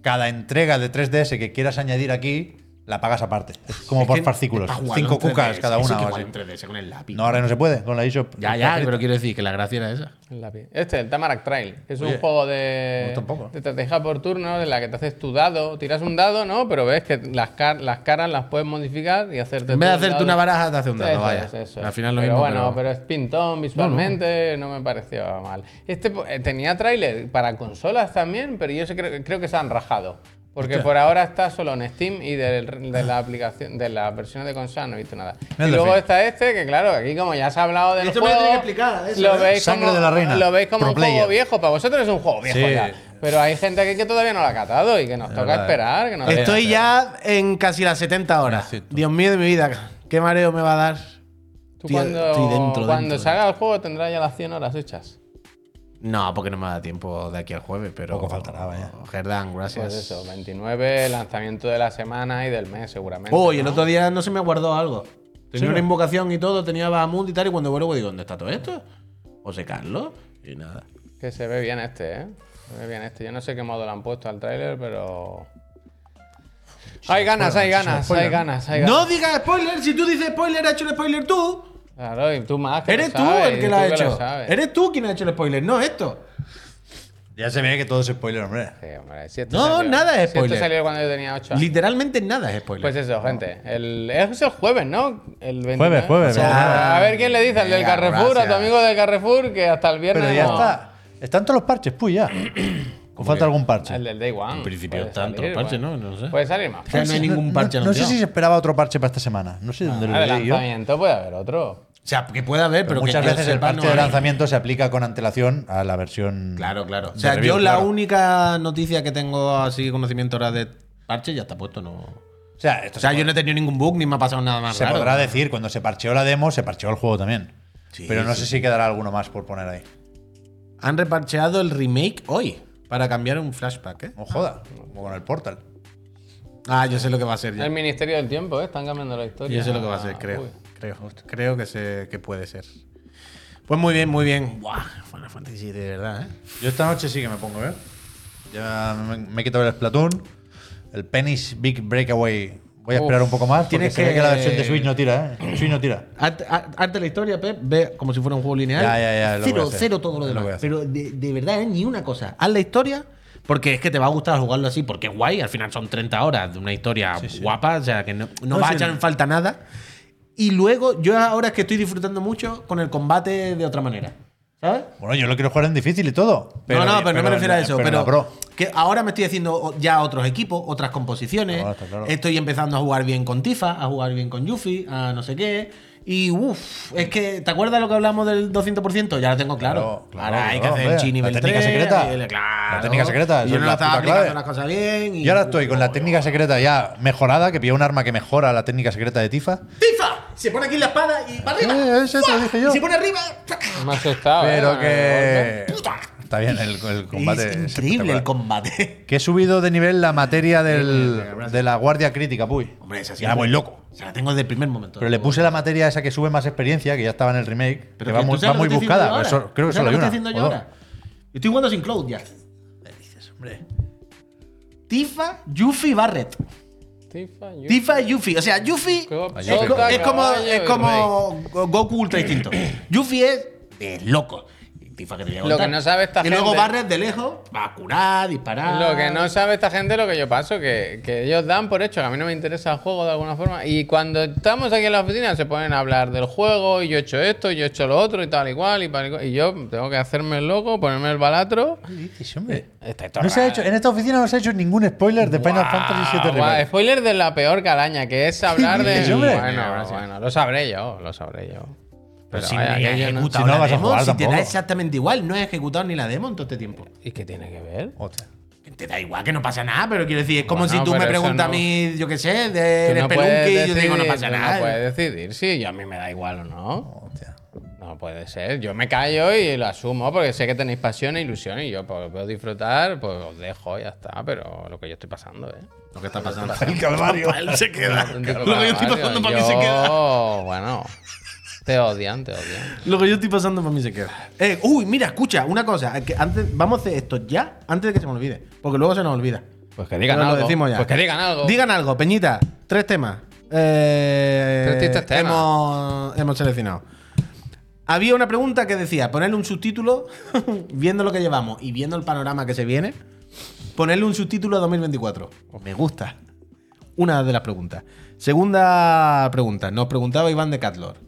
Speaker 3: cada entrega de 3DS que quieras añadir aquí, la pagas aparte. Es como por fascículos. Cinco cucas cada una o así.
Speaker 1: con el lápiz.
Speaker 3: No, ahora no se puede, con la eShop.
Speaker 1: Ya, ya, pero quiero decir que la gracia era esa.
Speaker 2: El lápiz. Este, el Tamarack Trail, que es un
Speaker 3: Oye,
Speaker 2: juego de,
Speaker 3: gusta un poco.
Speaker 2: de estrategia por turno en la que te haces tu dado, tiras un dado, ¿no? Pero ves que las, car- las caras las puedes modificar y hacerte
Speaker 1: En vez de
Speaker 2: un
Speaker 1: hacerte una
Speaker 2: dado.
Speaker 1: baraja, te hace un dado,
Speaker 2: Eso
Speaker 1: vaya.
Speaker 2: es, eso
Speaker 1: Al
Speaker 2: es.
Speaker 1: final lo
Speaker 2: pero
Speaker 1: mismo.
Speaker 2: bueno,
Speaker 1: pero-
Speaker 2: pero es pintón visualmente, no, me pareció mal. Este eh, tenía tráiler para consolas también, pero yo creo, creo que se han rajado. Porque por ahora está solo en Steam y de, de la aplicación, de las versiones de consola no he visto nada. Y luego
Speaker 3: fin.
Speaker 2: está este, que claro, aquí como ya se ha hablado del
Speaker 1: Esto me lo
Speaker 2: juego,
Speaker 1: tiene que explicar, eso,
Speaker 2: lo
Speaker 1: ¿eh?
Speaker 2: veis
Speaker 3: Sangre
Speaker 2: como,
Speaker 3: de la reina.
Speaker 2: Lo veis como un juego viejo, para vosotros es un juego viejo
Speaker 3: Sí.
Speaker 2: ya. Pero hay gente aquí que todavía no lo ha catado y que nos toca
Speaker 3: verdad,
Speaker 2: esperar. Que nos
Speaker 1: Estoy ya en casi las 70 horas. Dios mío de mi vida, qué mareo me va a dar.
Speaker 2: Tú
Speaker 1: Estoy-
Speaker 2: cuando,
Speaker 1: estoy dentro,
Speaker 2: cuando
Speaker 1: dentro.
Speaker 2: salga el juego tendrás ya las 100 horas hechas.
Speaker 1: No, porque no me da tiempo de aquí al jueves, pero.
Speaker 3: Poco faltará, vaya.
Speaker 1: Gerdan, gracias.
Speaker 2: Pues eso, 29, lanzamiento de la semana y del mes seguramente.
Speaker 1: Oh, y el otro día no se me guardó algo. Tenía
Speaker 3: Sí,
Speaker 1: una invocación y todo, tenía Bahamut y tal, y cuando vuelvo digo, ¿dónde está todo esto? José Carlos. Y nada.
Speaker 2: Que se ve bien este, ¿eh? Se ve bien este. Yo no sé qué modo le han puesto al tráiler, pero... Hay ganas, hay ganas, hay ganas, hay ganas.
Speaker 1: No digas spoiler, si tú dices spoiler, has hecho el spoiler tú.
Speaker 2: Claro, y tú más que
Speaker 1: Eres
Speaker 2: lo
Speaker 1: tú
Speaker 2: sabes,
Speaker 1: el que lo ha hecho. Eres tú quien ha hecho el spoiler, no esto.
Speaker 3: Ya se ve que todo es spoiler, hombre.
Speaker 2: Sí, hombre, si
Speaker 1: No,
Speaker 2: salió-
Speaker 1: nada es
Speaker 2: si esto
Speaker 1: spoiler.
Speaker 2: salió cuando yo tenía 8 años.
Speaker 1: Literalmente nada es spoiler.
Speaker 2: Pues eso, gente. El, es el jueves, ¿no? El 29.
Speaker 3: Jueves, jueves,
Speaker 2: O sea,
Speaker 1: verdad.
Speaker 2: a ver quién le dice al del Carrefour, a tu amigo del Carrefour, que hasta el viernes.
Speaker 3: Pero ya
Speaker 2: no-
Speaker 3: está. Están todos los parches, pues ya. ¿O falta algún parche?
Speaker 2: El del Day One.
Speaker 1: En principio están los parches,
Speaker 2: bueno.
Speaker 1: ¿no? No sé.
Speaker 2: Puede salir más.
Speaker 1: O sea, no hay ningún parche
Speaker 3: no, no sé
Speaker 1: anunciado.
Speaker 3: si se esperaba otro parche para esta semana. No sé dónde lo
Speaker 2: Ah, de
Speaker 3: leí yo.
Speaker 2: puede haber otro.
Speaker 1: O sea, que puede haber, pero,
Speaker 3: Pero muchas
Speaker 1: que
Speaker 3: veces el parche
Speaker 1: no
Speaker 3: de lanzamiento se aplica con antelación a la versión.
Speaker 1: Claro, claro. O sea,
Speaker 3: review,
Speaker 1: yo la
Speaker 3: claro.
Speaker 1: única noticia que tengo así conocimiento ahora de parche ya está puesto, no.
Speaker 3: O sea, esto
Speaker 1: O sea,
Speaker 3: se,
Speaker 1: yo no he tenido ningún bug ni me ha pasado nada más
Speaker 3: se
Speaker 1: raro.
Speaker 3: podrá decir, cuando se parcheó la demo, se parcheó el juego también.
Speaker 1: Sí,
Speaker 3: pero no
Speaker 1: sí,
Speaker 3: sé si quedará alguno más por poner ahí.
Speaker 1: Han reparcheado el remake hoy para cambiar un flashback, ¿eh?
Speaker 3: No joda, como con el Portal.
Speaker 1: Ah, yo sé lo que va a ser ya.
Speaker 2: El Ministerio del Tiempo, ¿eh? Están cambiando la historia.
Speaker 1: Yo sé lo que va a ser, creo.
Speaker 2: uy.
Speaker 1: Creo, creo que, sé, que puede ser. Pues muy bien, muy bien. Buah, Final Fantasy de verdad, ¿eh?
Speaker 3: Yo esta noche sí que me pongo, ¿eh? Ya me, me he quitado el Splatoon. El Penny's Big Breakaway. Voy a
Speaker 2: Uf.
Speaker 3: esperar un poco más porque
Speaker 1: Tienes
Speaker 3: se ve
Speaker 1: que-
Speaker 3: que la versión de Switch no tira, ¿eh? Switch no tira.
Speaker 1: Arte, ar- arte la historia, Pep, ve como si fuera un juego lineal.
Speaker 3: Ya, ya, ya, es lo que voy a
Speaker 1: Cero,
Speaker 3: hacer.
Speaker 1: cero todo lo
Speaker 3: lo
Speaker 1: demás.
Speaker 3: que hacer.
Speaker 1: Pero de, de verdad, ¿eh? ni una cosa. Haz la historia, porque es que te va a gustar jugarlo así, porque es guay. Al final son 30 horas de una historia guapa, o sea que no, no,
Speaker 3: No,
Speaker 1: va a
Speaker 3: sí.
Speaker 1: echar en falta nada. Y luego, yo ahora es que estoy disfrutando mucho con el combate de otra manera. ¿Sabes?
Speaker 3: Bueno, yo lo quiero jugar en difícil y todo.
Speaker 1: no, no, pero, no me refiero a eso. Pero, que ahora me estoy haciendo ya otros equipos, otras composiciones.
Speaker 3: Claro, está claro.
Speaker 1: Estoy empezando a jugar bien con Tifa, a jugar bien con Yuffie, a no sé qué. Y uff, es que, ¿te acuerdas lo que hablamos del 200%? Ya lo tengo claro.
Speaker 3: Claro, claro,
Speaker 1: ahora hay que hacer
Speaker 3: hombre.
Speaker 1: el chi
Speaker 3: La técnica
Speaker 1: 3,
Speaker 3: secreta.
Speaker 1: el- claro.
Speaker 3: La técnica secreta,
Speaker 1: yo
Speaker 3: es
Speaker 1: no
Speaker 3: la
Speaker 1: estaba aplicando
Speaker 3: clave.
Speaker 1: las cosas bien. Y,
Speaker 3: Y ahora estoy con la técnica secreta ya mejorada, que pillé un arma que mejora la técnica secreta de Tifa.
Speaker 1: ¡Tifa! Se pone aquí la espada y para arriba.
Speaker 3: Eh, eso te lo dije yo.
Speaker 1: Y se pone arriba.
Speaker 2: Me ha asustado, ¿eh?
Speaker 3: Pero
Speaker 2: el
Speaker 3: que.
Speaker 1: Puta.
Speaker 3: Está bien, el, el combate.
Speaker 1: es
Speaker 3: es
Speaker 1: increíble el combate.
Speaker 3: Que he subido de nivel la materia del- de la guardia crítica, puy.
Speaker 1: Hombre, esa sí.
Speaker 3: Ya voy loco.
Speaker 1: O sea, la tengo desde el primer momento.
Speaker 3: Pero le puse la materia esa que sube más experiencia, que ya estaba en el remake,
Speaker 1: Pero
Speaker 3: que va muy, va muy buscada. eso- creo que
Speaker 1: ¿Tú
Speaker 3: solo hay una.
Speaker 1: estoy yo ahora? Estoy jugando sin Cloud ya.
Speaker 3: Hombre.
Speaker 1: Tifa, Yuffie, Barret.
Speaker 2: Tifa,
Speaker 1: Yuffie. O sea, Yuffie es, es como, es como Goku Ultra Instinto. Yuffie es de loco. Tifa que te voy a
Speaker 2: Lo que no sabe esta
Speaker 1: Y luego
Speaker 2: gente-
Speaker 1: Barret de lejos va a curar, disparar.
Speaker 2: Lo que no sabe esta gente es lo que yo paso, que, que ellos dan por hecho que a mí no me interesa el juego de alguna forma. Y cuando estamos aquí en la oficina se ponen a hablar del juego y yo he hecho esto, y yo he hecho lo otro y tal y cual y, tal yo tengo que hacerme el loco, ponerme el balatro.
Speaker 3: ¿Qué dices, hombre?
Speaker 2: Todo
Speaker 3: No se ha hecho, en esta oficina no se ha hecho ningún spoiler de Final Fantasy VII
Speaker 2: guau,
Speaker 3: Remake.
Speaker 2: spoiler de la peor calaña, que es hablar de. Bueno,
Speaker 1: gracias.
Speaker 2: bueno, lo sabré yo, lo sabré yo.
Speaker 1: Pero
Speaker 2: Pero
Speaker 1: si
Speaker 2: yo no-
Speaker 1: ejecutado
Speaker 3: si no
Speaker 1: la
Speaker 3: vas a jugar
Speaker 1: si te da
Speaker 3: tampoco.
Speaker 1: exactamente igual, no has ejecutado ni la demo en todo este tiempo.
Speaker 2: ¿Y qué tiene que ver?
Speaker 3: Hostia.
Speaker 1: Te da igual que no pasa nada, pero quiero decir, es como
Speaker 2: Bueno,
Speaker 1: si tú me preguntas a mí, yo qué sé, de
Speaker 2: no
Speaker 1: Spelunky y yo te digo, no
Speaker 2: decidir,
Speaker 1: pasa nada.
Speaker 2: No puedes decidir si a mí me da igual o no.
Speaker 3: Hostia.
Speaker 2: No puede ser. Yo me callo y lo asumo porque sé que tenéis pasión e ilusión y yo pues, puedo disfrutar, pues os dejo y ya está. Pero lo que yo estoy pasando, ¿eh?
Speaker 1: Lo que está pasando.
Speaker 3: El calvario.
Speaker 1: Él se queda. Lo que yo estoy pasando para mí se queda.
Speaker 2: Yo, bueno, te odian, te odian.
Speaker 1: Lo que yo estoy pasando para mí se queda. Eh, uy, mira, escucha, una cosa. que antes, vamos a hacer esto ya, antes de que se me olvide. Porque luego se nos olvida.
Speaker 2: Pues que digan
Speaker 1: Pero lo
Speaker 2: algo.
Speaker 1: decimos ya.
Speaker 2: Pues que digan algo.
Speaker 1: Digan algo, Peñita. Tres temas. Eh,
Speaker 2: Tres tristes temas.
Speaker 1: Hemos, hemos seleccionado. Había una pregunta que decía, ponerle un subtítulo, viendo lo que llevamos y viendo el panorama que se viene, ponerle un subtítulo a 2024. Me gusta. Una de las preguntas. Segunda pregunta. Nos preguntaba Iván de Catlor.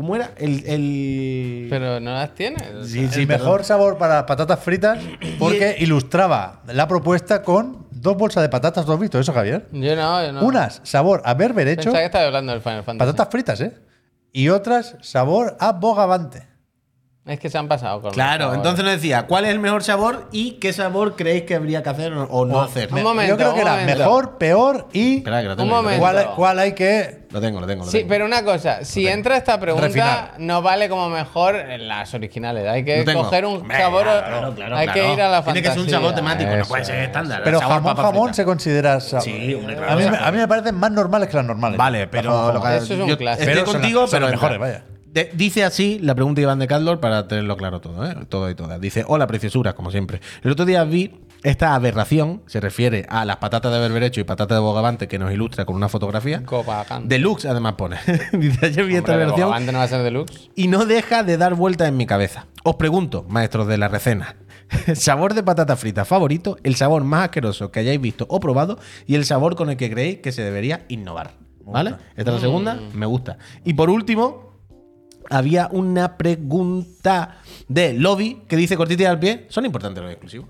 Speaker 1: ¿Cómo era? El. el...
Speaker 2: Pero no las tienes.
Speaker 1: Sí, sí,
Speaker 3: el
Speaker 1: perdón.
Speaker 3: mejor sabor para patatas fritas porque ilustraba la propuesta con dos bolsas de patatas. ¿Tú has visto eso, Javier?
Speaker 2: Yo no, yo no.
Speaker 3: Unas sabor a berberecho,
Speaker 2: Pensaba que estaba hablando del Final Fantasy.
Speaker 3: patatas fritas, ¿eh? Y otras sabor a bogavante.
Speaker 2: Es que se han pasado con
Speaker 1: Claro, entonces nos decía, ¿cuál es el mejor sabor y qué sabor creéis que habría que hacer o- no hacer?
Speaker 2: Un momento,
Speaker 3: Yo creo que
Speaker 2: un
Speaker 3: era
Speaker 2: momento.
Speaker 3: mejor, peor y
Speaker 1: Espera, que lo
Speaker 2: Un
Speaker 1: tengo, lo tengo.
Speaker 2: momento.
Speaker 3: cuál, cuál hay que.
Speaker 1: Lo tengo, lo tengo. lo
Speaker 2: Sí,
Speaker 1: tengo.
Speaker 2: pero una cosa, si entra esta pregunta,
Speaker 3: Refinar.
Speaker 2: no vale como mejor en las originales. Hay que
Speaker 1: Lo tengo.
Speaker 2: coger un
Speaker 1: Hombre,
Speaker 2: sabor.
Speaker 1: claro, claro,
Speaker 2: hay
Speaker 1: claro.
Speaker 2: que ir a la
Speaker 1: Tiene
Speaker 2: fantasía.
Speaker 1: que ser un sabor temático, no
Speaker 2: Eso,
Speaker 1: puede ser estándar.
Speaker 3: Pero
Speaker 1: sabor
Speaker 3: jamón,
Speaker 1: papa
Speaker 3: jamón
Speaker 1: frita.
Speaker 3: se considera. sa-
Speaker 1: Sí, hombre, claro.
Speaker 3: a, mí, me- a mí me parecen más normales que las normales.
Speaker 1: Vale, pero lo que-
Speaker 2: Eso es un
Speaker 1: yo
Speaker 2: clásico.
Speaker 1: Estoy
Speaker 3: Pero son
Speaker 1: contigo,
Speaker 3: las- son
Speaker 1: pero
Speaker 3: las mejores,
Speaker 1: entra.
Speaker 3: vaya.
Speaker 1: De- dice así la pregunta de Iván de Caldor para tenerlo claro todo, ¿eh? todo y todas. Dice, hola preciosura, como siempre. El otro día vi esta aberración, se refiere a las patatas de berberecho y patatas de bogavante que nos ilustra con una fotografía.
Speaker 2: Copacabana.
Speaker 1: Deluxe además pone. Dice, ayer vi esta
Speaker 2: Bogavante no va a ser deluxe.
Speaker 1: y no deja de dar vueltas en mi cabeza. Os pregunto, maestros de la recena, sabor de patata frita favorito, el sabor más asqueroso que hayáis visto o probado y el sabor con el que creéis que se debería innovar. ¿Vale? Esta es la segunda, me gusta. Y por último, había una pregunta de Lobby que dice cortita y al pie, ¿son importantes los exclusivos?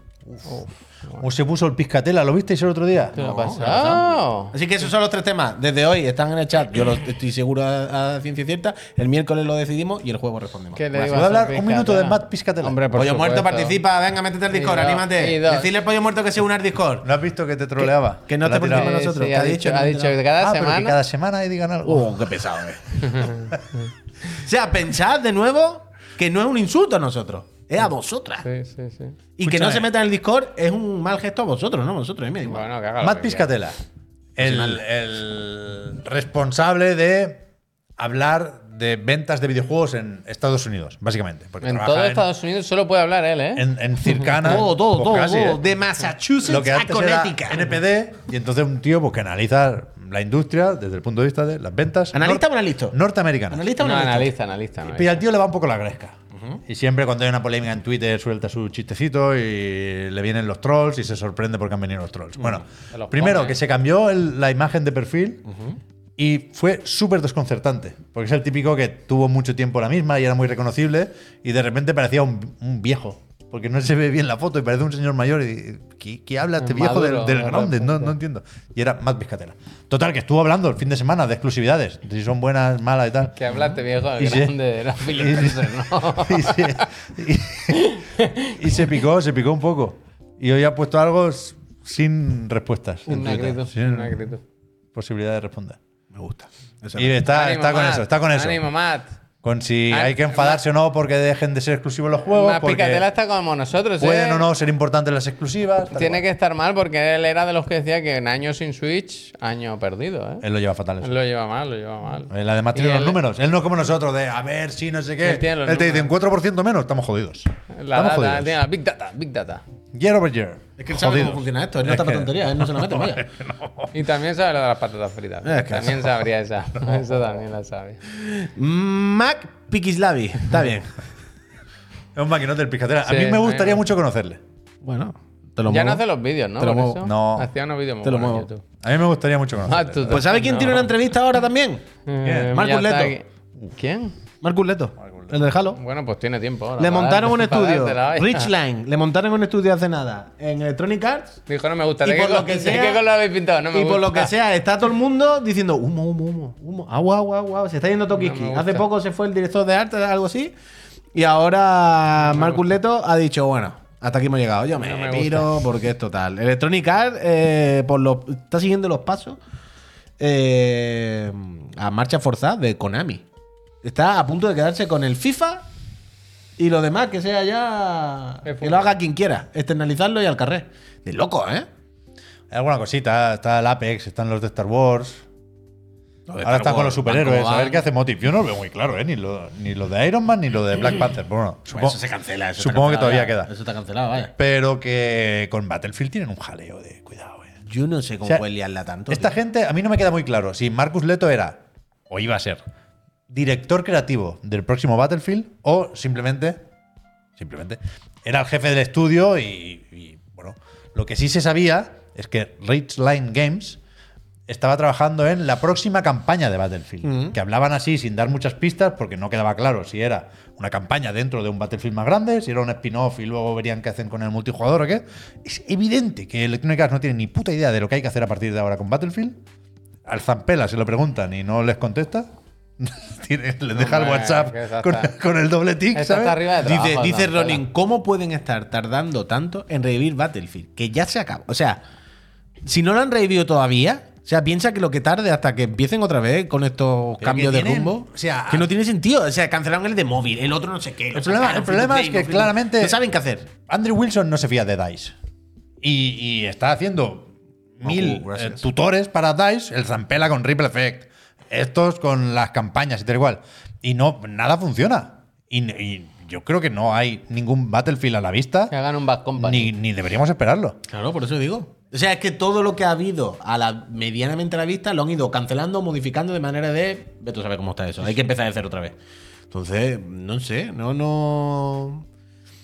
Speaker 3: ¿Cómo se puso el piscatela? ¿Lo visteis el otro día?
Speaker 2: ¿Qué le ha pasado?
Speaker 1: Así que esos son los tres temas. Desde hoy están en el chat, yo lo estoy seguro a, a ciencia cierta. El miércoles lo decidimos y el juego respondemos.
Speaker 2: ¿Qué le a
Speaker 3: ¿Puedo
Speaker 2: hacer
Speaker 3: hablar un minuto de? Matt Piscatela?
Speaker 2: Hombre, por
Speaker 1: Pollo muerto
Speaker 2: supuesto.
Speaker 1: participa, venga, métete al Discord,
Speaker 2: Y y
Speaker 1: anímate. Decirle al pollo muerto que se una al Discord.
Speaker 3: ¿No has visto que te troleaba?
Speaker 1: Que no
Speaker 3: la
Speaker 1: te
Speaker 2: Sí,
Speaker 1: nosotros.
Speaker 2: sí,
Speaker 1: ¿Qué
Speaker 2: ha
Speaker 1: ha
Speaker 2: dicho,
Speaker 1: dicho?
Speaker 2: ha
Speaker 1: No
Speaker 2: dicho
Speaker 1: te
Speaker 2: que cada
Speaker 3: Ah, pero que
Speaker 2: semana.
Speaker 3: cada semana ahí digan algo.
Speaker 1: Oh, qué pesado, eh. o sea, pensad de nuevo que no es un insulto a nosotros, es a vosotras.
Speaker 2: Sí, sí, sí.
Speaker 1: Y que no se meta en el Discord es un mal gesto a vosotros, ¿no? Vosotros, a mí me da igual.
Speaker 2: Bueno, que haga lo
Speaker 3: Matt
Speaker 2: que
Speaker 3: Piscatela, el, el responsable de hablar de ventas de videojuegos en Estados Unidos, básicamente. porque.
Speaker 2: En
Speaker 3: trabaja
Speaker 2: todo Estados Unidos solo puede hablar él, ¿eh?
Speaker 3: En, en Circana.
Speaker 1: todo, todo,
Speaker 3: pues
Speaker 1: todo,
Speaker 3: casi,
Speaker 1: todo.
Speaker 3: ¿eh?
Speaker 1: De Massachusetts
Speaker 3: Lo que
Speaker 1: a
Speaker 3: antes era
Speaker 1: Connecticut.
Speaker 3: NPD, y entonces un tío pues, que analiza la industria desde el punto de vista de las ventas.
Speaker 1: ¿Analista
Speaker 3: nor-
Speaker 1: o analisto?
Speaker 3: Norteamericanas.
Speaker 1: ¿Analista o
Speaker 2: no,
Speaker 1: analista?
Speaker 2: analista, analista.
Speaker 3: Y al tío le va un poco la gresca. Y siempre cuando hay una polémica en Twitter suelta su chistecito y le vienen los trolls y se sorprende porque han venido los trolls. Bueno,
Speaker 2: los
Speaker 3: primero que se cambió el- la imagen de perfil y fue súper desconcertante. Porque es el típico que tuvo mucho tiempo la misma y era muy reconocible y de repente parecía un, un viejo. Porque no se ve bien la foto y parece un señor mayor y ¿qué, qué habla este viejo
Speaker 2: Maduro,
Speaker 3: del, del
Speaker 2: de
Speaker 3: grande? No, no entiendo. Y era Matt Vizcatela. Total, que estuvo hablando el fin de semana de exclusividades, de si son buenas, malas y tal.
Speaker 2: Que hablaste, viejo,
Speaker 3: Y
Speaker 2: el
Speaker 3: se-
Speaker 2: grande de la Philip Spencer, ¿no?
Speaker 3: y, se, y- y se picó, se picó un poco. Y hoy ha puesto algo sin respuestas.
Speaker 2: Un negrito,
Speaker 3: sin
Speaker 2: un negrito.
Speaker 3: posibilidad de responder.
Speaker 1: Me gusta.
Speaker 3: Y está,
Speaker 2: Ánimo,
Speaker 3: está con
Speaker 2: Matt.
Speaker 3: eso, está con eso.
Speaker 2: Ánimo, Matt.
Speaker 3: Con si
Speaker 2: Ah,
Speaker 3: hay que enfadarse o no porque dejen de ser exclusivos los juegos. Porque
Speaker 2: Picatela está como nosotros, ¿eh?
Speaker 3: pueden o no ser importantes las exclusivas.
Speaker 2: Tiene
Speaker 3: cual.
Speaker 2: que estar mal porque él era de los que decía que en años sin Switch, año perdido, ¿eh?
Speaker 3: Él lo lleva fatal. eso.
Speaker 2: Él lo lleva mal, lo lleva mal.
Speaker 3: Él además tiene los
Speaker 2: él-
Speaker 3: números. Él no es como nosotros de a ver si no sé qué.
Speaker 2: Él tiene los
Speaker 3: Él te dice un
Speaker 2: números.
Speaker 3: 4% menos, estamos jodidos.
Speaker 2: La
Speaker 3: estamos
Speaker 2: data,
Speaker 3: jodidos.
Speaker 2: tiene la Big Data, Big Data.
Speaker 3: Year over year.
Speaker 1: Es que él sabe
Speaker 3: Jodidos.
Speaker 1: cómo funciona esto, él no
Speaker 3: Es
Speaker 1: está para
Speaker 3: que-
Speaker 1: tonterías, él no se lo mete, vaya.
Speaker 2: Y también sabe lo de las patatas fritas.
Speaker 1: Es que
Speaker 2: también sabría esa. Eso también la sabe.
Speaker 1: Mac Pikislavi, está bien.
Speaker 3: Es un maquinote del piscatera.
Speaker 2: Sí,
Speaker 3: a mí me gustaría mucho conocerle.
Speaker 1: Bueno, te lo
Speaker 2: Ya no
Speaker 1: muevo.
Speaker 2: hace los vídeos, ¿no?
Speaker 1: Te lo
Speaker 2: Por
Speaker 1: muevo.
Speaker 2: eso.
Speaker 3: No.
Speaker 2: Hacía unos vídeos muy
Speaker 1: Te lo
Speaker 2: buenos en
Speaker 1: muevo.
Speaker 2: YouTube.
Speaker 3: A mí me gustaría mucho
Speaker 2: Ah,
Speaker 3: conocerle.
Speaker 2: tú-
Speaker 1: Pues ¿sabe quién
Speaker 2: no.
Speaker 1: tiene una entrevista ahora también?
Speaker 2: Eh,
Speaker 1: Marcus
Speaker 2: Miyazaki.
Speaker 1: Leto.
Speaker 2: ¿Quién?
Speaker 1: Marcus Leto, el del Halo.
Speaker 2: Bueno, pues tiene tiempo ahora.
Speaker 1: Le montaron un estudio,
Speaker 2: vaya.
Speaker 1: Richline, le montaron un estudio hace nada en Electronic Arts.
Speaker 2: Dijo, no me gusta.
Speaker 1: Y
Speaker 2: ¿De
Speaker 1: por lo que sea-
Speaker 2: qué color habéis pintado? No me
Speaker 1: y por lo que sea, está todo el mundo diciendo humo, humo, humo, humo, agua, agua, agua. Se está yendo Tokiski. Hace poco se fue el director de arte, algo así. Y ahora Marcus Leto ha dicho, bueno, hasta aquí hemos llegado. Yo me,
Speaker 2: No me
Speaker 1: porque es total. Electronic Arts eh, por los, está siguiendo los pasos eh, a marcha forzada de Konami. Está a punto de quedarse con el FIFA y lo demás que sea ya. Que lo haga quien quiera. Externalizarlo y al carrer. De loco, ¿eh?
Speaker 3: Hay alguna cosita. Está el Apex, están los de Star Wars.
Speaker 1: De
Speaker 3: Ahora
Speaker 1: Star
Speaker 3: están con los superhéroes. A ver qué hace Motif. Yo no lo veo muy claro, ¿eh? Ni lo, ni lo de Iron Man ni lo de Black Panther. Bueno, supongo,
Speaker 1: eso se cancela. Eso
Speaker 3: supongo que todavía
Speaker 1: ya.
Speaker 3: queda.
Speaker 1: Eso está cancelado, vaya.
Speaker 3: Pero que con Battlefield tienen un jaleo de cuidado, ¿eh?
Speaker 1: Yo no sé cómo
Speaker 3: O sea,
Speaker 1: puedes liarla tanto.
Speaker 3: Esta
Speaker 1: tío.
Speaker 3: gente, a mí no me queda muy claro si Marcus Leto era, o iba a ser, director creativo del próximo Battlefield o simplemente, simplemente, era el jefe del estudio y, y, bueno, lo que sí se sabía es que Ridgeline Games estaba trabajando en la próxima campaña de Battlefield,
Speaker 1: Ujú.
Speaker 3: que hablaban así sin dar muchas pistas porque no quedaba claro si era una campaña dentro de un Battlefield más grande, si era un spin-off y luego verían qué hacen con el multijugador o qué. Es evidente que Electronic Arts no tiene ni puta idea de lo que hay que hacer a partir de ahora con Battlefield. Al Zampela se lo preguntan y no les contesta. Tiene- Le deja el WhatsApp con, el doble tic,
Speaker 2: esta
Speaker 3: ¿sabes?
Speaker 2: está arriba de trabajo,
Speaker 1: Dice, dice. Ronin, ¿cómo pueden estar tardando tanto en revivir Battlefield? Que ya se acaba. O sea, si no lo han revivido todavía, o sea, piensa que lo que tarde hasta que empiecen otra vez con estos
Speaker 3: Pero
Speaker 1: cambios de rumbo,
Speaker 3: o sea,
Speaker 1: que no tiene sentido. O sea, cancelaron el de móvil, el otro no sé qué.
Speaker 3: El problema- el problema es que claramente-
Speaker 1: No saben qué hacer.
Speaker 3: Andrew Wilson no se fía de DICE. Y, y está haciendo mil eh, tutores para DICE, el Zampela con Ripple Effect, estos con las campañas y tal igual. Y no, nada funciona. Y, y yo creo que no hay ningún Battlefield a la vista,
Speaker 2: Que hagan un Bad Company.
Speaker 3: ni, ni deberíamos esperarlo.
Speaker 1: Claro, por eso digo. O sea, es que todo lo que ha habido a la medianamente a la vista lo han ido cancelando, modificando de manera de. Ve tú sabes cómo está eso. Hay que empezar de cero otra vez. Entonces, no sé, no, no.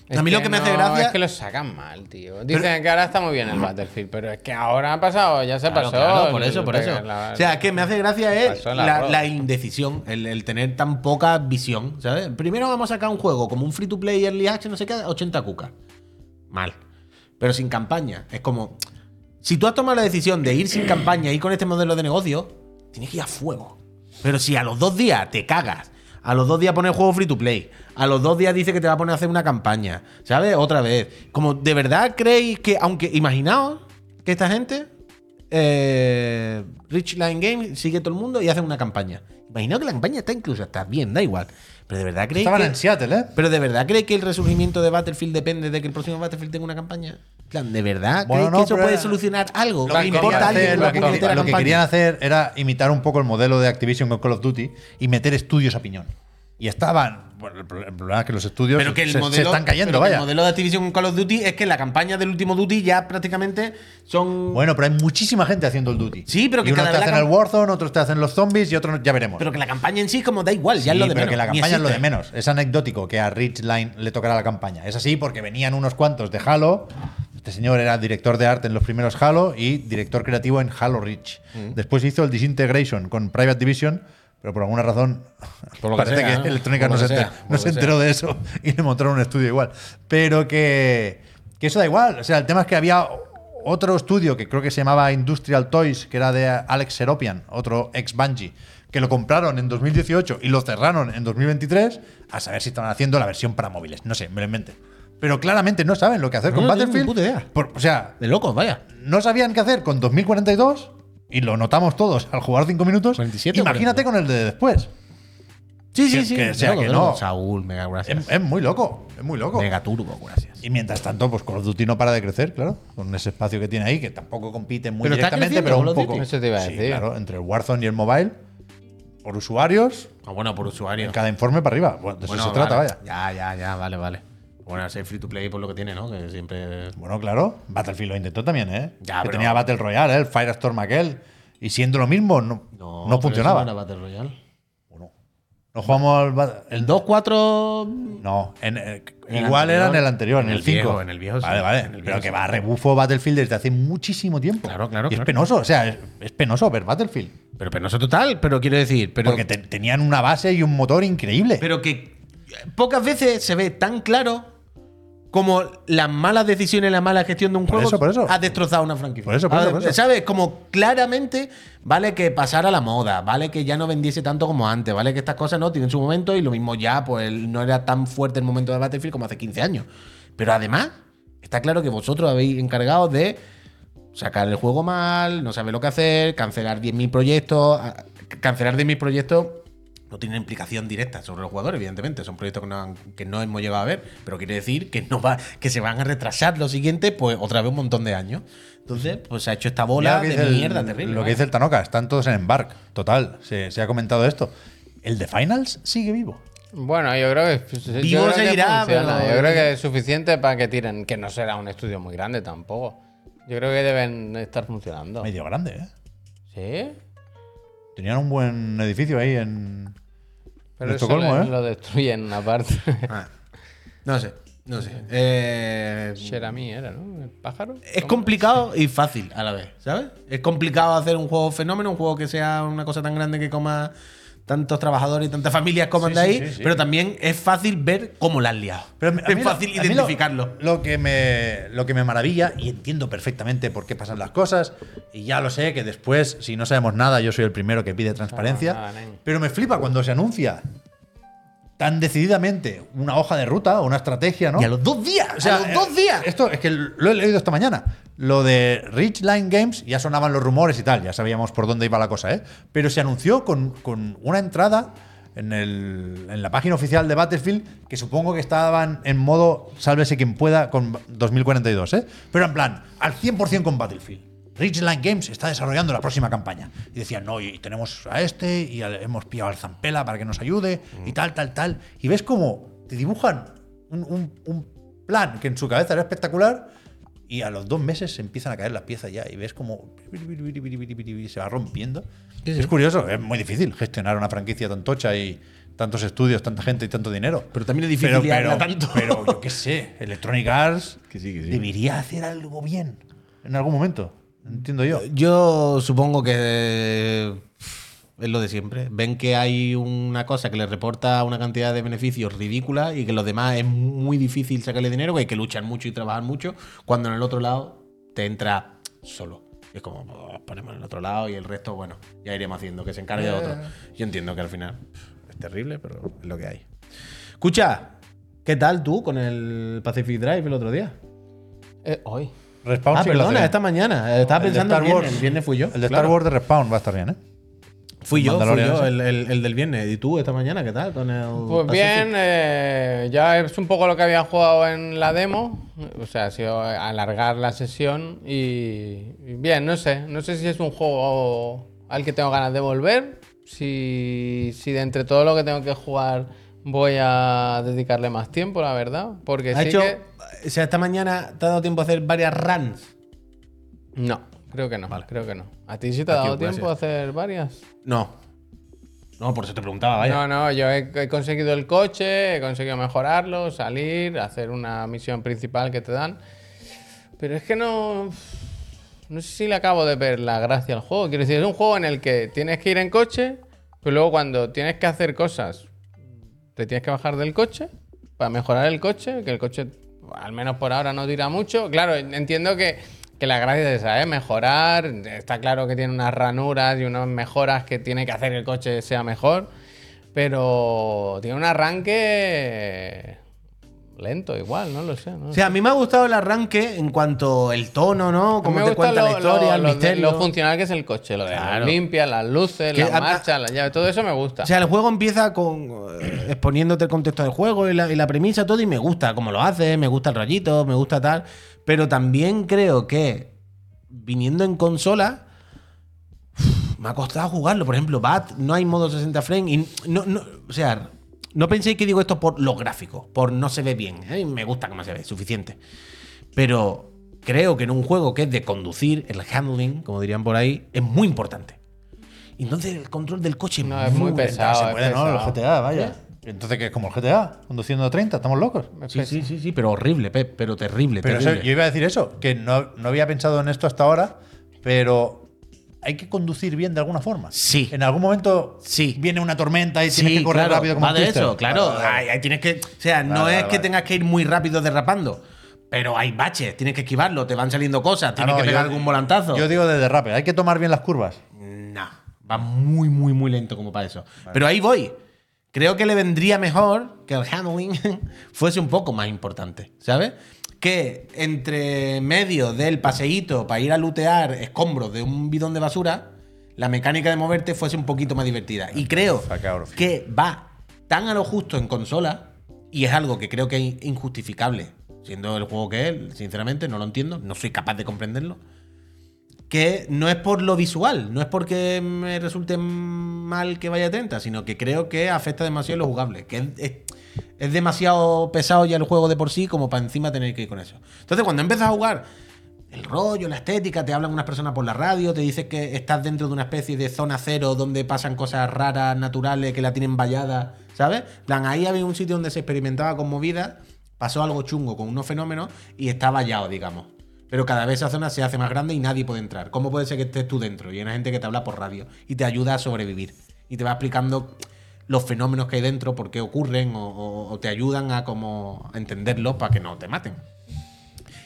Speaker 2: Es
Speaker 1: a mí lo que me hace
Speaker 2: no,
Speaker 1: gracia.
Speaker 2: Es que lo sacan mal, tío. Dicen que ahora está muy bien el Battlefield, pero es que ahora ha pasado, ya se
Speaker 1: Claro,
Speaker 2: pasó.
Speaker 1: claro, por eso, por eso.
Speaker 2: la-
Speaker 1: o sea, que me hace gracia es la, indecisión, el, el tener tan poca visión, ¿sabes? Primero vamos a sacar un juego como un free to play early access, no sé qué, 80 cucas. Mal. Pero sin campaña. Es como. Si tú has tomado la decisión de ir sin campaña y con este modelo de negocio, tienes que ir a fuego. Pero si a los dos días te cagas, a los dos días pones juego free to play, a los dos días dice que te va a poner a hacer una campaña, ¿sabes? Otra vez. Como, ¿de verdad creéis que, aunque imaginaos que esta gente, eh, Rich Line Game, sigue todo el mundo y hace una campaña? Imaginaos que la campaña está incluso, está bien, da igual. Pero de verdad creéis
Speaker 3: Estaban
Speaker 1: que.
Speaker 3: en Seattle, ¿eh?
Speaker 1: Pero de verdad creéis que el resurgimiento de Battlefield depende de que el próximo Battlefield tenga una campaña? Plan, ¿de verdad
Speaker 3: Bueno, no,
Speaker 1: que eso
Speaker 3: pero
Speaker 1: puede
Speaker 3: era-
Speaker 1: solucionar algo?
Speaker 3: Lo
Speaker 1: ¿Le
Speaker 3: que,
Speaker 1: importa
Speaker 3: querían
Speaker 1: a alguien
Speaker 3: hacer, lo que-
Speaker 1: puñetera
Speaker 3: lo que querían hacer era imitar un poco el modelo de Activision con Call of Duty y meter estudios a piñón. Y estaban. Bueno, el pro- el problema es que los estudios
Speaker 1: Pero que el
Speaker 3: se, se
Speaker 1: modelo,
Speaker 3: están cayendo,
Speaker 1: pero que
Speaker 3: vaya.
Speaker 1: El modelo de Activision con Call of Duty es que la campaña del último Duty ya prácticamente son.
Speaker 3: Bueno, pero hay muchísima gente haciendo el Duty.
Speaker 1: Sí, pero que
Speaker 3: y unos
Speaker 1: cada
Speaker 3: te
Speaker 1: vez la
Speaker 3: hacen el Warzone, otros te hacen los zombies y otros ya veremos.
Speaker 1: pero que la campaña en sí, como da igual, ya es
Speaker 3: Sí,
Speaker 1: lo de
Speaker 3: pero
Speaker 1: menos.
Speaker 3: que la campaña es lo de menos. Es anecdótico que a Rich Line le tocara la campaña. Es así porque venían unos cuantos de Halo. Este señor era director de arte en los primeros Halo y director creativo en Halo Reach.
Speaker 1: Mm.
Speaker 3: Después hizo el Disintegration con Private Division, pero por alguna razón
Speaker 1: Por lo que
Speaker 3: parece
Speaker 1: sea,
Speaker 3: que
Speaker 1: ¿no?
Speaker 3: Electrónica no se, enter- no enteró de eso y le montaron un estudio igual. Pero que, que eso da igual. O sea, el tema es que había otro estudio que creo que se llamaba Industrial Toys, que era de Alex Seropian, otro ex Bungie, que lo compraron en 2018 y lo cerraron en 2023, a saber si estaban haciendo la versión para móviles. No sé, me lo inventé. Pero claramente no saben lo que hacer
Speaker 1: No,
Speaker 3: con
Speaker 1: no
Speaker 3: Battlefield.
Speaker 1: puta idea.
Speaker 3: Por- o sea,
Speaker 1: De locos, vaya.
Speaker 3: no sabían qué hacer con 2042 y lo notamos todos al jugar 5 minutos.
Speaker 1: 47 o
Speaker 3: Imagínate
Speaker 1: 42.
Speaker 3: con el de después.
Speaker 1: Sí,
Speaker 3: Que-
Speaker 1: sí, sí.
Speaker 3: que sea que no.
Speaker 1: Saúl, mega gracias.
Speaker 3: Es, es muy loco, es muy loco.
Speaker 1: Mega turbo, gracias.
Speaker 3: Y mientras tanto, pues Call of Duty no para de crecer, claro, con ese espacio que tiene ahí, que tampoco compite muy
Speaker 1: Pero
Speaker 3: directamente, pero un poco.
Speaker 2: Eso te iba a
Speaker 3: Sí,
Speaker 2: decir.
Speaker 3: claro, entre el Warzone y el mobile, por usuarios,
Speaker 1: Ah, bueno, por usuario.
Speaker 3: en cada informe para arriba. Bueno, de eso
Speaker 1: Bueno,
Speaker 3: se trata, vaya.
Speaker 1: Ya, ya, ya, vale, vale. Bueno, ser free to play por lo que tiene, ¿no? Que siempre.
Speaker 3: Bueno, claro, Battlefield lo intentó también, ¿eh?
Speaker 1: Ya,
Speaker 3: que
Speaker 1: pero-
Speaker 3: tenía Battle Royale, ¿eh? el Firestorm aquel. Y siendo lo mismo, no, no, funcionaba.
Speaker 1: pero eso no era Battle Royale.
Speaker 3: Bueno, no jugamos al
Speaker 1: El 2-4.
Speaker 3: No, en, eh,
Speaker 1: En
Speaker 3: igual era en el anterior, en, el
Speaker 1: el
Speaker 3: 5.
Speaker 1: viejo, en el viejo.
Speaker 3: Vale, vale. Pero que va a rebufo Battlefield desde hace muchísimo tiempo.
Speaker 1: Claro, claro,
Speaker 3: Y es
Speaker 1: claro.
Speaker 3: penoso, o sea, es, es penoso ver Battlefield.
Speaker 1: Pero penoso total, pero quiero decir. Pero,
Speaker 3: porque te- tenían una base y un motor increíble.
Speaker 1: pero que pocas veces se ve tan claro como las malas decisiones, la mala gestión de un
Speaker 3: Por
Speaker 1: juego
Speaker 3: eso, por eso.
Speaker 1: ha destrozado una franquicia.
Speaker 3: Por eso, por eso,
Speaker 1: Ah,
Speaker 3: por eso.
Speaker 1: ¿Sabes? Como claramente, vale que pasara la moda, vale que ya no vendiese tanto como antes, vale que estas cosas no tienen su momento y lo mismo ya, pues no era tan fuerte el momento de Battlefield como hace 15 años. Pero además, está claro que vosotros habéis encargado de sacar el juego mal, no saber lo que hacer, cancelar 10.000 proyectos. Cancelar 10.000 proyectos no tiene implicación directa sobre los jugadores, evidentemente. Son proyectos que no, han- que no hemos llegado a ver, pero quiere decir que, no va, que se van a retrasar los siguientes, pues otra vez un montón de años. Entonces, pues se ha hecho esta bola
Speaker 3: lo
Speaker 1: de
Speaker 3: el-
Speaker 1: mierda terrible.
Speaker 3: Lo que dice el Tanoka, están todos en embark. Total, se, se ha comentado esto. El de Finals sigue vivo.
Speaker 2: Bueno, yo creo que.
Speaker 1: Vivo seguirá, pero-
Speaker 2: Yo creo que es suficiente para que tiren. Que no será un estudio muy grande tampoco. Yo creo que deben estar funcionando.
Speaker 3: Medio grande, ¿eh?
Speaker 2: ¿Sí?
Speaker 3: Tenían un buen edificio ahí en.
Speaker 2: Pero eso lo,
Speaker 3: ¿eh?
Speaker 2: lo destruyen una parte.
Speaker 1: Ah, no sé, no sé. Eh,
Speaker 2: Sherami era, ¿no? El pájaro.
Speaker 1: es complicado y fácil a la vez, ¿sabes? Es complicado hacer un juego fenómeno, un juego que sea una cosa tan grande que coma tantos trabajadores y tantas familias como
Speaker 3: Sí,
Speaker 1: de ahí,
Speaker 3: sí, sí.
Speaker 1: pero también es fácil ver cómo la han liado.
Speaker 3: Pero a
Speaker 1: es
Speaker 3: lo-
Speaker 1: fácil
Speaker 3: lo-
Speaker 1: identificarlo.
Speaker 3: Lo, que me, lo que me maravilla, y entiendo perfectamente por qué pasan las cosas, y ya lo sé que después, si no sabemos nada, yo soy el primero que pide transparencia, pero me flipa cuando se anuncia tan decididamente una hoja de ruta o una estrategia, ¿no?
Speaker 1: Y a los dos días,
Speaker 3: O sea,
Speaker 1: a los dos días.
Speaker 3: Esto es que lo he leído esta mañana. Lo de Ridgeline Games, ya sonaban los rumores y tal, ya sabíamos por dónde iba la cosa, ¿eh? Pero se anunció con, con una entrada en, el- en la página oficial de Battlefield que supongo que estaban en modo sálvese quien pueda con 2042, ¿eh? Pero en plan, al 100% con Battlefield. Ridgeline Games está desarrollando la próxima campaña. Y decían, no, y tenemos a este, y hemos pillado al Zampela para que nos ayude, y tal, tal, tal. Y ves cómo te dibujan un, un- un plan que en su cabeza era espectacular, y a los dos meses se empiezan a caer las piezas ya, y ves cómo se va rompiendo. Es curioso, es muy difícil gestionar una franquicia tan tocha y tantos estudios, tanta gente y tanto dinero.
Speaker 1: Pero también es difícil liarla tanto.
Speaker 3: Pero yo qué sé, Electronic Arts
Speaker 1: Que sí, que sí.
Speaker 3: debería hacer algo bien en algún momento. Entiendo yo.
Speaker 1: Yo supongo que es lo de siempre. Ven que hay una cosa que les reporta una cantidad de beneficios ridícula y que los demás es muy difícil sacarle dinero, que hay que luchar mucho y trabajar mucho, cuando en el otro lado te entra solo. Es como, pues, ponemos en el otro lado y el resto, bueno, ya iremos haciendo, que se encargue de otro. Yo entiendo que al final es terrible, pero es lo que hay. Escucha, ¿qué tal tú con el Pacific Drive el otro día?
Speaker 2: Eh, hoy.
Speaker 3: Respawn
Speaker 1: Ah,
Speaker 3: sí
Speaker 1: perdona, esta mañana. Estaba
Speaker 3: El de
Speaker 1: pensando
Speaker 3: Star
Speaker 1: el viernes.
Speaker 3: Wars.
Speaker 1: El viernes fui yo.
Speaker 3: bien. El de Star. Wars de Respawn va a estar bien, ¿eh?
Speaker 1: Fui yo, fui el, el- el del viernes. ¿Y tú esta mañana qué tal con el
Speaker 2: Pues
Speaker 1: Pacific?
Speaker 2: bien, eh, ya es un poco lo que había jugado en la demo. O sea, ha sido alargar la sesión y, y bien, no sé. No sé si es un juego al que tengo ganas de volver. Si, si de entre todo lo que tengo que jugar voy a dedicarle más tiempo, la verdad. Porque
Speaker 1: Ha
Speaker 2: sí
Speaker 1: hecho,
Speaker 2: que...
Speaker 1: o sea, esta mañana te ha dado tiempo a hacer varias runs.
Speaker 2: No, creo que no. Creo que no. ¿A ti sí te ha dado
Speaker 1: gracias.
Speaker 2: tiempo a hacer varias?
Speaker 1: No. No, por eso te preguntaba, vaya.
Speaker 2: No, no, yo he, he conseguido el coche, he conseguido mejorarlo, salir, hacer una misión principal que te dan. Pero es que no. No sé si le acabo de ver la gracia al juego. Quiero decir, es un juego en el que tienes que ir en coche, pero luego cuando tienes que hacer cosas, te tienes que bajar del coche para mejorar el coche, que el coche, al menos por ahora, no tira mucho. Claro, entiendo que, que la gracia es esa, ¿eh? Mejorar. Está claro que tiene unas ranuras y unas mejoras que tiene que hacer que el coche sea mejor. Pero tiene un arranque lento igual, no lo sé. ¿no?
Speaker 1: O sea, a mí me ha gustado el arranque en cuanto el tono, ¿no?
Speaker 2: Me
Speaker 1: te cuenta la historia,
Speaker 2: lo-
Speaker 1: el
Speaker 2: lo
Speaker 1: misterio.
Speaker 2: lo funcional que es el coche, lo de
Speaker 1: Claro.
Speaker 2: las limpias, las luces,
Speaker 1: Que
Speaker 2: las
Speaker 1: a-
Speaker 2: marchas, las llaves, todo eso me gusta.
Speaker 1: O sea, el juego empieza con eh, exponiéndote el contexto del juego y la, y la premisa, todo, y me gusta cómo lo hace, me gusta el rayito, me gusta tal. Pero también creo que viniendo en consola, me ha costado jugarlo. Por ejemplo, Bat, no hay modo 60 frames. Y no, no, o sea, no penséis que digo esto por lo gráfico, por no se ve bien. ¿eh? Me gusta cómo se ve, suficiente. Pero creo que en un juego que es de conducir, el handling, como dirían por ahí, es muy importante. Entonces el control del coche
Speaker 2: No, es muy pesado.
Speaker 3: Se puede, ¿no? El. GTA, vaya. Entonces, ¿qué es como el GTA? Conduciendo a 30, ¿estamos locos?
Speaker 1: Sí, sí, sí, sí, pero horrible, Pep, pero terrible,
Speaker 3: Pero eso- yo iba a decir eso, que no, no había pensado en esto hasta ahora, pero hay que conducir bien de alguna forma.
Speaker 1: Sí.
Speaker 3: En algún momento
Speaker 1: Sí.
Speaker 3: viene una tormenta y
Speaker 1: Sí,
Speaker 3: tienes que correr
Speaker 1: claro,
Speaker 3: rápido como
Speaker 1: va de eso, claro.
Speaker 3: Vale.
Speaker 1: Ahí, tienes que, o sea, no es que tengas que ir muy rápido derrapando, pero hay baches, tienes que esquivarlo, te van saliendo cosas,
Speaker 3: Ah,
Speaker 1: tienes
Speaker 3: no,
Speaker 1: que pegar
Speaker 3: yo-
Speaker 1: algún volantazo.
Speaker 3: Yo digo de derrape, hay que tomar bien las curvas.
Speaker 1: No, va muy, muy, muy lento como para eso. Pero ahí voy. Creo que le vendría mejor que el handling fuese un poco más importante, ¿sabes? Que entre medio del paseíto para ir a lootear escombros de un bidón de basura, la mecánica de moverte fuese un poquito más divertida. Y creo que va tan a lo justo en consola, y es algo que creo que es injustificable, siendo el juego que es, sinceramente, no lo entiendo, no soy capaz de comprenderlo que no es por lo visual, no es porque me resulte mal que vaya a 30, sino que creo que afecta demasiado lo jugable, que es, es- demasiado pesado ya el juego de por sí como para encima tener que ir con eso. Entonces cuando empiezas a jugar, el rollo, la estética, te hablan unas personas por la radio, te dicen que estás dentro de una especie de zona cero donde pasan cosas raras, naturales, que la tienen vallada, ¿sabes? Plan, ahí había un sitio donde se experimentaba con movida, pasó algo chungo con unos fenómenos y está vallado, digamos. Pero cada vez esa zona se hace más grande y nadie puede entrar. ¿Cómo puede ser que estés tú dentro? Y hay una gente que te habla por radio y te ayuda a sobrevivir. y te va explicando los fenómenos que hay dentro, por qué ocurren, o, o- o te ayudan a como a entenderlos para que no te maten.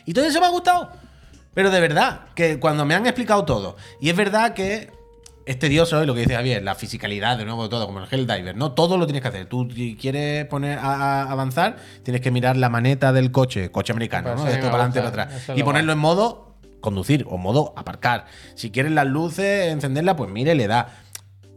Speaker 1: Y todo eso me ha gustado. Pero de verdad, que cuando me han explicado todo, y es verdad que es tedioso, y lo que dice Javier, la fisicalidad de nuevo de todo, como el Helldiver, ¿no? Todo lo tienes que hacer. Tú si quieres poner a, a avanzar, tienes que mirar la maneta del coche, coche americano,
Speaker 2: Pues
Speaker 1: ¿no? De esto para adelante para atrás. Y
Speaker 2: lo
Speaker 1: ponerlo en modo conducir o modo aparcar. Si quieres las luces, encenderlas, pues mire, le da.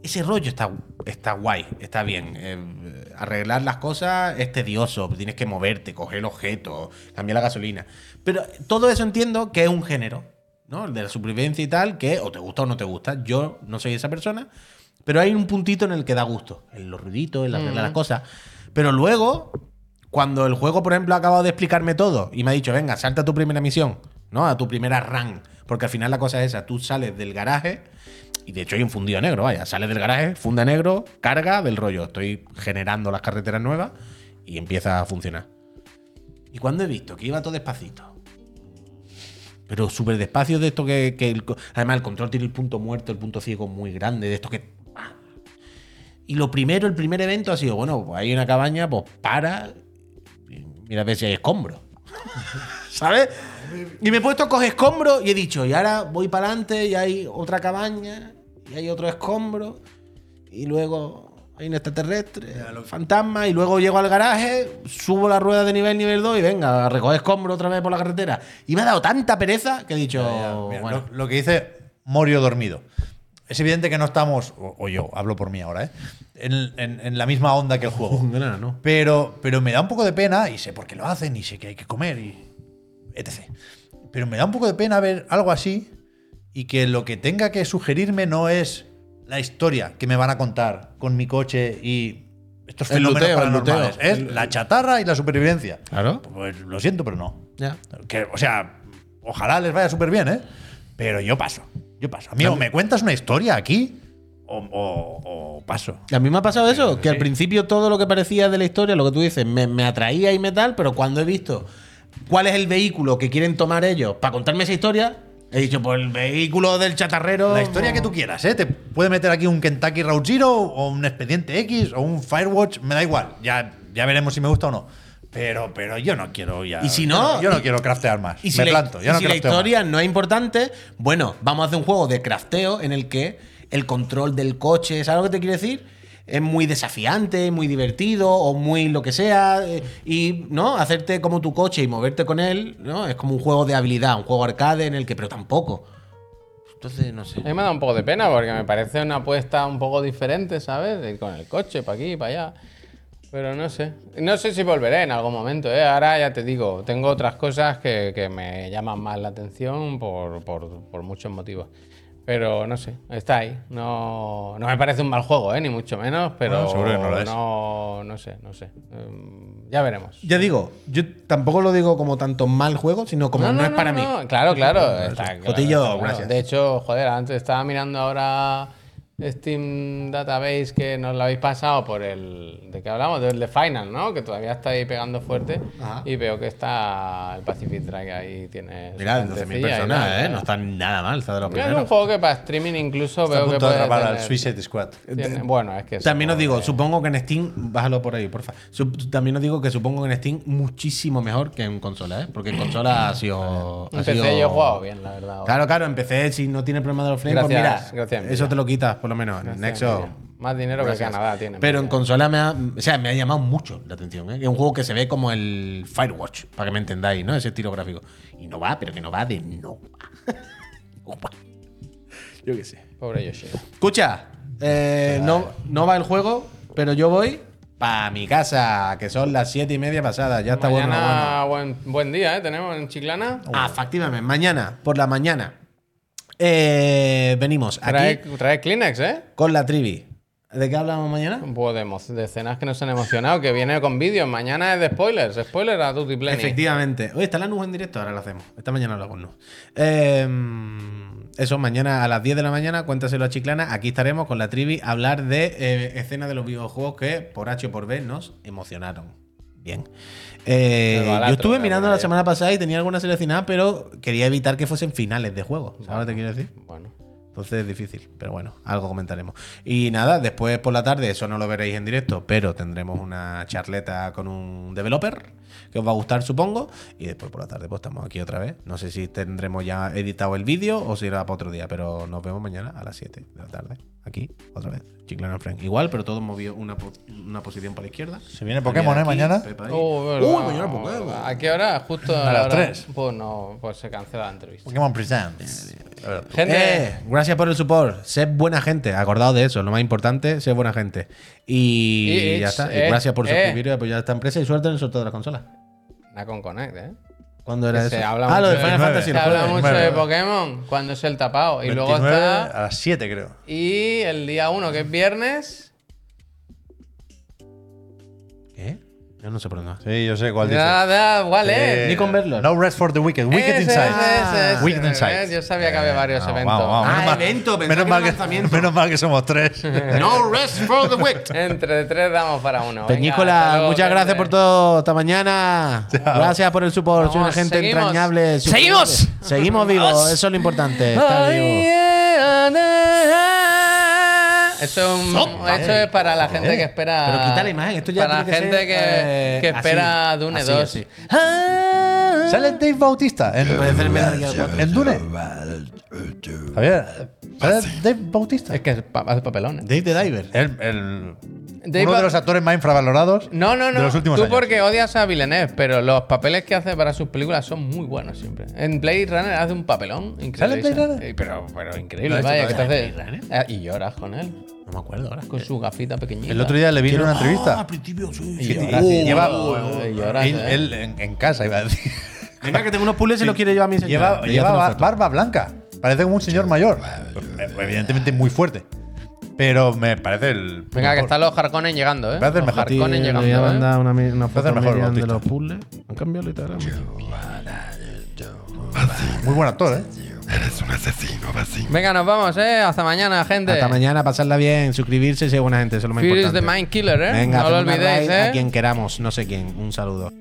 Speaker 1: Ese rollo está, está guay, está bien. Eh, arreglar las cosas es tedioso, tienes que moverte, coger el objeto, cambiar la gasolina. Pero todo eso entiendo que es un género, ¿no? El de la supervivencia y tal, que o te gusta o no te gusta. Yo no soy esa persona, pero hay un puntito en el que da gusto, en los ruiditos, en la arreglar las cosas. Pero luego, cuando el juego, por ejemplo, ha acabado de explicarme todo y me ha dicho, venga, salta a tu primera misión, ¿no? A tu primera run. Porque al final la cosa es esa, tú sales del garaje y de hecho hay un fundido negro, vaya, sales del garaje, funda negro, carga del rollo. Estoy generando las carreteras nuevas y empieza a funcionar. Y cuando he visto que iba todo despacito, pero súper despacio de esto que, que el co- además el control tiene el punto muerto, el punto ciego muy grande, de esto que... Y lo primero, el primer evento ha sido, bueno, pues hay una cabaña, pues para, mira a ver si hay escombros. ¿Sabes? Y me he puesto a coger escombros y he dicho, y ahora voy para adelante y hay otra cabaña y hay otro escombro y luego hay un extraterrestre, fantasma y luego llego al garaje, subo la rueda de nivel nivel 2 y venga, a recoger escombros otra vez por la carretera. Y me ha dado tanta pereza que he dicho,
Speaker 3: Mira,
Speaker 1: bueno,
Speaker 3: lo, lo que dice Morio dormido. Es evidente que no estamos, o, o yo, hablo por mí ahora, ¿eh? en, en- en la misma onda que el juego.
Speaker 1: no, no.
Speaker 3: Pero, pero me da un poco de pena, y sé por qué lo hacen, y sé que hay que comer, y etc. Pero me da un poco de pena ver algo así y que lo que tenga que sugerirme no es la historia que me van a contar con mi coche y estos
Speaker 1: El
Speaker 3: fenómenos
Speaker 1: luteo, el
Speaker 3: paranormales. Es la chatarra y la supervivencia.
Speaker 1: Claro.
Speaker 3: Pues lo siento, pero no.
Speaker 1: Ya.
Speaker 3: Que, o sea, ojalá les vaya súper bien, ¿eh? Pero yo paso. Yo paso. Amigo, ¿me cuentas una historia aquí? O, o- o paso.
Speaker 1: A mí me ha pasado eso, que al principio todo lo que parecía de la historia, lo que tú dices, me, me atraía y me tal, pero cuando he visto cuál es el vehículo que quieren tomar ellos para contarme esa historia, he dicho, pues el vehículo del chatarrero.
Speaker 3: La historia que tú quieras, ¿eh? Te puede meter aquí un Kentucky Route Zero o un Expediente X o un Firewatch, me da igual. Ya, ya veremos si me gusta o no. Pero, pero yo no quiero ya.
Speaker 1: Y si no-
Speaker 3: Yo no
Speaker 1: y-
Speaker 3: quiero craftear más.
Speaker 1: Y si,
Speaker 3: me
Speaker 1: la,
Speaker 3: planto.
Speaker 1: y
Speaker 3: Ya no
Speaker 1: si la
Speaker 3: crafteo más.
Speaker 1: historia no es importante, bueno, vamos a hacer un juego de crafteo en el que el control del coche, ¿sabes lo que te quiero decir? Es muy desafiante, muy divertido o muy lo que sea. eh, Y, ¿no? Hacerte como tu coche y moverte con él, ¿no? Es como un juego de habilidad, un juego arcade en el que, pero tampoco. Entonces, no sé.
Speaker 2: A mí me da un poco de pena porque me parece una apuesta un poco diferente, ¿sabes? De ir con el coche para aquí, para allá. Pero no sé. No sé si volveré en algún momento, ¿eh? Ahora ya te digo, tengo otras cosas que, que me llaman más la atención por, por- por muchos motivos. Pero no sé, está ahí. No, no me parece un mal juego, ¿eh? Ni mucho menos, pero
Speaker 3: Bueno, seguro que no lo es.
Speaker 2: no, no sé, no sé. Em, ya veremos.
Speaker 1: Ya digo, yo tampoco lo digo como tanto mal juego, sino como no, es para mí.
Speaker 2: Claro, claro. está claro,
Speaker 1: Jotillo,
Speaker 2: está claro.
Speaker 1: gracias.
Speaker 2: De hecho, joder, antes estaba mirando ahora Steam Database que nos lo habéis pasado por el. ¿De qué hablamos? Del de Final, ¿no? Que todavía está ahí pegando fuerte.
Speaker 1: Ajá.
Speaker 2: Y veo que está el Pacific Drive ahí. Tiene. su
Speaker 1: Mira, 12.000
Speaker 2: gentecilla y
Speaker 1: personas,
Speaker 2: tal,
Speaker 1: ¿eh? No están nada mal, está de los
Speaker 2: Es un juego que para streaming incluso
Speaker 3: Está a
Speaker 2: veo que
Speaker 3: punto de
Speaker 2: puede tener-
Speaker 3: Suicide Squad.
Speaker 2: tiene- bueno, es que.
Speaker 1: También os digo,
Speaker 2: que-
Speaker 1: supongo que en Steam, bájalo por ahí, porfa. Sup- También os digo que supongo que en Steam muchísimo mejor que en consola, ¿eh? Porque en consola ha sido.
Speaker 2: En PC
Speaker 1: sido-
Speaker 2: yo he jugado bien, la verdad.
Speaker 1: Claro, claro, empecé si no tiene problema de los frames, pues mira,
Speaker 2: gracias,
Speaker 1: eso
Speaker 2: Nvidia.
Speaker 1: te lo quitas, por lo menos. Nexo.
Speaker 2: Más dinero
Speaker 1: gracias.
Speaker 2: que Canadá tiene.
Speaker 1: Pero en consola me ha, o sea, me ha llamado mucho la atención. ¿eh? Es un juego que se ve como el Firewatch, para que me entendáis, ¿no? Ese estilo gráfico. Y no va, pero que no va de no va. No va. Yo qué sé.
Speaker 2: Pobre Yoshida.
Speaker 1: Escucha, eh, no, no va el juego, pero yo voy para mi casa, que son las siete y media pasadas. Ya está bueno. lo bueno.
Speaker 2: Mañana buen, buen día, ¿eh? Tenemos en Chiclana.
Speaker 1: Ah, efectivamente, mañana, por la mañana. Eh, venimos
Speaker 2: Trae,
Speaker 1: aquí
Speaker 2: trae Kleenex, ¿eh?
Speaker 1: con la trivi. ¿De qué hablamos mañana?
Speaker 2: Poco de, escenas que nos han emocionado, que viene con vídeos. Mañana es de spoilers. Spoiler a Tutti Pleni.
Speaker 1: Efectivamente. Oye, está la nube en directo, ahora lo hacemos. Esta mañana lo hago no. Eh, eso, mañana a las 10 de la mañana, cuéntaselo a Chiclana. Aquí estaremos con la trivi a hablar de eh, escenas de los videojuegos que por H o por B nos emocionaron. Bien. Eh, yo estuve
Speaker 2: la
Speaker 1: mirando la semana pasada y tenía alguna seleccionada, pero quería evitar que fuesen finales de juegos. ¿Sabes lo que te quiero decir?
Speaker 2: Bueno.
Speaker 1: Entonces es difícil, pero bueno, algo comentaremos. Y nada, después por la tarde, eso no lo veréis en directo, pero tendremos una charleta con un developer que os va a gustar, supongo. Y después por la tarde, pues estamos aquí otra vez. No sé si tendremos ya editado el vídeo o si irá para otro día, pero nos vemos mañana a las 7 de la tarde. Aquí, otra vez. Chiclana Frank. Igual, pero todo movido una, po- una posición para la izquierda.
Speaker 3: Se viene Pokémon, ¿eh? Mañana.
Speaker 2: Oh.
Speaker 1: Uy, mañana Pokémon.
Speaker 2: ¿A qué hora? Justo
Speaker 3: A
Speaker 2: la
Speaker 3: las
Speaker 2: hora-
Speaker 3: tres.
Speaker 2: Pues no, pues se cancela la entrevista.
Speaker 3: Pokémon Presents.
Speaker 2: Gente,
Speaker 1: Eh, gracias por el support. Sed buena gente. Acordaos de eso, lo más importante, sed buena gente. Y,
Speaker 2: Y-
Speaker 1: ya está. Y
Speaker 2: eh,
Speaker 1: gracias por
Speaker 2: eh.
Speaker 1: suscribiros y apoyar a esta empresa y suerte en el sorteo de la consola.
Speaker 2: Nacon Connect, ¿eh?
Speaker 1: ¿Cuándo era eso?
Speaker 2: se habla
Speaker 1: ah, lo de
Speaker 2: mucho
Speaker 1: Final
Speaker 3: de-
Speaker 1: Fantasy.
Speaker 2: Se
Speaker 1: el
Speaker 2: habla
Speaker 1: jueves.
Speaker 2: mucho de
Speaker 3: Bueno.
Speaker 2: Pokémon cuando es el tapado. Y luego
Speaker 3: 29
Speaker 2: está.
Speaker 3: a las 7, creo.
Speaker 2: Y el día 1, que es viernes.
Speaker 1: Yo no sé por dónde.
Speaker 3: Sí, yo sé cuál dice.
Speaker 2: Nada, ¿cuál es?
Speaker 1: Ni con verlo.
Speaker 3: No rest for the wicked. Wicked inside.
Speaker 2: ese, ese,
Speaker 3: Wicked inside.
Speaker 2: Yo sabía que había varios
Speaker 3: Ah,
Speaker 2: eventos.
Speaker 1: Ah,
Speaker 3: Menos mal-
Speaker 1: evento,
Speaker 3: menos
Speaker 1: que
Speaker 3: mal que, menos mal que somos tres.
Speaker 1: No rest for the wicked.
Speaker 2: Entre tres damos para uno.
Speaker 1: Peñícola, muchas gracias por todo. Hasta mañana. Gracias por el support. Soy una gente entrañable.
Speaker 2: ¡Seguimos!
Speaker 1: Seguimos vivos. Eso es lo importante. Estar vivo.
Speaker 2: Eso es, un- eso es para la gente que espera.
Speaker 1: Pero quita la imagen, esto ya
Speaker 2: Para la
Speaker 1: tiene que
Speaker 2: gente
Speaker 1: ser,
Speaker 2: que,
Speaker 1: eh,
Speaker 2: que
Speaker 1: así,
Speaker 2: espera Dune
Speaker 1: así,
Speaker 2: 2.
Speaker 1: así.
Speaker 3: ¿Sale Dave Bautista? En,
Speaker 1: 4.
Speaker 3: en Dune. Javier, ¿sale Dave Bautista?
Speaker 2: Es que es pa- hace papelón. ¿eh?
Speaker 1: Dave the Diver.
Speaker 3: El, el-
Speaker 2: Dave
Speaker 3: uno
Speaker 2: Ba-
Speaker 3: de los actores más infravalorados
Speaker 2: No, no, no.
Speaker 3: de los últimos
Speaker 2: Tú
Speaker 3: años.
Speaker 2: porque odias a Villeneuve, pero los papeles que hace para sus películas son muy buenos siempre. En Blade Runner hace un papelón increíble.
Speaker 3: ¿Sale en Blade
Speaker 2: ¿sabes?
Speaker 3: Runner?
Speaker 2: Eh, Pero, pero increíble,
Speaker 1: ¿Lo ha
Speaker 2: vaya, que te hace.
Speaker 1: Blade?
Speaker 2: Eh, Y lloras con él,
Speaker 1: No me acuerdo ahora.
Speaker 2: con su gafita pequeñita.
Speaker 3: El otro día le vi en una
Speaker 1: Ah,
Speaker 3: entrevista.
Speaker 1: al principio, sí.
Speaker 2: Y
Speaker 1: sí.
Speaker 2: lloras, y
Speaker 3: lleva,
Speaker 2: lloras, y lloras,
Speaker 3: él,
Speaker 2: eh.
Speaker 3: él en, en casa, iba a decir.
Speaker 1: Venga, que tengo unos puzzles y los quiere llevar a mi señora.
Speaker 3: Lleva, barba blanca. Parece como un señor mayor. Evidentemente muy fuerte. Pero me parece el.
Speaker 2: Venga, que están los Harkonnen llegando, ¿eh?
Speaker 3: Me hace
Speaker 2: Los
Speaker 3: mejor.
Speaker 1: Sí,
Speaker 2: Harkonnen
Speaker 1: le
Speaker 2: llegando.
Speaker 1: voy a
Speaker 2: ¿eh?
Speaker 1: mandar una, mi- una foto
Speaker 3: el mejor
Speaker 1: de los puzzles. Han cambiado el Instagram.
Speaker 3: Muy buen actor, ¿eh?
Speaker 2: Venga, nos vamos, ¿eh? Hasta mañana, gente.
Speaker 1: Hasta mañana, pasarla bien, suscribirse y ser buena gente, eso es lo más
Speaker 2: Fear is
Speaker 1: importante.
Speaker 2: the Mind Killer, ¿eh?
Speaker 1: Venga,
Speaker 2: no lo
Speaker 1: una
Speaker 2: olvidéis, ¿eh?
Speaker 1: A quien queramos, no sé quién. Un saludo.